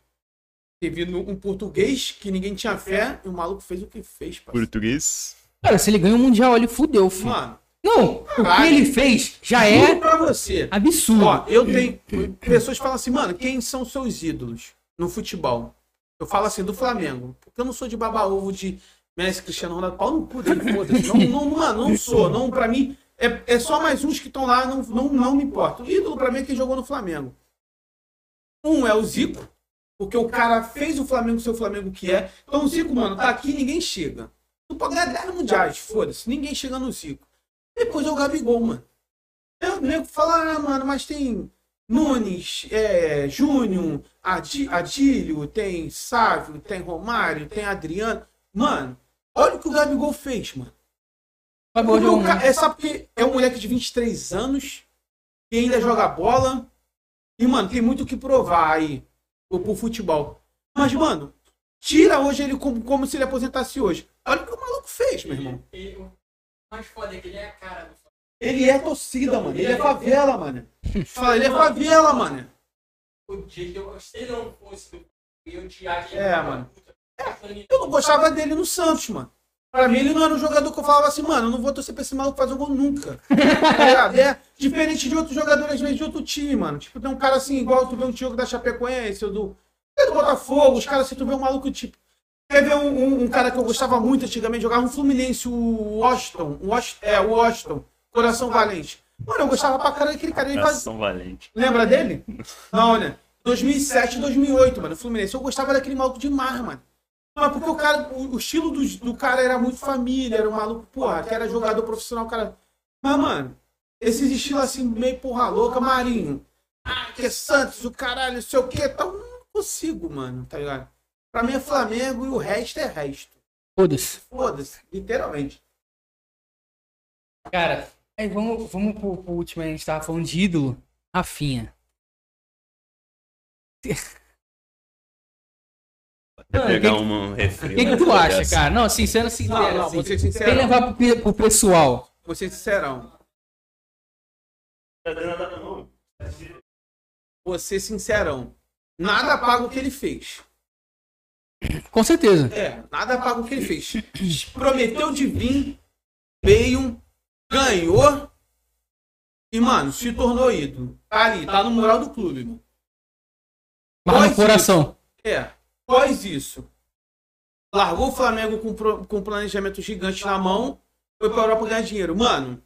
Teve um português que ninguém tinha fé e o maluco fez o que fez, parceiro. Português. Cara, se ele ganha o Mundial, ele fudeu, filho. Mano, Não, o que ele fez já é pra você. absurdo. Ó, eu tenho. Pessoas falam assim, mano, quem são seus ídolos no futebol? Eu falo assim, do Flamengo. Porque eu não sou de baba-ovo de Messi, Cristiano Ronaldo. Pau no cu dele, foda-se. Não, não, mano, não sou. Não, pra mim, é, é só mais uns que estão lá, não, não, não me importa. O ídolo pra mim é quem jogou no Flamengo. Um é o Zico, porque o cara fez o Flamengo ser o Flamengo que é. Então o Zico, mano, tá aqui ninguém chega. Não pode ganhar 10 mundiais, foda-se. Ninguém chega no Zico. Depois é o Gabigol, mano. É, o nego fala, ah, mano, mas tem Nunes, é, Júnior, Adílio, tem Sávio, tem Romário, tem Adriano. Mano, olha o que o Gabigol fez, mano. Acabou Porque de o ca- é só porque é um moleque de 23 anos que ainda joga bola. E, mano, tem muito o que provar aí pro, pro futebol. Mas, mano, tira hoje ele como, como se ele aposentasse hoje. Olha o que o maluco fez, meu irmão. E o mais foda é que ele é a cara do Ele é torcida, mano. Ele é favela, mano. Fala, ele é favela, mano. O dia que eu gostei não fosse do eu odiar aquele É, filho da mano. puta. Eu não gostava dele no Santos, mano. Pra mim, ele não era um jogador que eu falava assim, mano, eu não vou torcer pra esse maluco fazer um gol nunca. Ligado? é diferente de outros jogadores, às vezes, de outro time, mano. Tipo, tem um cara assim, igual tu vê um Diogo da Chapecoense, ou do, é do Botafogo, os caras, se tu vê um maluco, tipo. Quer ver um, um- um cara que eu gostava muito antigamente, jogava no Fluminense, o Washington, o Washington, é, o Washington, Coração Valente. Mano, eu gostava pra caralho daquele cara, ele faz, Valente. Lembra dele? Não, né? 2007, 2008, mano, Fluminense. Eu gostava daquele maluco demais, mano. Mas porque o cara, o, o estilo do, do cara era muito família, era um maluco, porra, que era jogador profissional, cara. Mas, mano, esses estilos assim, meio porra louca, Marinho. Ah, que é Santos, o caralho, não sei o que, então não consigo, mano, tá ligado? Pra mim é Flamengo e o resto é resto. Foda-se. Foda-se, literalmente. Cara, aí vamos, vamos pro, pro último a gente tava falando de ídolo. Rafinha. Mano, pegar que- um O refri. que, que tu acha, cara? Não, assim, sendo sincero, Não, não, assim, levar pro, pro pessoal. Vou ser sincerão. Vou ser sincerão. Nada paga o que ele fez. Com certeza. É, nada paga o que ele fez. Prometeu de vir, veio, ganhou e, mano, se tornou ídolo. Tá ali, tá no moral do clube, mano. Mas no coração. É, após isso, largou o Flamengo com, pro- com um planejamento gigante na mão, foi pra Europa ganhar dinheiro. Mano,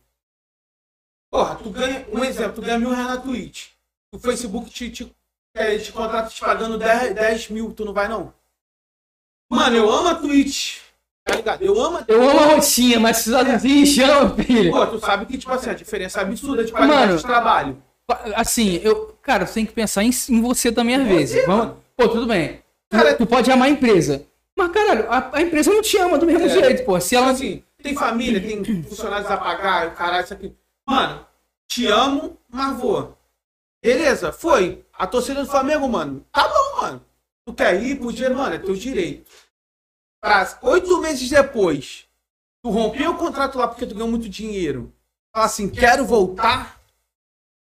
porra, tu ganha, um exemplo, tu ganha mil reais na Twitch. O Facebook te, te, é, te contrata te pagando 10, 10 mil, tu não vai não? Mano, eu amo a Twitch. Tá ligado? Eu amo a Eu amo a rotinha, mas se assim, chama, filho. Pô, tu sabe que, tipo assim, a diferença é absurda de qualidade Mano, de trabalho. Assim, eu. Cara, você tem que pensar em, em você também às vezes. Você, Vamos, pô, tudo bem. Tu- Cara, tu pode amar a empresa. Mas, caralho, a, a empresa não te ama do mesmo É. jeito, pô. Se ela. assim, tem família, tem funcionários a pagar, o caralho, isso aqui. Mano, te amo, mas vou. Beleza, foi. A torcida do Flamengo, mano, tá bom, mano. Tu quer ir pro dinheiro, mano, é teu direito. Pra oito meses depois, tu rompeu o contrato lá porque tu ganhou muito dinheiro. Fala assim, quero voltar.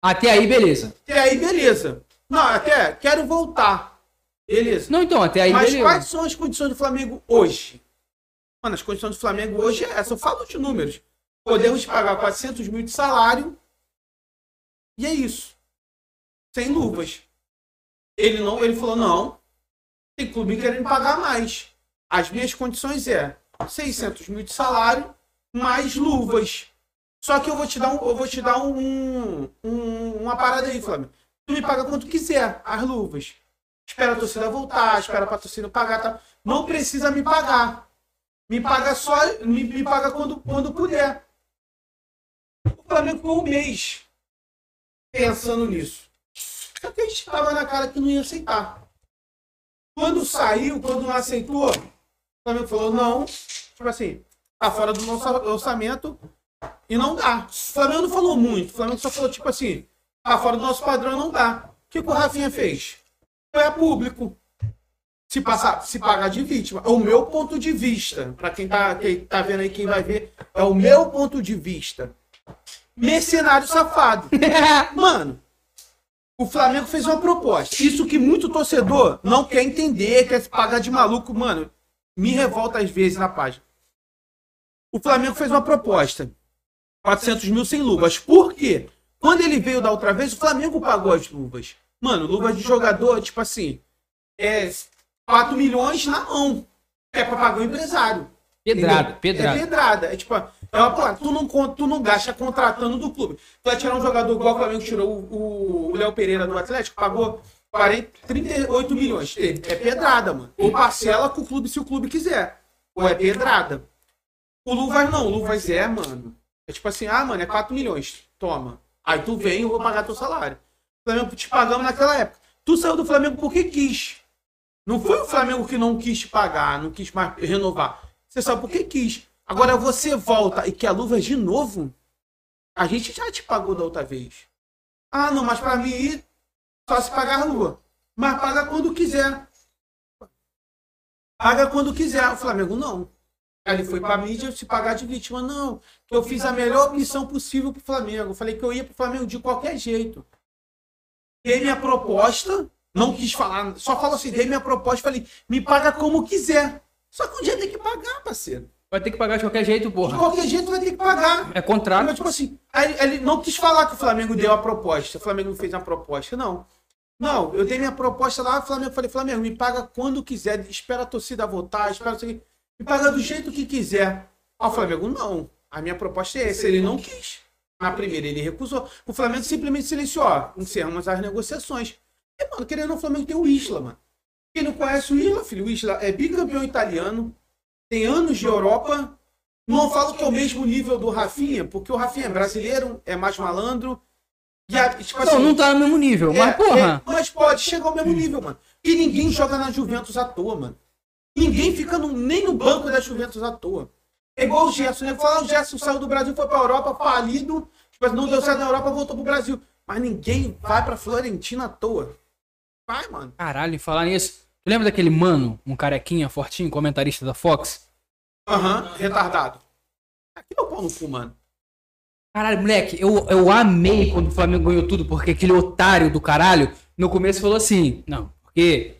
Até aí, beleza. E aí, beleza. Não, até quero voltar. Beleza. Não, então, até aí, Mas beleza. quais são as condições do Flamengo hoje? Mano, as condições do Flamengo hoje é essa. Eu falo de números. Podemos pagar 400 mil de salário. E é isso. Sem luvas. Ele não, ele falou, não. Tem clube querendo pagar mais. As minhas condições é 600 mil de salário mais luvas. Só que eu vou te dar, um, eu vou te dar um, um- uma parada aí, Flamengo. Tu me paga quanto quiser, as luvas espera a torcida voltar, espera pra torcida pagar, tá? Não precisa me pagar. Me paga só, me, me paga quando, quando puder. O Flamengo ficou um mês pensando nisso. Só que a gente tava na cara que não ia aceitar. Quando saiu, quando não aceitou, o Flamengo falou, não, tipo assim, tá fora do nosso orçamento e não dá. O Flamengo não falou muito, o Flamengo só falou, tipo assim, tá fora do nosso padrão, não dá. O que, que o Rafinha fez? É público. Se passar, se pagar de vítima. É o meu ponto de vista. Pra quem tá, quem tá vendo aí, quem vai ver, é o meu ponto de vista. Mercenário safado. Mano, o Flamengo fez uma proposta. Isso que muito torcedor não quer entender, quer se pagar de maluco, mano. Me revolta às vezes na página. O Flamengo fez uma proposta. 400 mil sem luvas. Por quê? Quando ele veio da outra vez, o Flamengo pagou as luvas. Mano, luvas de jogador, tipo assim, é 4 milhões na mão. É pra pagar o empresário. Pedrada, Entendeu? pedrada. É pedrada. É tipo, é uma porra, tu não, tu não gasta contratando do clube. Tu vai tirar um jogador igual o Flamengo tirou o- Léo Pereira do Atlético, pagou 40, 38 milhões. É é pedrada, mano. Ou parcela com o clube se o clube quiser. Ou é pedrada. O Luvas não, o Luvas é, mano. É tipo assim, ah, mano, é 4 milhões. Toma. Aí tu vem, eu vou pagar teu salário. O Flamengo te pagamos naquela época. Tu saiu do Flamengo porque quis. Não foi o Flamengo que não quis pagar, não quis mais renovar. Você saiu porque quis. Agora você volta e quer luvas de novo? A gente já te pagou da outra vez. Ah, não, mas pra mim só se pagar a lua. Mas paga quando quiser. Paga quando quiser. O Flamengo não. Ele foi pra mídia se pagar de vítima. Não, que eu fiz a melhor opção possível pro Flamengo. Eu falei que eu ia pro Flamengo de qualquer jeito. Dei minha proposta, não quis falar, só falou assim, dei minha proposta, falei, me paga como quiser. Só que um dia tem que pagar, parceiro. Vai ter que pagar de qualquer jeito, De porra. qualquer jeito vai ter que pagar. É contrato. Mas, tipo assim, aí ele- não quis falar que o Flamengo deu a proposta. O Flamengo fez uma proposta, não. Não, eu dei minha proposta lá, o Flamengo falei, Flamengo, me paga quando quiser, espera a torcida votar, espera. Me paga do jeito que quiser. Aí o Flamengo, não. A minha proposta é essa. Ele não quis. Na primeira ele recusou. O Flamengo simplesmente silenciou, encerramos as negociações. E, mano, querendo o Flamengo tem o Isla, mano. Quem não conhece o Isla, filho, o Isla é bicampeão italiano, tem anos de Europa. Não falo que é o mesmo nível do Rafinha, porque o Rafinha é brasileiro, é mais malandro. E a, tipo Não, não tá no mesmo nível, é, mas porra. é, mas pode chegar ao mesmo nível, mano. E ninguém joga na Juventus à toa, mano. Ninguém fica no- nem no banco da Juventus à toa. É igual o Gerson, né? Fala, o Gerson saiu do Brasil, foi pra Europa, falido. Tipo, não deu certo na Europa, voltou pro Brasil. Mas ninguém vai pra Florentina à toa. Vai, mano. Caralho, falar nisso. Tu lembra daquele mano, um carequinha fortinho, comentarista da Fox? Aham, retardado. Aqui é o pau no cu, mano. Caralho, moleque, eu, eu amei quando o Flamengo ganhou tudo, porque aquele otário do caralho, no começo falou assim, não, porque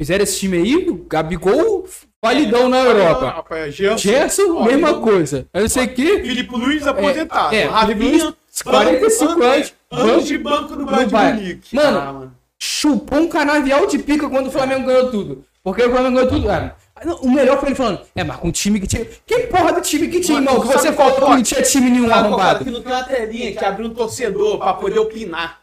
fizeram esse time aí, o Gabigol, validão na Europa. é Gerson, Gerson, ó, mesma coisa. Não sei que. Felipe Luiz aposentado. é, Felipe Luiz, 45 banco- anos, anos banco- de banco no no Bayern de. Munique. Mano, Ah, mano. chupou um canavial de pica quando o Flamengo ganhou tudo. Porque o Flamengo ganhou tudo. Ah, o melhor foi ele falando, é, mas com um time que tinha. Que porra do time que tinha, Mano, irmão? Que você faltou foi? não tinha time nenhum arrombado. que não tem uma telinha que abriu um torcedor pra poder opinar.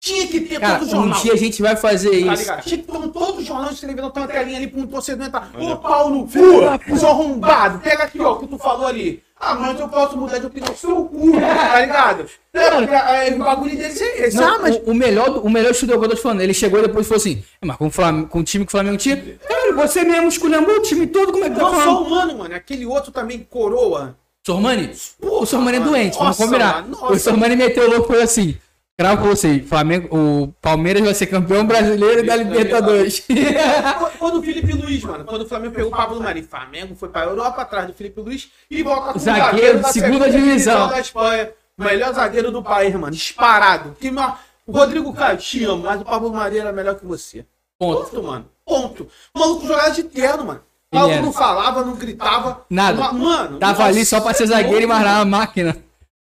Tinha que ter Cara, todo um jornal. dia a gente vai fazer Tá isso. ligado? Tinha que ter todo jornal tem uma telinha ali pra um torcedor entrar. Ô, pau no Filho da cu, seu arrombado. Pega aqui, ó, o que tu falou ali. Ah, mas eu posso mudar de opinião. Seu cu, tá ligado? É, porque, é, o bagulho desse é esse. Não, ah, mas o, o melhor, do- o melhor estudo o que eu tô te falando. Ele chegou e depois falou assim: "É, mas com o, Flam- com o time que o Flamengo tinha. Cara, você mesmo esculhambou o time todo, como é que tá não só falando? o mano, mano. Aquele outro também, coroa. Sormani? Porra, o Sormani é doente, vamos Nossa, combinar. mano, o nossa. Sormani meteu o louco e falou assim: cravo com você, Flamengo, o Palmeiras vai ser campeão brasileiro da Libertadores. Quando o Felipe Luiz, mano, quando o Flamengo pegou o Pablo Mari, Flamengo foi pra Europa atrás do Felipe Luiz e volta com o Zagueiro de segunda divisão. da Espanha. Melhor zagueiro do país, mano. Disparado. Que, o Rodrigo Caio, te amo, mas o Pablo Mari era melhor que você. Ponto. Ponto, mano. Ponto. O maluco jogava de terno, mano. O maluco não falava, não gritava. Nada. Ma- Mano. Tava nossa, ali só pra ser zagueiro e marcar a máquina.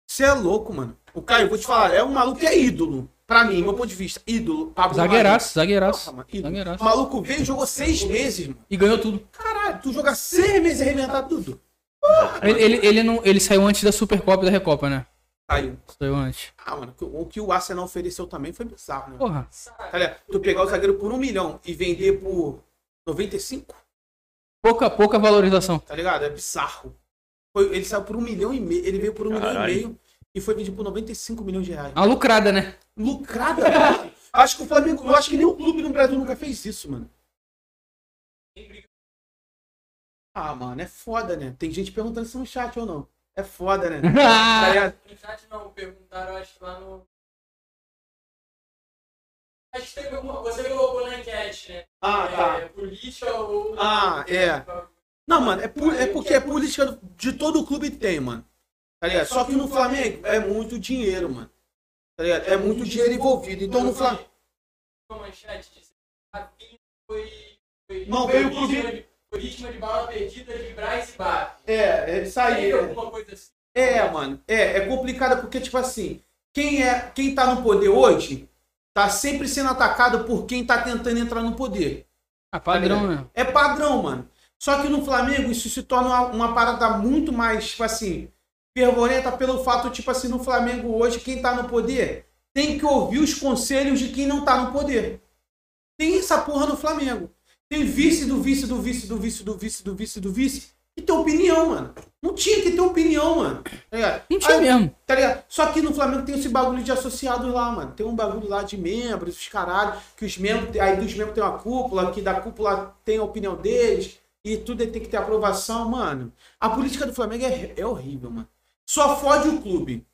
Você é louco, mano. O Caio, vou te falar, é um maluco que é ídolo. Pra mim, meu ponto de vista. Ídolo. Pablo. Zagueiraço, zagueiraço. Porra. O maluco veio e jogou seis meses, mano. E ganhou tudo. Caralho, tu joga seis meses e arrebentar tudo. Ele, ele, ele, não, ele saiu antes da Supercopa e da Recopa, né? Caiu. Saiu antes. Ah, mano, o que o Arsenal ofereceu também foi bizarro, né? Porra. Tá? Tu pegar o zagueiro por um milhão e vender por 95, Pouca, pouca valorização. tá ligado? É bizarro. Foi- ele saiu por um milhão e meio, ele veio por um milhão Caralho. e meio e foi vendido por 95 milhões de reais. Uma lucrada, né? Lucrada. Acho que o Flamengo, eu acho que nenhum clube no Brasil nunca fez isso, mano. Ah, mano, é foda, né? Tem gente perguntando se é no chat ou não. É foda, né? Tá? No chat não, perguntaram, acho que lá no. Acho que teve alguma. Você colocou na enquete, né? Ah, tá. É, política ou. Ah, é. Não, mano, é, por- é porque é política de todo clube tem, mano. Tá ligado? Só que no Flamengo é muito dinheiro, mano. Tá ligado? É muito dinheiro envolvido. Então no Flamengo. Uma manchete disse que Rafinha foi. foi Não veio pro de- foi vítima de bala perdida de Braz e Bar. É, é isso aí. É. assim? É, mano. É, é complicado porque, tipo assim, quem, é, quem tá no poder hoje tá sempre sendo atacado por quem tá tentando entrar no poder. Ah, padrão, né? É padrão, mano. Só que no Flamengo isso se torna uma, uma parada muito mais, tipo assim, fervorenta pelo fato, tipo assim, no Flamengo hoje, quem tá no poder tem que ouvir os conselhos de quem não tá no poder. Tem essa porra no Flamengo. Tem vice do vice do vice do vice do vice do vice do vice. E tem opinião, mano. Não tinha que ter opinião, mano. Tá? Não tinha Aí- mesmo. Tá ligado? Só que no Flamengo tem esse bagulho de associados lá, mano. Tem um bagulho lá de membros, os caralho, que os membros, aí dos membros tem uma cúpula, que da cúpula tem a opinião deles, e tudo tem que ter aprovação, mano. A política do Flamengo é, é horrível, mano. Só fode o clube.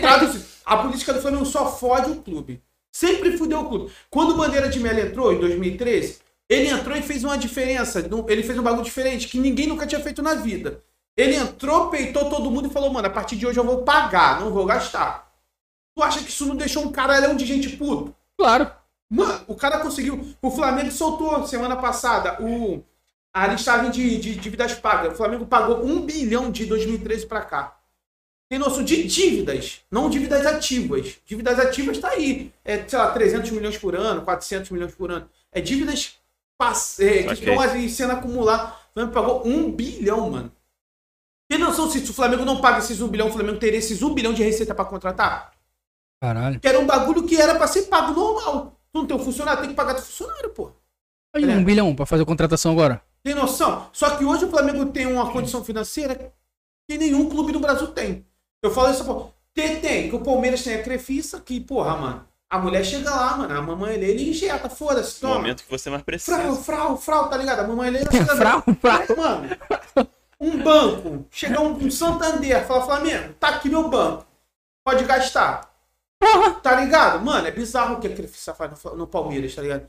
Traduzido, a política do Flamengo só fode o clube. Sempre fudeu o clube. Quando o Bandeira de Melo entrou, em 2013, ele entrou e fez uma diferença. Ele fez um bagulho diferente que ninguém nunca tinha feito na vida. Ele entrou, peitou todo mundo e falou, mano, a partir de hoje eu vou pagar, não vou gastar. Tu acha que isso não deixou um caralhão de gente puto? Claro. Mano, o cara conseguiu. O Flamengo soltou semana passada o, a listagem de, de dívidas pagas. O Flamengo pagou um bilhão de 2013 pra cá. Tem noção de dívidas, não dívidas ativas. Dívidas ativas tá aí. É, sei lá, 300 milhões por ano, 400 milhões por ano. É dívidas pass- é, que estão aí sendo acumuladas. O Flamengo pagou um bilhão, mano. Tem noção se o Flamengo não paga esses um bilhão, o Flamengo teria esses um bilhão de receita pra contratar? Caralho. Que era um bagulho que era pra ser pago normal. Tu não tem um funcionário, tem que pagar teu funcionário, pô. Aí, um bilhão pra fazer a contratação agora. Tem noção? Só que hoje o Flamengo tem uma condição financeira que nenhum clube no Brasil tem. Eu falo isso, pô. Tem, tem. Que o Palmeiras tem a Crefissa, que, porra, mano. A mulher chega lá, mano. A mamãe dele injeta, foda-se, No toma. momento que você mais Frau, precisa. frau, frau, tá ligado? A mamãe Helena chega Frau, frau. É, Mano, um banco, chega um, um Santander, fala, Flamengo, tá aqui meu banco. Pode gastar. Tá ligado? Mano, é bizarro o que a Crefissa faz no, no Palmeiras, tá ligado?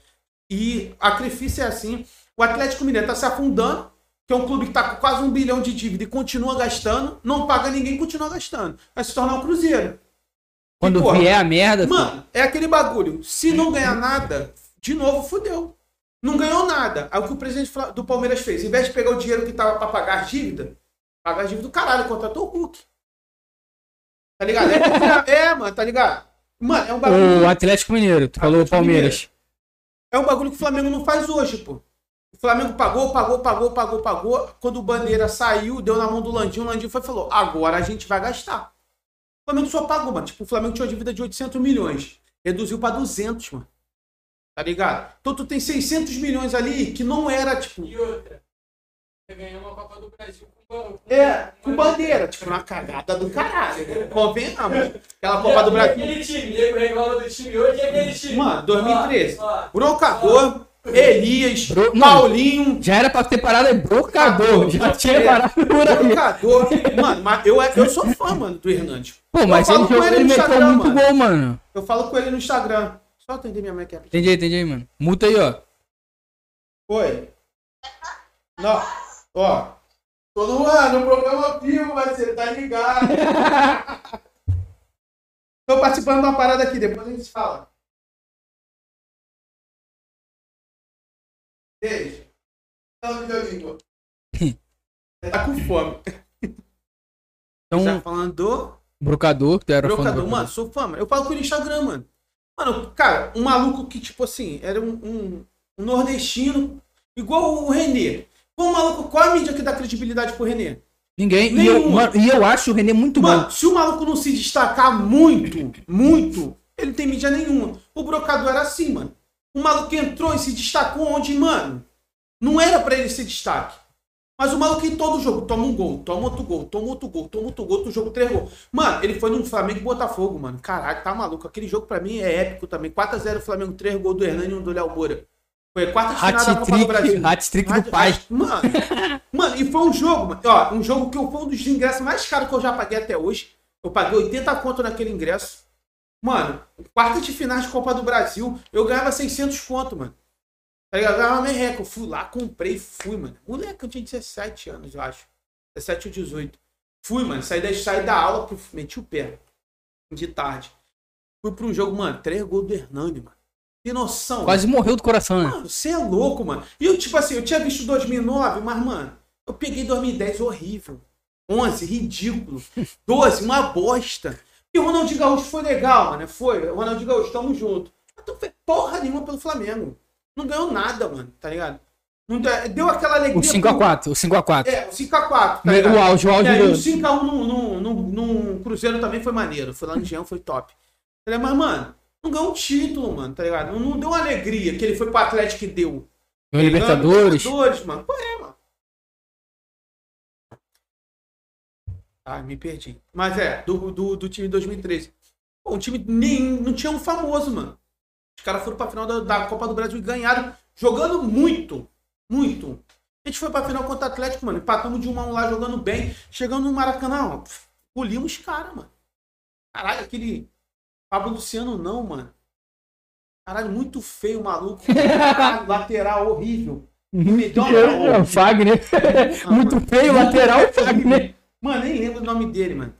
E a Crefissa é assim. O Atlético Mineiro tá se afundando, que é um clube que tá com quase um bilhão de dívida e continua gastando, não paga ninguém, continua gastando. Vai se tornar um Cruzeiro. Quando E, porra, vier a merda, Mano, é aquele bagulho. Se não ganhar nada, de novo fudeu. Não ganhou nada. Aí o que o presidente do Palmeiras fez? Em vez de pegar o dinheiro que tava pra pagar as dívidas, pagar as dívidas do caralho, contratou o Hulk. Tá ligado? É, é, mano, tá ligado? Mano, é um bagulho. o Atlético Mineiro, tu falou Atlético Palmeiras. É um bagulho que o Flamengo não faz hoje, pô. O Flamengo pagou, pagou, pagou, pagou, pagou. Quando o Bandeira saiu, deu na mão do Landinho, o Landinho foi e falou: agora a gente vai gastar. O Flamengo só pagou, mano. Tipo, o Flamengo tinha uma dívida de 800 milhões. Reduziu pra 200, mano. Tá ligado? Então tu tem 600 milhões ali que não era, tipo. E outra. Você ganhou uma Copa do Brasil com ban- É, com bandeira. Tipo, uma cagada do caralho. Convenhamos. Aquela Copa do Brasil. aquele time, nego reclama do time hoje e aquele time. Mano, 2013. Ó, ó. Brocador, Elias, Bro- Paulinho. Já era pra ter parado aí, brocador. Já tinha É. parado por aí. Brocador. Mano, mas eu, eu sou fã, mano, do Hernandes. Pô, mas Eu ele, falo com jogou, ele ele no Instagram, muito mano. gol, mano. Eu falo com ele no Instagram. Só atender minha mãe aqui. Entendi entendi mano. Multa aí, ó. Oi. Não. Ó. Tô no ar, no programa vivo, parceiro, tá ligado? Tô participando de uma parada aqui, depois a gente se fala. Beijo. Meu amigo. Tá com fome. Então, Tá falando do brocador, que tu era fã do Brocador, brocador. mano, sou fã, mano. Eu falo com ele no Instagram, mano. Mano, cara, um maluco que, tipo assim, era um, um- um nordestino, igual o Renê. Qual o maluco, qual a mídia que dá credibilidade pro Renê? Ninguém. E eu, mano, e eu acho o René muito Mano, bom. se o maluco não se destacar muito, muito, ele não tem mídia nenhuma. O Brocador era assim, mano. O maluco entrou e se destacou onde, mano? Não era pra ele ser destaque. Mas o maluco em todo jogo toma um gol, toma outro gol, toma outro gol, toma outro gol, outro jogo, três gols. Mano, ele foi no Flamengo e Botafogo, mano. Caralho, tá maluco. Aquele jogo pra mim é épico também. 4x0 Flamengo, 3 gols do Hernani e um do Léo Moura. Foi quarta de final da Copa do Brasil. Hat-trick do pai. Mano, mano, e foi um jogo, mano, ó, um jogo que eu- foi um dos ingressos mais caros que eu já paguei até hoje. Eu paguei 80 conto naquele ingresso. Mano, quarta de final de Copa do Brasil, eu ganhava 600 conto, mano. Tá ligado? Eu ganhava merreca. Eu fui lá, comprei, fui, mano. Moleque, eu tinha 17 anos, eu acho. 17 ou 18. Fui, mano. Saí da, saí da aula, fui- meti o pé. De tarde. Fui um jogo, mano. Três gols do Hernani, mano. Tem noção? Quase morreu do coração, né? Mano, você é louco, mano. E eu, tipo assim, eu tinha visto 2009, mas, mano, eu peguei 2010 horrível. 11, ridículo. 12, uma bosta. E o Ronaldinho Gaúcho foi legal, mano. Foi. O Ronaldinho Gaúcho, tamo junto. Mas não fez porra nenhuma pelo Flamengo. Não ganhou nada, mano, tá ligado? Não deu, deu aquela alegria. O 5x4, o 5x4. É, o 5x4, tá o ligado? auge, o E auge do... o 5x1 no, no, no, no Cruzeiro também foi maneiro. Foi lá no Jean, foi top. Tá? Mas, mano, não ganhou um título, mano, tá ligado? Não, não deu uma alegria que ele foi pro Atlético e deu. Ganhou Libertadores. Libertadores, mano. Qual é, mano? Ai, me perdi. Mas é, do, do, do time de 2013. Pô, o time nem, não tinha um famoso, mano. Os caras foram pra final da, da Copa do Brasil e ganharam, jogando muito. Muito. A gente foi pra final contra o Atlético, mano. Empatamos de 1 a 1 lá, jogando bem. Chegando no Maracanã, ó. os caras, mano. Caralho, aquele. Pablo Luciano não, mano. Caralho, muito feio maluco. Lateral horrível. Uma É, o Fagner. Muito feio, lateral Fagner. Mano, nem lembro o nome dele, mano.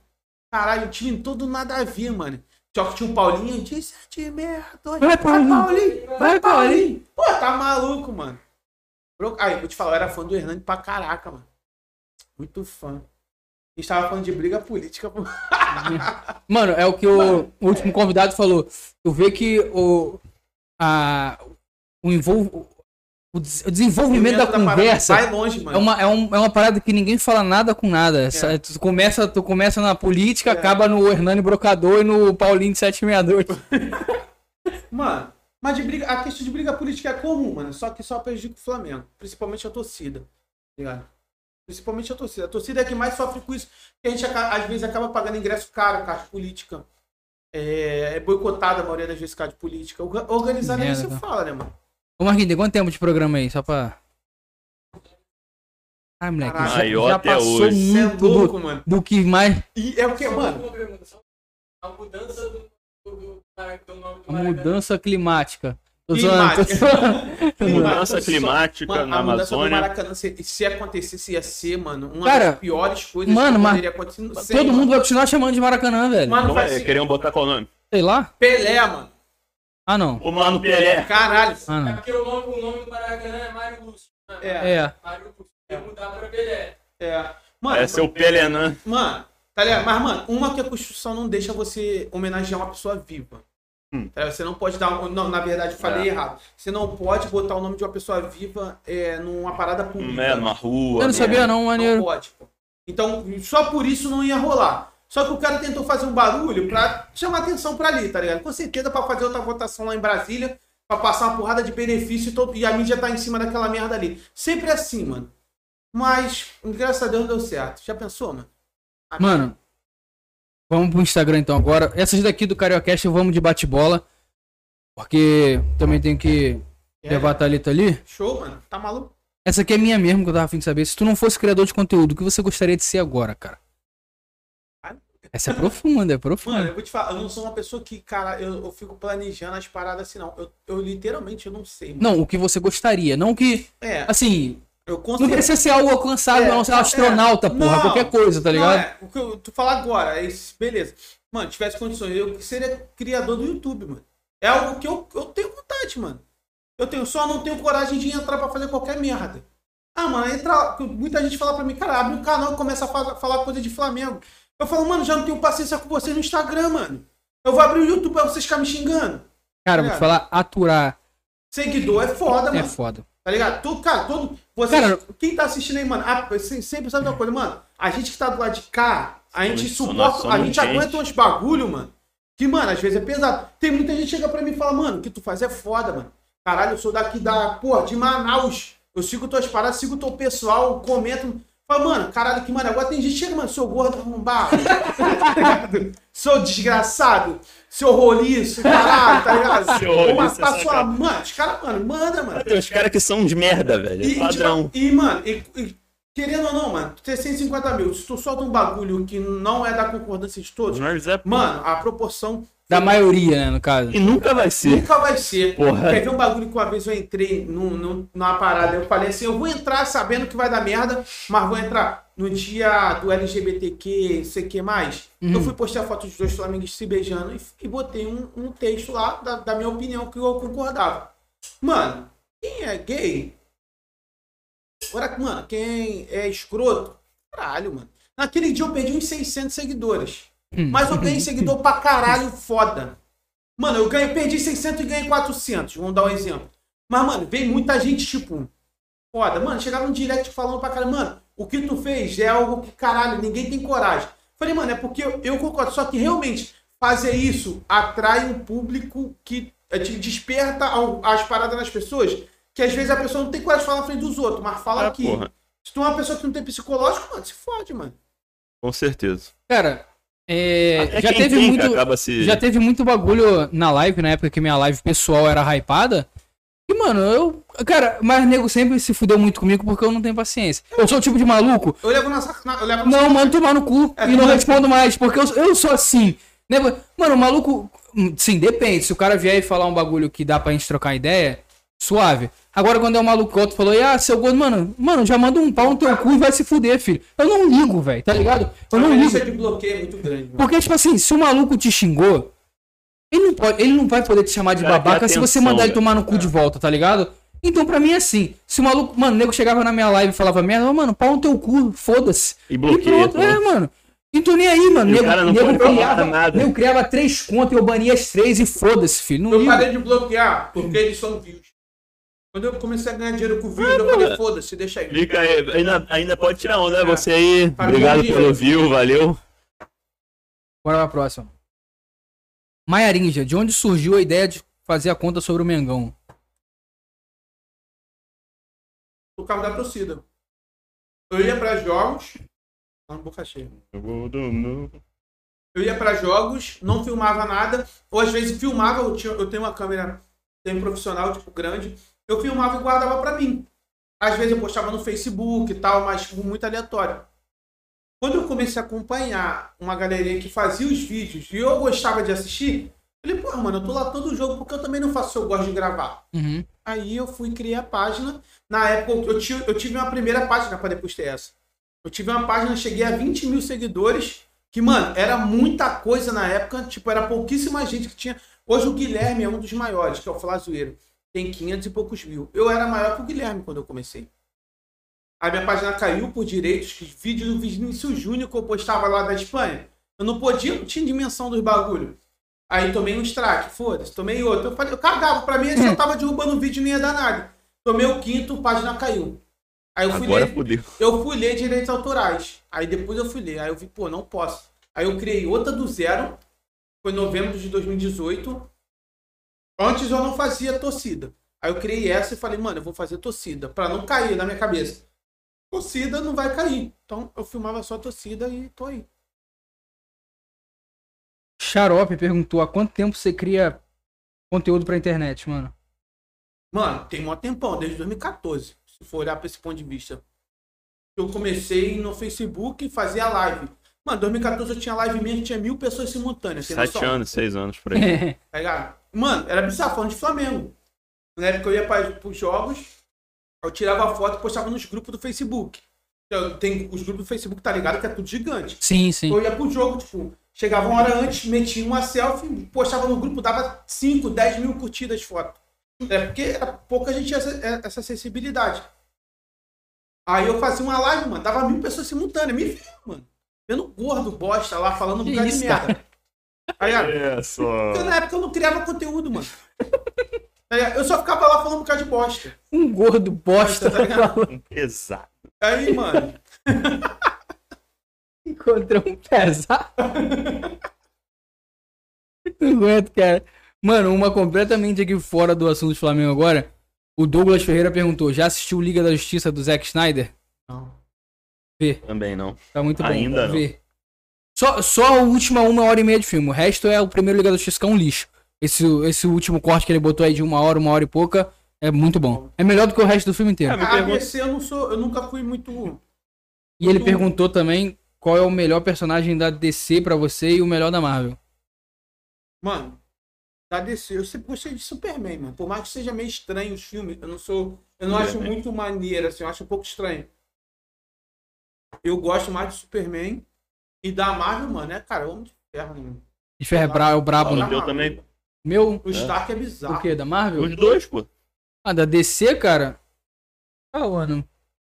Caralho, o time todo nada a ver, mano. Só que tinha um Paulinho de sete merda. Vai, Paulinho. Vai, Paulinho. Pô, tá maluco, mano. Aí, vou te falar, eu era fã do Hernani pra caraca, mano. Muito fã. A gente tava falando de briga política, pô. Mano, é o que o, o último convidado falou. Tu vê que o, a, o, envol, o des- o desenvolvimento da parada conversa Vai longe, mano. é uma, é, um- é uma parada que ninguém fala nada com nada. Essa- Tu, começa, tu começa na política, É. acaba no Hernani Brocador e no Paulinho de 762. Mano, Mas de briga, a questão de briga política é comum, mano. Só que só prejudica o Flamengo. Principalmente a torcida. tá Ligado? Principalmente a torcida. A torcida é que mais sofre com isso. Que a gente às vezes acaba pagando ingresso caro, caixa política. É, é boicotada a maioria das vezes caixa de política. Orga- Organizar nem Merda, se cara. fala, né, mano? Ô, Marquinhos, tem quanto tempo de programa aí? Só pra. Ai, moleque, Caralho, já, maior já passou hoje. Você é muito louco, do, mano. do que mais. E é o que, mano? a mudança do, do, do, do nome do A Maracanã. mudança climática. Tô zoando, tô Climática. zoando. Mudança climática Mano, na Amazônia. Maracanã, se, se acontecesse, ia ser, mano, uma Cara, das piores coisas mano, que poderia acontecer. Todo mano. mundo vai continuar chamando de Maracanã, velho. Mano, é? Queriam botar qual nome? Sei lá. Pelé, mano. Ah, não. O Mano Pelé. Caralho. Ah, É não. porque o nome, o nome do Maracanã é Mário Lúcio. né? É. É. Mário Lúcio. Ia mudar pra Pelé. É. Mano, É seu Pelenã. Mano, tá ligado? Mas, mano, uma que a Constituição não deixa você homenagear uma pessoa viva. Hum. Tá? Você não pode dar. um- Não, na verdade, eu falei É. errado. Você não pode botar o nome de uma pessoa viva é, numa parada pública. É, numa rua. Eu não né? sabia, não, Não maneiro. pode, pô. Então, só por isso não ia rolar. Só que o cara tentou fazer um barulho pra chamar atenção pra ali, tá ligado? Com certeza pra fazer outra votação lá em Brasília, pra passar uma porrada de benefício e, todo... e a mídia tá em cima daquela merda ali. Sempre assim, mano. Mas, graças a Deus deu certo. Já pensou, mano? Mano, vamos pro Instagram então agora. Essas daqui do Cariocast vamos de bate-bola. Porque também tenho que É, levar a Thalita ali. Show, mano. Tá maluco? Essa aqui é minha mesmo, que eu tava afim de saber. Se tu não fosse criador de conteúdo, o que você gostaria de ser agora, cara? Essa é profunda, é Mano, profunda. eu vou te falar, eu não sou uma pessoa que, cara, eu, eu fico planejando as paradas assim, não. Eu, eu literalmente eu não sei, mano. Não, o que você gostaria. Não que, É, assim, eu não consigo. precisa ser algo alcançável, É, não ser um astronauta, é. porra. Não, qualquer coisa, tá ligado? Não, é, o que eu, tu falar agora, é isso, beleza. Mano, tivesse condições, eu seria criador do YouTube, mano. É algo que eu, eu tenho vontade, mano. Eu tenho, só não tenho coragem de entrar pra fazer qualquer merda. Ah, mano, entra. Muita gente fala pra mim, cara, abre um canal e começa a fa- falar coisa de Flamengo. Eu falo, mano, já não tenho paciência com você no Instagram, mano. Eu vou abrir o YouTube pra vocês ficarem me xingando. Cara, vou te falar, aturar Seguidor é foda, é mano. foda. Tá ligado? Todo, cara, todo. Vocês, Cara, quem tá assistindo aí, mano, ah, você sempre sabe uma coisa, mano. A gente que tá do lado de cá, a gente suporta, a gente gente. aguenta uns bagulho, mano. Que, mano, às vezes é pesado. Tem muita gente que chega pra mim e fala, mano, o que tu faz é foda, mano. Caralho, eu sou daqui da, porra, de Manaus. Eu sigo tuas paradas, sigo teu pessoal, comento. Fala, mano, caralho, que mano. Agora tem gente chega, mano, seu gordo arrombado. tá? Sou desgraçado. Seu roliço, caralho, tá ligado? Seu Vou roliço matar sua sacanagem. mano. Os caras, mano, manda, mano. Tem uns caras que são uns merda, velho. E, É padrão. tipo, e, mano, e- e querendo ou não, mano, tu ter 150 mil, se tu solta um bagulho que não é da concordância de todos, Mas é, mano, a proporção Da maioria, né, no caso. E nunca vai ser. nunca vai ser. Porra. Quer ver um bagulho que uma vez eu entrei num, num- numa parada, eu falei assim, eu vou entrar sabendo que vai dar merda, mas vou entrar no dia do LGBTQ, sei que mais. Uhum. Eu fui postar foto dos dois flamenguistas se beijando e, e botei um, um texto lá da, da minha opinião que eu concordava. Mano, quem é gay Agora, mano, quem é escroto, caralho, mano. Naquele dia eu perdi uns 600 seguidores. Mas eu ganhei seguidor pra caralho foda. Mano, eu ganhei, perdi 600 e ganhei 400. Vamos dar um exemplo. Mas, mano, vem muita gente, tipo, foda. Mano, chegava no direct falando pra caralho, mano, o que tu fez é algo que, caralho, ninguém tem coragem. Falei, mano, é porque eu, eu concordo. Só que realmente fazer isso atrai um público que eh, te desperta ao- as paradas nas pessoas. Que às vezes a pessoa não tem coragem de falar na frente dos outros, mas fala Ah, aqui. porra. Se tu é uma pessoa que não tem psicológico, mano, se fode, mano. Com certeza. Cara, é, já teve muito. se... Já teve muito bagulho na live, na época que minha live pessoal era hypada. E, mano, eu. Cara, mas nego sempre se fudeu muito comigo porque eu não tenho paciência. Eu sou o tipo de maluco. Eu levo na sacanagem. Eu levo na Não, mano, tomar no cu. É, e não mas- respondo mais, porque eu, eu sou assim. Né? Mano, o maluco. Sim, depende. Se o cara vier e falar um bagulho que dá pra gente trocar ideia, suave. Agora, quando é um maluco outro falou, ah, seu gordo, mano, mano, já manda um pau no teu cu e vai se fuder, filho. Eu não ligo, velho, tá ligado? Eu não a ligo. lista de bloqueio é muito grande, mano. Porque, tipo assim, se o maluco te xingou, ele não, pode, ele não vai poder te chamar de Cara, babaca quer se você atenção, mandar ele tomar no cu de volta, tá ligado? Então, pra mim é assim. Se o maluco, mano, o nego chegava na minha live e falava merda, "Ô, mano, pau no teu cu, foda-se. E bloqueia, pronto, pô. é, mano. Tô nem aí, mano. E o Nego, cara não nego pode falar criava, nada. nego criava três contas e eu bania as três e foda-se, filho. Não Eu ligo. parei de bloquear porque eles são views. Quando eu comecei a ganhar dinheiro com views, eu falei, foda-se, deixa aí. Fica aí, ainda, ainda pode tirar onda, né? Você aí. Obrigado pelo view, valeu. Bora pra próxima. Maia Ninja, de onde surgiu a ideia de fazer a conta sobre o Mengão? Por causa da torcida. Eu ia pra jogos. Ah, boca cheia. Eu ia pra jogos, não filmava nada, ou às vezes filmava, eu, tinha- eu tenho uma câmera tem profissional, tipo, grande, eu filmava e guardava pra mim. Às vezes eu postava no Facebook e tal, mas muito aleatório. Quando eu comecei a acompanhar uma galerinha que fazia os vídeos e eu gostava de assistir, eu falei, pô, mano, eu tô lá todo jogo porque eu também não faço eu gosto de gravar. Uhum. Aí eu fui criar a página. Na época eu tive, eu tive uma primeira página para depois ter essa. Eu tive uma página, cheguei a 20 mil seguidores. Que, mano, era muita coisa na época. Tipo, era pouquíssima gente que tinha. Hoje o Guilherme é um dos maiores, que é o Flazoeiro. Tem 500 e poucos mil. Eu era maior que o Guilherme quando eu comecei. A minha página caiu por direitos. Vídeo do Vinícius Júnior que eu postava lá da Espanha. Eu não podia, não tinha dimensão dos bagulho. Aí tomei um strike, foda-se, tomei outro. Eu falei, eu cagava, pra mim se eu tava derrubando o vídeo nem ia dar nada. Tomei o quinto, página caiu. Aí eu fui Agora ler, fodeu. eu fui ler direitos autorais. Aí depois eu fui ler. Aí eu vi, pô, não posso. Aí eu criei outra do zero. Foi em novembro de 2018. Antes eu não fazia torcida. Aí eu criei essa e falei, mano, eu vou fazer torcida. Pra não cair na minha cabeça. Torcida não vai cair. Então eu filmava só torcida e tô aí. Xarope perguntou há quanto tempo você cria conteúdo pra internet, mano? Mano, tem um tempão, desde 2014. Se for olhar pra esse ponto de vista. Eu comecei no Facebook e fazia live. Mano, 2014 eu tinha live minha que tinha mil pessoas simultâneas. Sete noção? anos, seis anos por aí. Tá ligado? Mano, era bizarro, falando de Flamengo. Na época eu ia para os jogos, eu tirava foto e postava nos grupos do Facebook. Então, tem os grupos do Facebook, tá ligado? Que é tudo gigante. sim, sim. Eu ia pro jogo, tipo, chegava uma hora antes, metia uma selfie, postava no grupo, dava 5, 10 mil curtidas de foto. É porque era pouca gente tinha essa, é, essa acessibilidade. Aí eu fazia uma live, mano, dava mil pessoas simultâneas, me viu, mano. Vendo gordo bosta lá, falando um bocado de merda. É só. porque na época eu não criava conteúdo, mano. Ligado? Eu só ficava lá falando um bocado de bosta. Um gordo bosta. Tá ligado? Exato. Aí, mano, Encontrou um pesado. Não aguento, cara. Mano, uma completamente aqui fora do assunto do Flamengo agora. O Douglas Ferreira perguntou: já assistiu Liga da Justiça do Zack Snyder? Vê, Também não. tá muito bom. Ainda não. Vê. Só, só a última uma hora e meia de filme. O resto é o primeiro Liga da Justiça que é um lixo. Esse, esse último corte que ele botou aí de uma hora, uma hora e pouca, é muito bom. É melhor do que o resto do filme inteiro. É, a DC eu não sou, eu nunca fui muito. E ele perguntou também qual é o melhor personagem da DC pra você e o melhor da Marvel. Mano, da DC, eu sempre gostei de Superman, mano. Por mais que seja meio estranho os filmes, eu não sou. Eu não acho Superman. muito maneiro, assim, eu acho um pouco estranho. Eu gosto mais de Superman e da Marvel, mano, é cara, Homem de Ferro, mano. De Ferro é bra- é o brabo, O né? teu também. Meu, O Stark é bizarro. o quê? Da Marvel? Os dois, pô. Ah, da DC, cara? Ah, mano.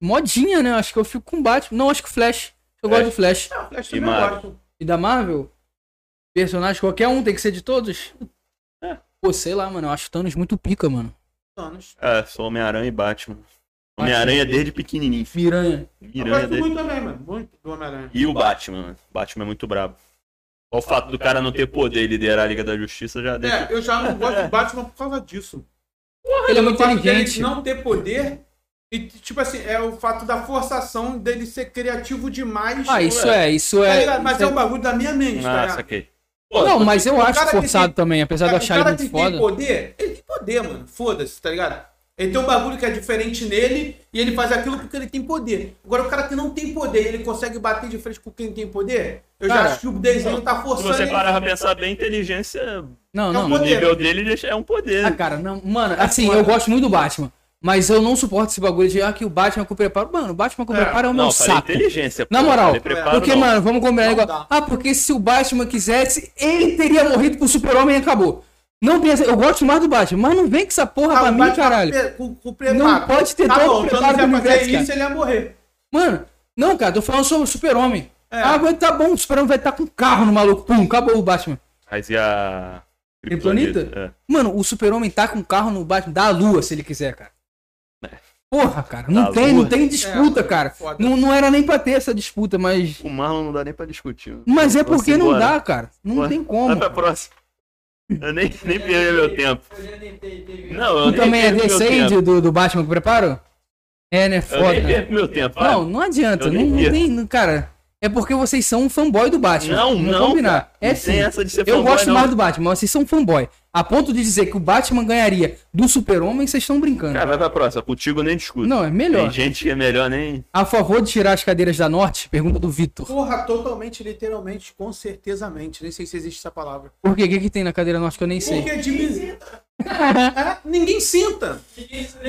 Modinha, né? Acho que eu fico com Batman. Não, acho que Flash. Eu É. gosto do Flash. É, o Flash E eu Marvel? E da Marvel? Personagem qualquer um, tem que ser de todos? É. Pô, sei lá, mano. Eu acho Thanos muito pica, mano. Thanos. É, sou Homem-Aranha e Batman. Homem-Aranha desde pequenininho. Miranha. Eu Miranha gosto desde... muito também, mano. Muito do Homem-Aranha. E o Batman, mano. Batman é muito brabo. Só o fato do cara não ter poder e liderar a Liga da Justiça já deixa. É, eu já não gosto do Batman por causa disso. Ele é muito O inteligente. não ter poder. E, tipo assim, é o fato da forçação dele ser criativo demais. Ah, isso é, isso Tá é. ligado? Mas isso é o bagulho da minha mente, tá Ah, ligado? saquei. Não, mas eu o acho cara forçado tem- também, apesar de eu o achar ele cara muito que tem foda. poder, ele tem poder, mano. Foda-se, tá ligado? Ele tem um bagulho que é diferente nele e ele faz aquilo porque ele tem poder. Agora, o cara que não tem poder e ele consegue bater de frente com quem tem poder, eu Cara, já acho que o desenho tá Se forçando você ele. parar pra pensar bem, inteligência Não, É um não. no poder. nível dele é um poder. Ah, cara, não. Mano, assim, foda. eu gosto muito do Batman. Mas eu não suporto esse bagulho de ah, que o Batman com preparo. Mano, o Batman com É, preparo é o meu não, saco. inteligência. Na moral, preparo, porque, não. mano, vamos combinar Não igual. Ah, porque se o Batman quisesse, ele teria morrido pro super-homem e acabou. Não pensa, eu gosto mais do Batman, mas não vem com essa porra Ah, pra o mim, caralho. pe- Com, com preparo. Não pode ter tá todo o bom, então preparo do vai fazer universo, isso, ele ia morrer. Mano, não, cara, tô falando sobre o super-homem. É. Ah, mas tá bom, o super-homem vai estar com um carro no maluco. Pum, acabou o Batman. Mas e a. Kryptonita? É. Mano, o super-homem tá com carro no Batman da lua, se ele quiser, cara. Porra, cara, não Da tem, lua? não tem disputa, É, cara. foda. Não, não era nem pra ter essa disputa, mas. O Marlon não dá nem pra discutir. Mas é porque não embora. dá, cara. Não Bora. tem como. Vai pra próxima. Eu nem, nem perdi meu tempo. Eu. Não, eu Tu nem também é desse aí de- do, do Batman que preparo? É, né? Eu Foda. nem né? perco meu tempo. Não, Não, não adianta. Eu Não, nem não tem. não- Cara, é porque vocês são um fanboy do Batman. não, Vamos não. combinar. cara. É Não sim. essa de ser Eu fanboy, gosto não. mais do Batman, mas vocês são fanboy. A ponto de dizer que o Batman ganharia do Super-Homem, vocês estão brincando. Cara, vai pra próxima. Contigo eu nem discuto. Não, é melhor. Tem gente que é melhor nem. A favor de tirar as cadeiras da Norte? Pergunta do Vitor. Porra, totalmente, literalmente, com certezamente. Nem sei se existe essa palavra. Por quê? O que, que tem na cadeira Norte que eu nem sei? Porque de... É, ninguém senta.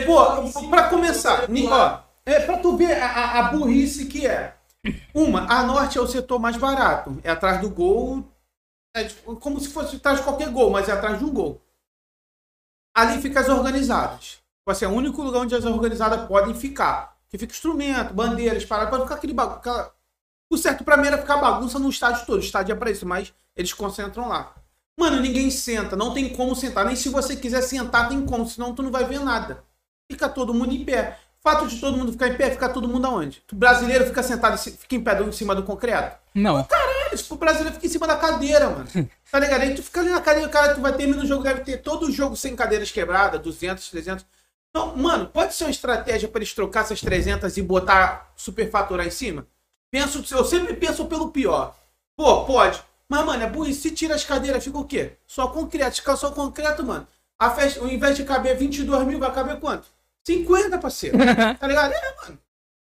Pô, pra começar, ó, é pra tu ver a- a burrice que é. Uma, a norte é o setor mais barato. É atrás do gol. É tipo, como se fosse atrás de qualquer gol, mas é atrás de um gol. Ali fica as organizadas. Tipo assim, é o único lugar onde as organizadas podem ficar. Que fica instrumento, bandeiras, pra não ficar aquele bagulho. aquela- O certo pra mim era ficar bagunça no estádio todo. O estádio é pra isso, mas eles concentram lá. Mano, ninguém senta, não tem como sentar. Nem se você quiser sentar, tem como, senão tu não vai ver nada. Fica todo mundo em pé. Fato de todo mundo ficar em pé, fica todo mundo aonde? O brasileiro fica sentado, fica em pé do- em cima do concreto. Não. Caralho, tipo, o brasileiro fica em cima da cadeira, mano. Tá ligado? Aí tu fica ali na cadeira, cara, tu vai terminar o jogo, deve ter todo o jogo sem cadeiras quebradas, 200, 300. Então, mano, pode ser uma estratégia pra eles trocar essas 300 e botar superfaturar em cima? Penso, eu sempre penso pelo pior. Pô, pode. Mas, mano, é burrice. Se tira as cadeiras, fica o quê? Só concreto. Se ficar só concreto, mano. A festa, ao invés de caber 22 mil, vai caber quanto? 50, parceiro. Tá ligado? É, mano.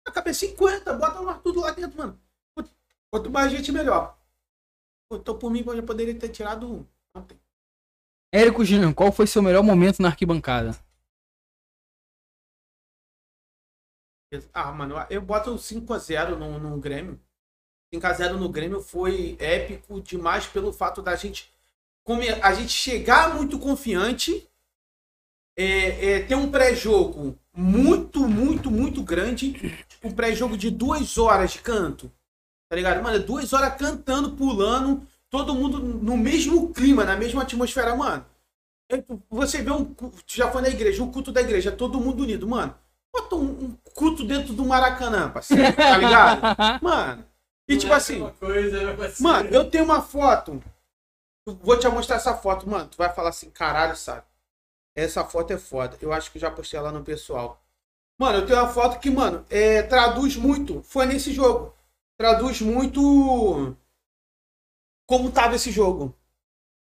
Vai caber 50. Bota lá tudo lá dentro, mano. Quanto- mais gente, melhor. Então, por mim, eu já poderia ter tirado um. ontem. Érico Júnior, qual foi seu melhor momento na arquibancada? Ah, mano, eu boto 5x0 no, no Grêmio. 5x0 no Grêmio foi épico demais pelo fato da gente. A gente chegar muito confiante, é, é, ter um pré-jogo muito, muito, muito grande. Um pré-jogo de duas horas de canto. Tá ligado? Mano, duas horas cantando, pulando, todo mundo no mesmo clima, na mesma atmosfera, mano. É, Você vê um. Já foi na igreja, o culto da igreja, todo mundo unido, mano. Bota um, um culto dentro do Maracanã, parceiro, tá ligado? Mano. E tipo assim, meu parceiro. mano, eu tenho uma foto. Vou te mostrar essa foto, mano. Tu vai falar assim, caralho, sabe? Essa foto é foda. Eu acho que já postei ela no pessoal. Mano, eu tenho uma foto que, mano, é, traduz muito. Foi nesse jogo. Traduz muito. Como tava esse jogo.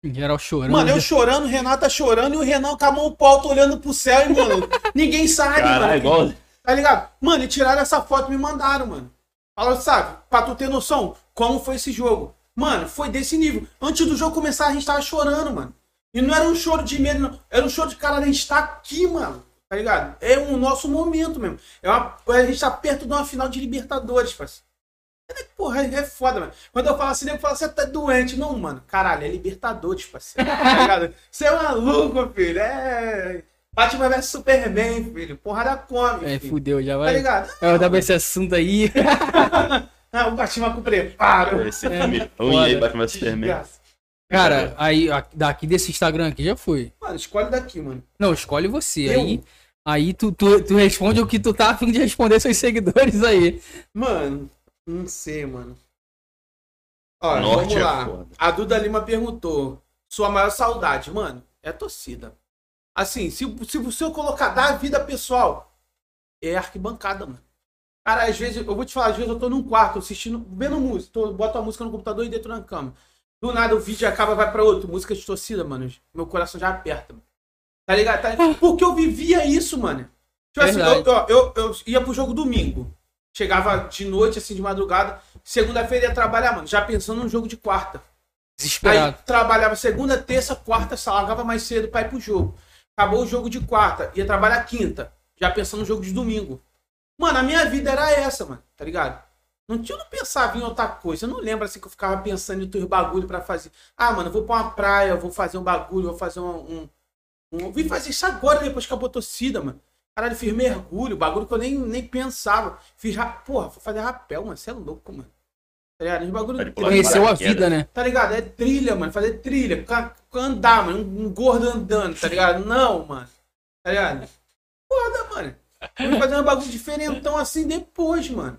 Geral chorando. Mano, eu chorando, o Renata chorando e o Renan com a mão alto olhando pro céu e, mano, ninguém sabe, Caralho, mano. igual. Tá ligado? Mano, e tiraram essa foto e me mandaram, mano. Falaram, sabe, pra tu ter noção, como foi esse jogo. Mano, foi desse nível. Antes do jogo começar, a gente tava chorando, mano. E não era um choro de medo, não. Era um choro de cara, a gente tá aqui, mano. Tá ligado? É o nosso momento mesmo. É uma, a gente tá perto de uma final de Libertadores, parceiro. É, Porra, é foda, mano. Quando eu falo assim, nego fala, você tá doente. Não, mano. Caralho, é Libertadores, parceiro. Tá ligado? Você é maluco, filho. É. Batman vs Superman, filho. Porrada come. É, filho. fudeu, já Tá vai. ligado? É, eu dar esse assunto aí. Ah, o Batman com preparo. Esse É, filme. Um e aí, Batman vs Superman. Cara, aí, a- daqui desse Instagram aqui já foi. Mano, escolhe daqui, mano. Não, escolhe você. Eu? Aí, aí tu, tu, tu responde o que tu tá afim de responder seus seguidores aí. Mano, não sei, mano. Olha, Norte vamos é lá. foda. A Duda Lima perguntou: sua maior saudade, mano, é a torcida. Assim, se, se você eu colocar da vida pessoal, é arquibancada, mano. Cara, às vezes, eu vou te falar, às vezes eu tô num quarto assistindo, vendo música, tô, boto a música no computador e deito na cama. Do nada o vídeo acaba, vai pra outro, música de torcida, mano. Meu coração já aperta, mano. Tá ligado? Tá- Porque eu vivia isso, mano. Tipo assim, eu, Verdade. eu, eu, ia pro jogo domingo. Chegava de noite, assim, de madrugada. Segunda-feira ia trabalhar, mano, já pensando no jogo de quarta. Aí Desesperado. trabalhava segunda, terça, quarta, largava mais cedo pra ir pro jogo. Acabou o jogo de quarta, ia trabalhar quinta, já pensando no jogo de domingo. Mano, a minha vida era essa, mano, tá ligado? Não tinha, eu não pensava em outra coisa. Eu não lembro assim que eu ficava pensando em outros bagulho pra fazer. Ah, mano, eu vou pra uma praia, eu vou fazer um bagulho, vou fazer um. um, um... Eu Vim fazer isso agora, depois que acabou a torcida, mano. Caralho, fiz mergulho, bagulho que eu nem, nem pensava. Fiz. Ra... Porra, vou fazer rapel, mano. Você é louco, mano. Tá ligado? Esse bagulho. Conheceu a vida, né? Tá ligado? É trilha, mano. Fazer trilha. Andar, mano. Um um gordo andando, tá ligado? Não, mano. Tá ligado? Foda, mano. Eu vou fazer um bagulho diferentão assim depois, mano.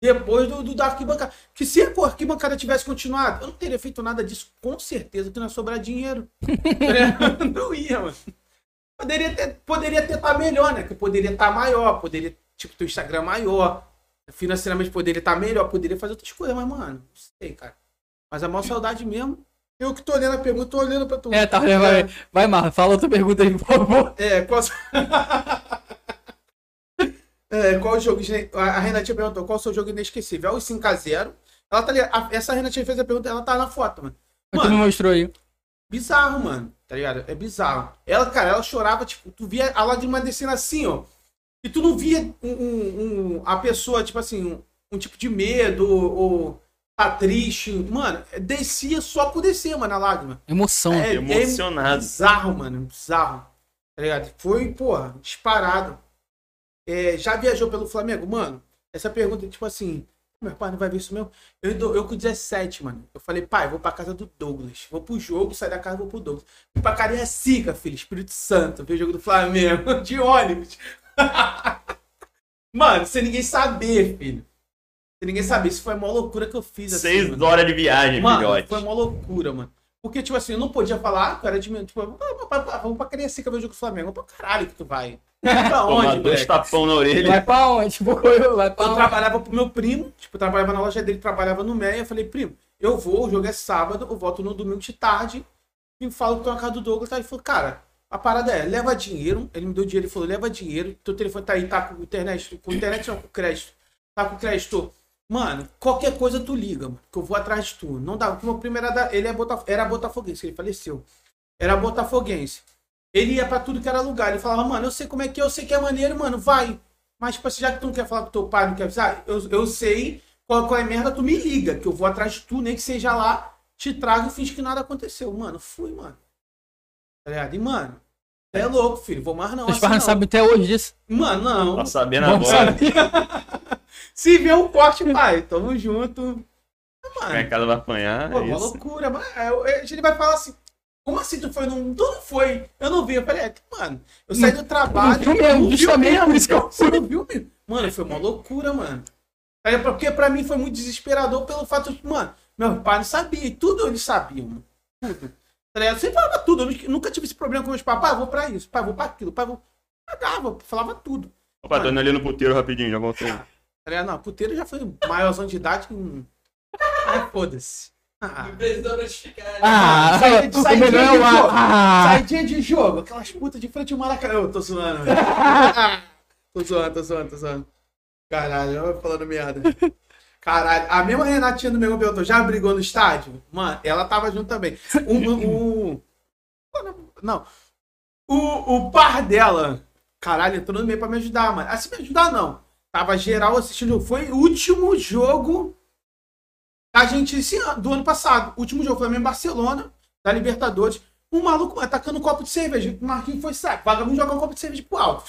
Depois do, do da arquibancada. Que se a arquibancada tivesse continuado, eu não teria feito nada disso. Com certeza que não ia sobrar dinheiro. não ia, mano. Poderia ter, poderia ter estar melhor, né? Que poderia estar maior, poderia, tipo, teu Instagram maior. Financeiramente poderia estar melhor, poderia fazer outras coisas, mas, mano, não sei, cara. Mas a maior saudade mesmo. Eu que tô olhando a pergunta, tô olhando pra tu. É, tá, vai, vai, Marlon, fala outra pergunta aí, por favor. É, qual... é, qual o jogo? A Renatinha perguntou qual o seu jogo inesquecível? É o 5x0. Ela tá ali. a- Essa Renatinha fez a pergunta, ela tá na foto, mano. Tu me Mano, mostrou aí. bizarro, mano. Tá ligado? É bizarro. Ela, cara, ela chorava, tipo, tu via a lágrima descendo assim, ó. E tu não via um, um- um- a pessoa, tipo assim, um, um tipo de medo ou tá triste. Mano, descia só por descer, mano, a lágrima. Emoção. É, Emocionado. bizarro, mano. Bizarro. Tá ligado? Foi, porra, disparado. É, já viajou pelo Flamengo? Mano, essa pergunta, tipo assim, meu pai não vai ver isso mesmo? Eu, eu com 17, mano. Eu falei, pai, vou pra casa do Douglas. Vou pro jogo, sair da casa, vou pro Douglas. Fui pra Cariacica, filho, Espírito Santo, ver o jogo do Flamengo, de ônibus. mano, sem ninguém saber, filho. Sem ninguém saber. Isso foi uma loucura que eu fiz, assim, Seis mano. horas de viagem, Mano, filhote. foi uma loucura, mano. Porque, tipo assim, eu não podia falar, cara, de mim, tipo, ah, pra- vamos pra Cariacica ver o jogo do Flamengo. Pra caralho que tu vai. Pra Tomar onde, dois tapão na orelha. Vai pra onde? Tipo, eu, vai pra Eu onde? trabalhava pro meu primo, tipo, trabalhava na loja dele, trabalhava no MEI. Eu falei, primo, eu vou, o jogo é sábado, eu volto no domingo de tarde e falo que tô na casa do Douglas. Tá? Ele falou, cara, a parada é, leva dinheiro. Ele me deu dinheiro, ele falou, leva dinheiro. Teu telefone tá aí, tá com internet, com internet não, com crédito. Tá com crédito. Mano, qualquer coisa tu liga, mano, que eu vou atrás de tu. Não dá, porque o meu primo era, da, ele é Botaf era botafoguense, ele faleceu. Era botafoguense. Ele ia pra tudo que era lugar. Ele falava, mano, eu sei como é que é, eu sei que é maneiro, mano, vai. Mas, tipo assim, já que tu não quer falar com teu pai, não quer avisar, eu, eu sei qual, qual é a merda, tu me liga, que eu vou atrás de tu, nem que seja lá, te trago e finge que nada aconteceu. Mano, fui, mano. Tá ligado? E, mano, é louco, filho, vou mais não. Os parras não. sabem até hoje disso. Mano, não. Tá sabendo Vamos agora. Se vê um corte, pai, tamo junto. Minha Mano, casa vai apanhar. pô, é uma isso. loucura. Mas, é, é, ele vai falar assim, como assim tu foi num... Tu não foi. Eu não vi. Eu falei, é, mano, eu saí do trabalho. Não viu mesmo, não viu justamente mesmo. isso que eu Você não viu mesmo? Mano, foi uma loucura, mano. É porque pra mim foi muito desesperador pelo fato de, mano, meu pai não sabia. E tudo eles sabiam, mano. Tudo. Tá? Eu sempre falava tudo. Eu nu- nunca tive esse problema com meus pais. Pai, eu vou pra isso. Pai, eu vou pra aquilo. Pai, eu vou... Pagava, falava tudo. Opa, tô indo ali no puteiro rapidinho, já voltei. Tá? Não, puteiro já foi maiorzão de idade. Hum. Ah, foda-se. Ah, Não precisa notificar. né? Ah, melhor é de o jogo. ah, saidinha de jogo. Aquelas putas de frente ao Maracanã. Eu tô zoando, velho. Tô zoando, tô zoando, tô zoando. Caralho, eu falando merda. Caralho, a mesma Renatinha do meu perguntou, já brigou no estádio? Mano, ela tava junto também. O. o- não. O, o par dela, caralho, entrou no meio pra me ajudar, mano. Assim, me ajudar não. Tava geral assistindo. Foi o último jogo a gente, esse ano- do ano passado. Último jogo, Flamengo Barcelona, da Libertadores. Um maluco atacando um copo de cerveja. O Marquinhos foi saco. Vagabundo jogar um copo de cerveja pro alto.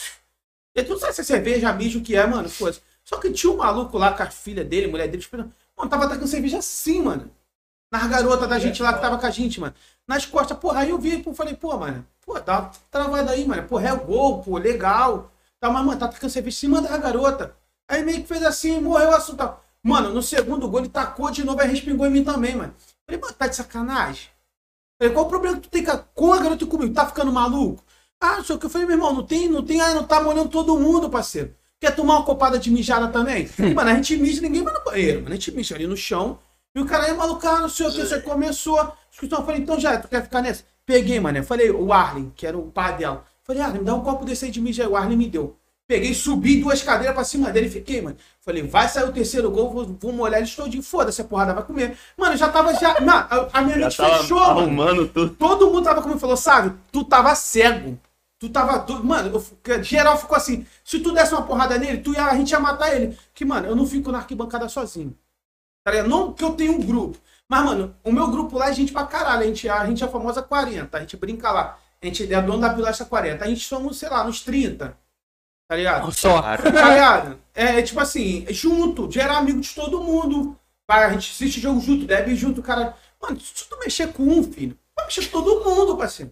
E tu não sabe se é cerveja, mijo, que é, mano. Foda-se. Só que tinha um maluco lá com a filha dele, mulher dele, esperando. Mano, tava atacando cerveja assim, mano. Nas garotas da gente lá que tava com a gente, mano. Nas costas, porra, aí eu vi, pô, falei, pô, mano, pô, dá uma travada aí, mano. Porra, é o gol, pô, legal. Tá, mas, mano, tá atacando cerveja em cima da garota. Aí meio que fez assim, morreu o assunto. tal. Mano, no segundo gol ele tacou de novo, aí respingou em mim também, mano. Falei, mano, tá de sacanagem? Falei, qual o problema que tu tem com a- garota e comigo? Tá ficando maluco? Ah, só que eu falei, meu irmão, não tem, não tem, ah, não tá molhando todo mundo, parceiro. Quer tomar uma copada de mijada também? mano, a gente mija, ninguém vai no banheiro, mano. A gente mija ali no chão. E o cara é maluco, ah, não sei o que, você começou. a discussão. Eu falei, então já, tu quer ficar nessa? Peguei, mano. Eu falei, o Arlen, que era o pai dela. Falei, Arlen, me dá um copo desse aí de mija aí. O Arlen me deu. Peguei, subi duas cadeiras pra cima dele e fiquei, mano. Falei, vai sair o terceiro gol, vou, vou molhar eles todinho. Foda-se, a porrada vai comer. Mano, já tava já. Mano, a, a minha Já mente fechou, mano. tudo. Todo mundo tava comigo falou, sabe, tu tava cego. Tu tava. Tu, mano, eu geral ficou assim. Se tu desse uma porrada nele, tu ia, a gente ia matar ele. Que, mano, eu não fico na arquibancada sozinho. Tá? Não que eu tenho um grupo. Mas, mano, o meu grupo lá é gente pra caralho. A gente, a gente é a famosa 40. A gente brinca lá. A gente é dono da pilastra 40. A gente somos, sei lá, uns 30. Tá ligado? só. Tá ligado? É, é tipo assim, é junto, gerar amigo de todo mundo. A gente assiste jogo junto, deve ir junto, cara. Mano, se tu mexer com um, filho, vai mexer com todo mundo, parceiro.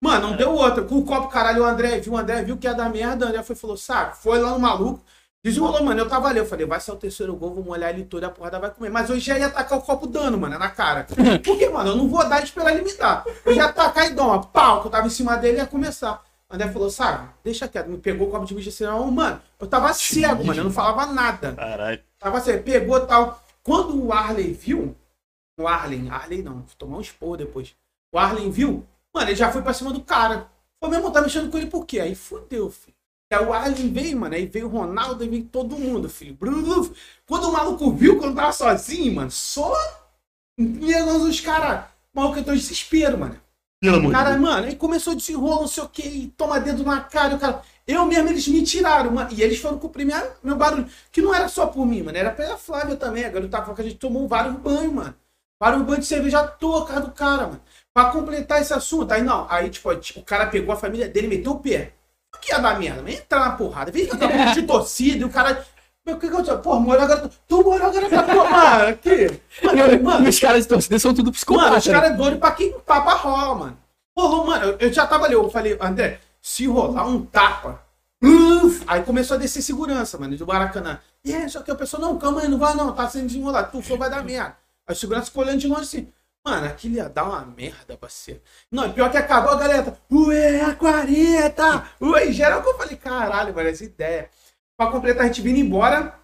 Mano, não deu outra. Com o copo, caralho, o André viu, o André viu que ia dar merda, o André foi e falou, sabe? Foi lá no maluco. Desenrolou, mano. Eu tava ali. Eu falei, vai ser o terceiro gol, vou molhar ele todo e a porrada vai comer. Mas hoje já ia atacar o copo dano, mano, na cara. Porque, mano, eu não vou dar e esperar ele me dar. Eu ia atacar e dar uma pau, que eu tava em cima dele e ia começar. André falou, sabe, deixa quieto. Me pegou o copo de bicho assim, não, mano. Eu tava cego, mano. Eu não falava nada. Caralho. Tava assim, pegou e tal. Quando o Arley viu, o Arlen, Arley não, tomou um esporro depois. O Arlen viu, mano, ele já foi pra cima do cara. Foi mesmo, tá mexendo com ele por quê? Aí fudeu, filho. Aí o Arlen veio, mano, aí veio o Ronaldo, aí veio todo mundo, filho. Bruno, Quando o maluco viu, quando tava sozinho, mano, só. Negando os caras. Maluco, eu tô desespero, mano. Pelo amor de Cara, Deus. mano, aí começou a desenrolar, não sei o que, e toma dedo na cara, o cara. Eu mesmo, eles me tiraram, mano. E eles foram cumprir minha, meu barulho. Que não era só por mim, mano. Era pela Flávia também. A garota tava falando que a gente tomou vários banhos, mano. Vários banhos de cerveja à toa, cara do cara, mano. Pra completar esse assunto. Aí não. Aí, tipo, o cara pegou a família dele, meteu o pé. O que ia dar merda? Entrar na porrada. Vem de torcida e o cara. Meu, que que eu Porra, molhou agora. Tu molhou agora tá porra. Aqui. Mano, mano, os caras de torcida são tudo Mano, psicopatas. os caras é doido pra quem tapa rola, mano. Rolou, mano, eu- eu já tava ali, eu falei, André, se rolar um tapa. uf, aí começou a descer segurança, mano, do Maracanã. E é, só que a pessoa, não, calma aí, não vai não, tá sendo desenrolado. Tu for, vai dar merda. Aí o segurança ficou olhando de longe assim. Mano, aquilo ia dar uma merda, parceiro. Não, pior que acabou a galera. Ué, a 40! Ué, em geral que eu falei, caralho, mano, essa ideia. Pra completar, a gente vindo embora.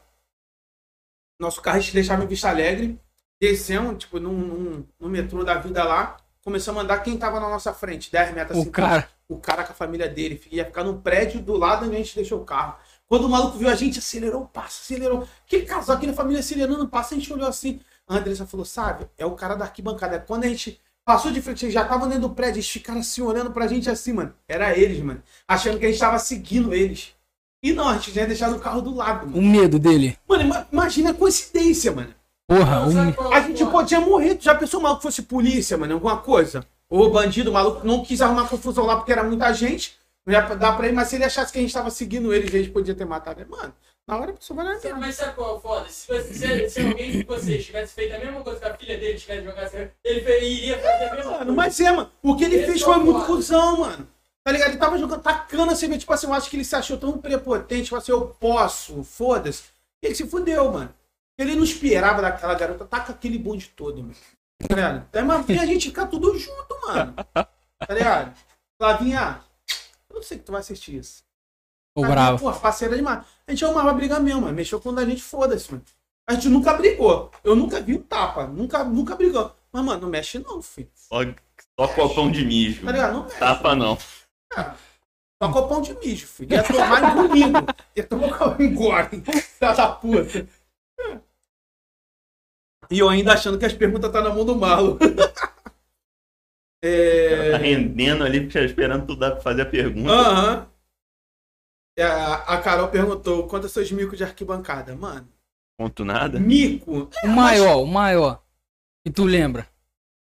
Nosso carro a gente deixava em Vista Alegre. Descemos, tipo, num, num, no metrô da vida lá. Começamos a andar quem tava na nossa frente, 10 metros O assim. cara. O cara com a família dele. Ia ficar num prédio do lado onde a gente deixou o carro. Quando o maluco viu a gente, acelerou o passo, acelerou. Que casal, aquele família acelerando o passo, a gente olhou assim. A Andressa falou, sabe, é o cara da arquibancada. Quando a gente passou de frente, eles já estavam dentro do prédio, eles ficaram assim, olhando pra gente assim, mano. Era eles, mano. Achando que a gente tava seguindo eles. E não, a gente já ia deixar o carro do lado, O mano. medo dele. Mano, ima- imagina a coincidência, mano. Porra, o me- A gente podia morrer. Tu já pensou mal que fosse polícia, mano? Alguma coisa? Ou bandido, maluco, não quis arrumar confusão lá porque era muita gente. Não ia dar pra ele, mas se ele achasse que a gente tava seguindo ele, a gente podia ter matado ele. Mano, na hora a pessoa vai na Sabe, Mas sabe qual é o foda? Se, você- se, se alguém de vocês tivesse feito a mesma coisa que a filha dele tivesse jogado ele iria fazer a mesma Mano, coisa. mas é, mano. O que ele Esse fez é foi o muito cuzão, mano. Tá ligado? Ele tava jogando, tacando assim, tipo assim, eu acho que ele se achou tão prepotente, tipo assim, eu posso, foda-se. Ele se fudeu, mano. Ele não esperava daquela garota, taca aquele bonde todo, mano. Tá ligado? Até mais a gente ficar tudo junto, mano. Tá ligado? Flavinha, eu não sei que tu vai assistir isso. Ah, bravo. Porra, parceira demais. A gente amava brigar mesmo, mano. Mexeu quando a gente foda-se, mano. A gente nunca brigou. Eu nunca vi um tapa. Nunca, nunca brigou. Mas, mano, não mexe não, filho. Só, só copão de mijo. Tá ligado? Não mexe. Tapa não. Só copão de mijo, filho. Ia tomar engolindo. Ia tomar um gole. Filha da puta. E eu ainda achando que as perguntas tá na mão do malo. é... Tá rendendo ali, esperando tu dar pra fazer a pergunta. Aham. É, A, a Carol perguntou quanto é seus micos de arquibancada. Mano, Conto nada. mico. O maior, o maior. E tu lembra?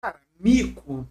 Cara, mico.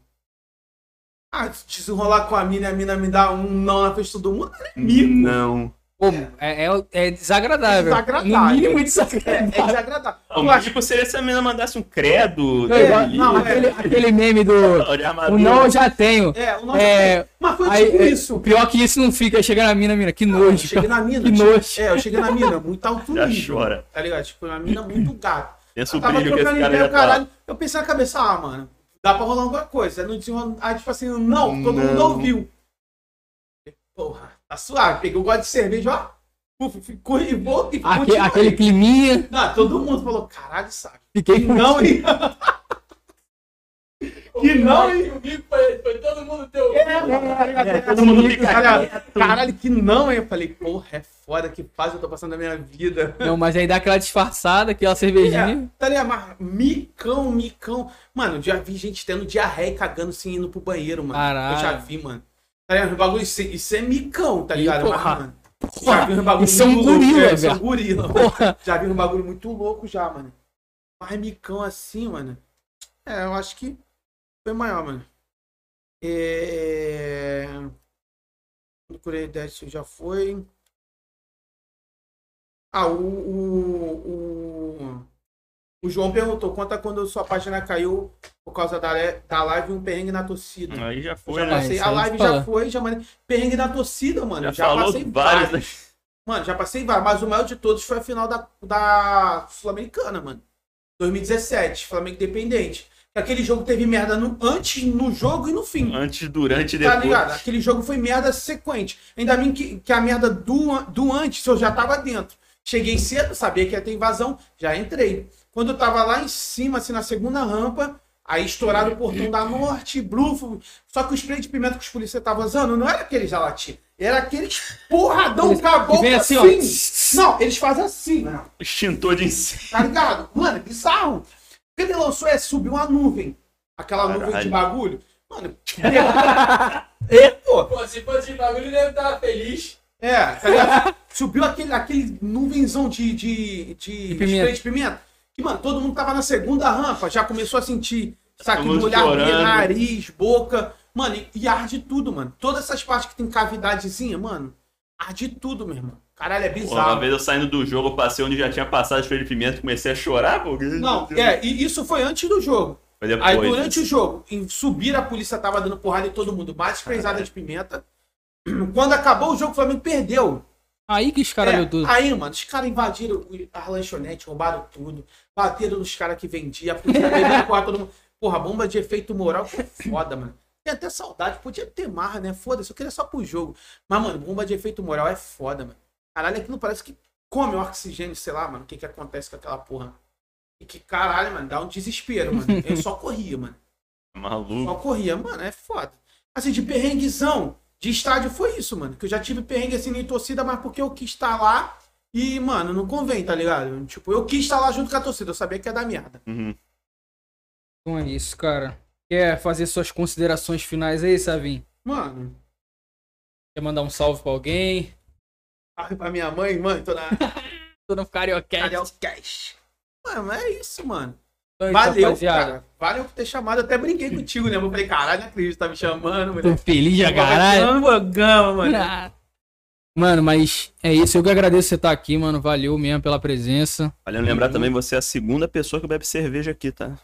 Ah, se desenrolar com a mina e a mina me dá um não na frente de todo mundo, é mico. Não. Pô, é, é, é desagradável. Desagradável. No mínimo É, desagradável. é desagradável. O Eu acho tipo seria se a menina mandasse um credo. É, dele, não, é. aquele, aquele meme do. O não eu já tenho. É, o nosso É, Mas foi Aí, tipo é, isso. O pior que isso não fica. Chega na mina, mina. Que nojo. cheguei na mina. Que tipo, nojo. É, eu cheguei na mina, muito alto Já nível. chora. Tá ligado? Tipo, uma mina muito gata. Pensa o Eu tava brilho que esse trocando cara ideia, já o tá. caralho. Eu pensei na cabeça, ah, mano, dá pra rolar alguma coisa. Não desenrola. Aí, tipo assim, não, todo mundo ouviu. Porra, tá suave. Peguei o gosto de cerveja, ó. Ficou e volta e Aque- aquele climinha. Não, todo mundo falou, caralho, sabe? Fiquei com. Não, hein? que não, hein? O bico foi, foi todo mundo teu. É, todo mundo fica caralho, caralho, que não, hein? Eu falei, porra, é foda, que fase eu tô passando na minha vida. Não, mas aí dá aquela disfarçada, aquela cervejinha. É, tá ligado? Mas micão, micão. Mano, já vi gente tendo diarreia e cagando sem indo pro banheiro, mano. Caralho. Eu já vi, mano. Tá ligado? O bagulho, isso, isso é micão, tá ligado? Mas, porra. mano, já vi um bagulho Isso é um muito louco, gorila, é, Isso é um velho. gorila. Porra. Já vi um bagulho muito louco já, mano. Mas micão assim, mano. É, eu acho que foi maior, mano. É... Se já foi. Ah, o, o, o, o João perguntou quanto a quando sua página caiu por causa da, da live e um perrengue na torcida. Aí já foi, já né? passei, a live já foi, já mandei. Perrengue na torcida, mano. Já, Já, falou passei vários. vários. Mano, já passei vários, mas o maior de todos foi a final da, da Sul-Americana, mano. 2017, Flamengo Independente. Aquele jogo teve merda no, antes, no jogo e no fim. Antes, durante e Tá depois. ligado? Aquele jogo foi merda sequente. Ainda bem que, que a merda do, do antes eu já tava dentro. Cheguei cedo, sabia que ia ter invasão, já entrei. Quando eu tava lá em cima, assim, na segunda rampa, aí estouraram o portão da norte, blufo. Só que o spray de pimenta que os policiais estavam usando não era aquele jalati. Era aqueles porradão caboclo assim, assim. ó. Não, eles fazem assim, né? Extintor de incêndio. Tá ligado? Mano, é bizarro. O que ele lançou é subiu uma nuvem. Aquela nuvem de Caralho. bagulho. Mano, é, pô. Pô, se fosse de bagulho, ele deve estar feliz. É, tá? Subiu aquele, aquele nuvenzão de, de, de, De pimenta. de pimenta. Que, mano, todo mundo tava na segunda rampa, já começou a sentir do mundo olhar, chorando. nariz, boca. Mano, e, e arde tudo, mano. Todas essas partes que tem cavidadezinha, mano, arde tudo, meu irmão. Caralho, é Pô, uma bizarro. vez eu saindo do jogo, eu passei onde já tinha passado spray de pimenta e comecei a chorar, pô. Não, é, e isso foi antes do jogo. Depois. Aí durante o jogo, em subir, a polícia tava dando porrada em todo mundo, mais sprayzada de pimenta. Quando acabou o jogo, o Flamengo perdeu. Aí que escaralhou É, tudo. Aí, mano, os caras invadiram o- a lanchonete, roubaram tudo, bateram nos caras que vendiam, a polícia todo mundo. Porra, bomba de efeito moral que é foda, mano. Tem até saudade, podia ter mais, né? Foda-se, eu queria só pro jogo. Mas, mano, bomba de efeito moral é foda, mano. Caralho, aquilo parece que come o oxigênio, sei lá, mano, o que que acontece com aquela porra. E que caralho, mano, dá um desespero, mano. Eu só corria, mano. Só Maluco. corria, mano, é foda. Assim, de perrenguezão, de estádio foi isso, mano. Que eu já tive perrengue assim em torcida, mas porque eu quis estar lá e, mano, não convém, tá ligado? Tipo, eu quis estar lá junto com a torcida, eu sabia que ia dar merda. Uhum. Então é isso, cara. Quer fazer suas considerações finais aí, Savin? Mano, Quer mandar um salve pra alguém? ai, pra minha mãe, mãe, tô na Tô no Carioca. Ariel Cash. Mano, é isso, mano. Então, Valeu, rapaziada. cara. Valeu por ter chamado. Eu até brinquei contigo, né? Eu falei, caralho, não acredito, tá me chamando, Tô moleque. feliz de caralho. Gama, mano. Mano, mas é isso. Eu que agradeço você estar aqui, mano. Valeu mesmo pela presença. Valeu lembrar também, você é a segunda pessoa que bebe cerveja aqui, tá?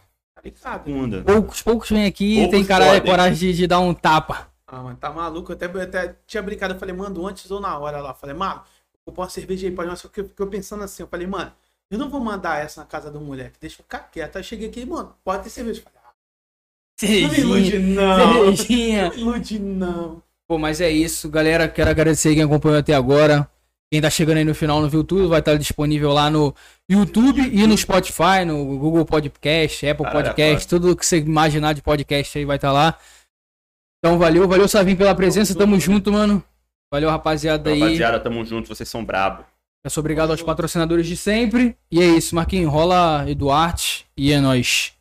Tá? Segunda. Poucos, poucos vêm aqui e Poucos tem cara podem. coragem de, de dar um tapa. Ah, mano, tá maluco. Eu até, eu até tinha brincado, eu falei, mando antes ou na hora lá. Eu falei, mano, vou pôr uma cerveja aí pra nós. Só que eu fiquei pensando assim, eu falei, mano, eu não vou mandar essa na casa do moleque, deixa eu ficar quieto. Aí eu cheguei aqui, mano, pode ter cerveja. Eu falei, ah, não me ilude não. Cervejinha. Não me ilude não. Pô, mas é isso, galera. Quero agradecer quem acompanhou até agora. Quem tá chegando aí no final não viu tudo, vai estar disponível lá no YouTube e no Spotify, no Google Podcast, Apple Caralho, Podcast, tudo que você imaginar de podcast aí vai estar lá. Então valeu, valeu Savin pela presença, tamo junto, mano. Valeu, rapaziada aí. Rapaziada, tamo junto, vocês são brabo. Eu sou obrigado aos patrocinadores de sempre. E é isso, Marquinhos. Rola Eduardo e é nóis.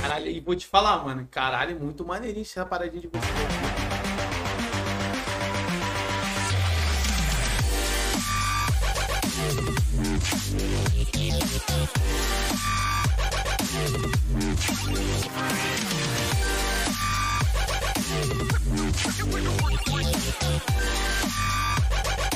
Caralho, e vou te falar, mano. Caralho, é muito maneirinho essa paradinha de você. We'll.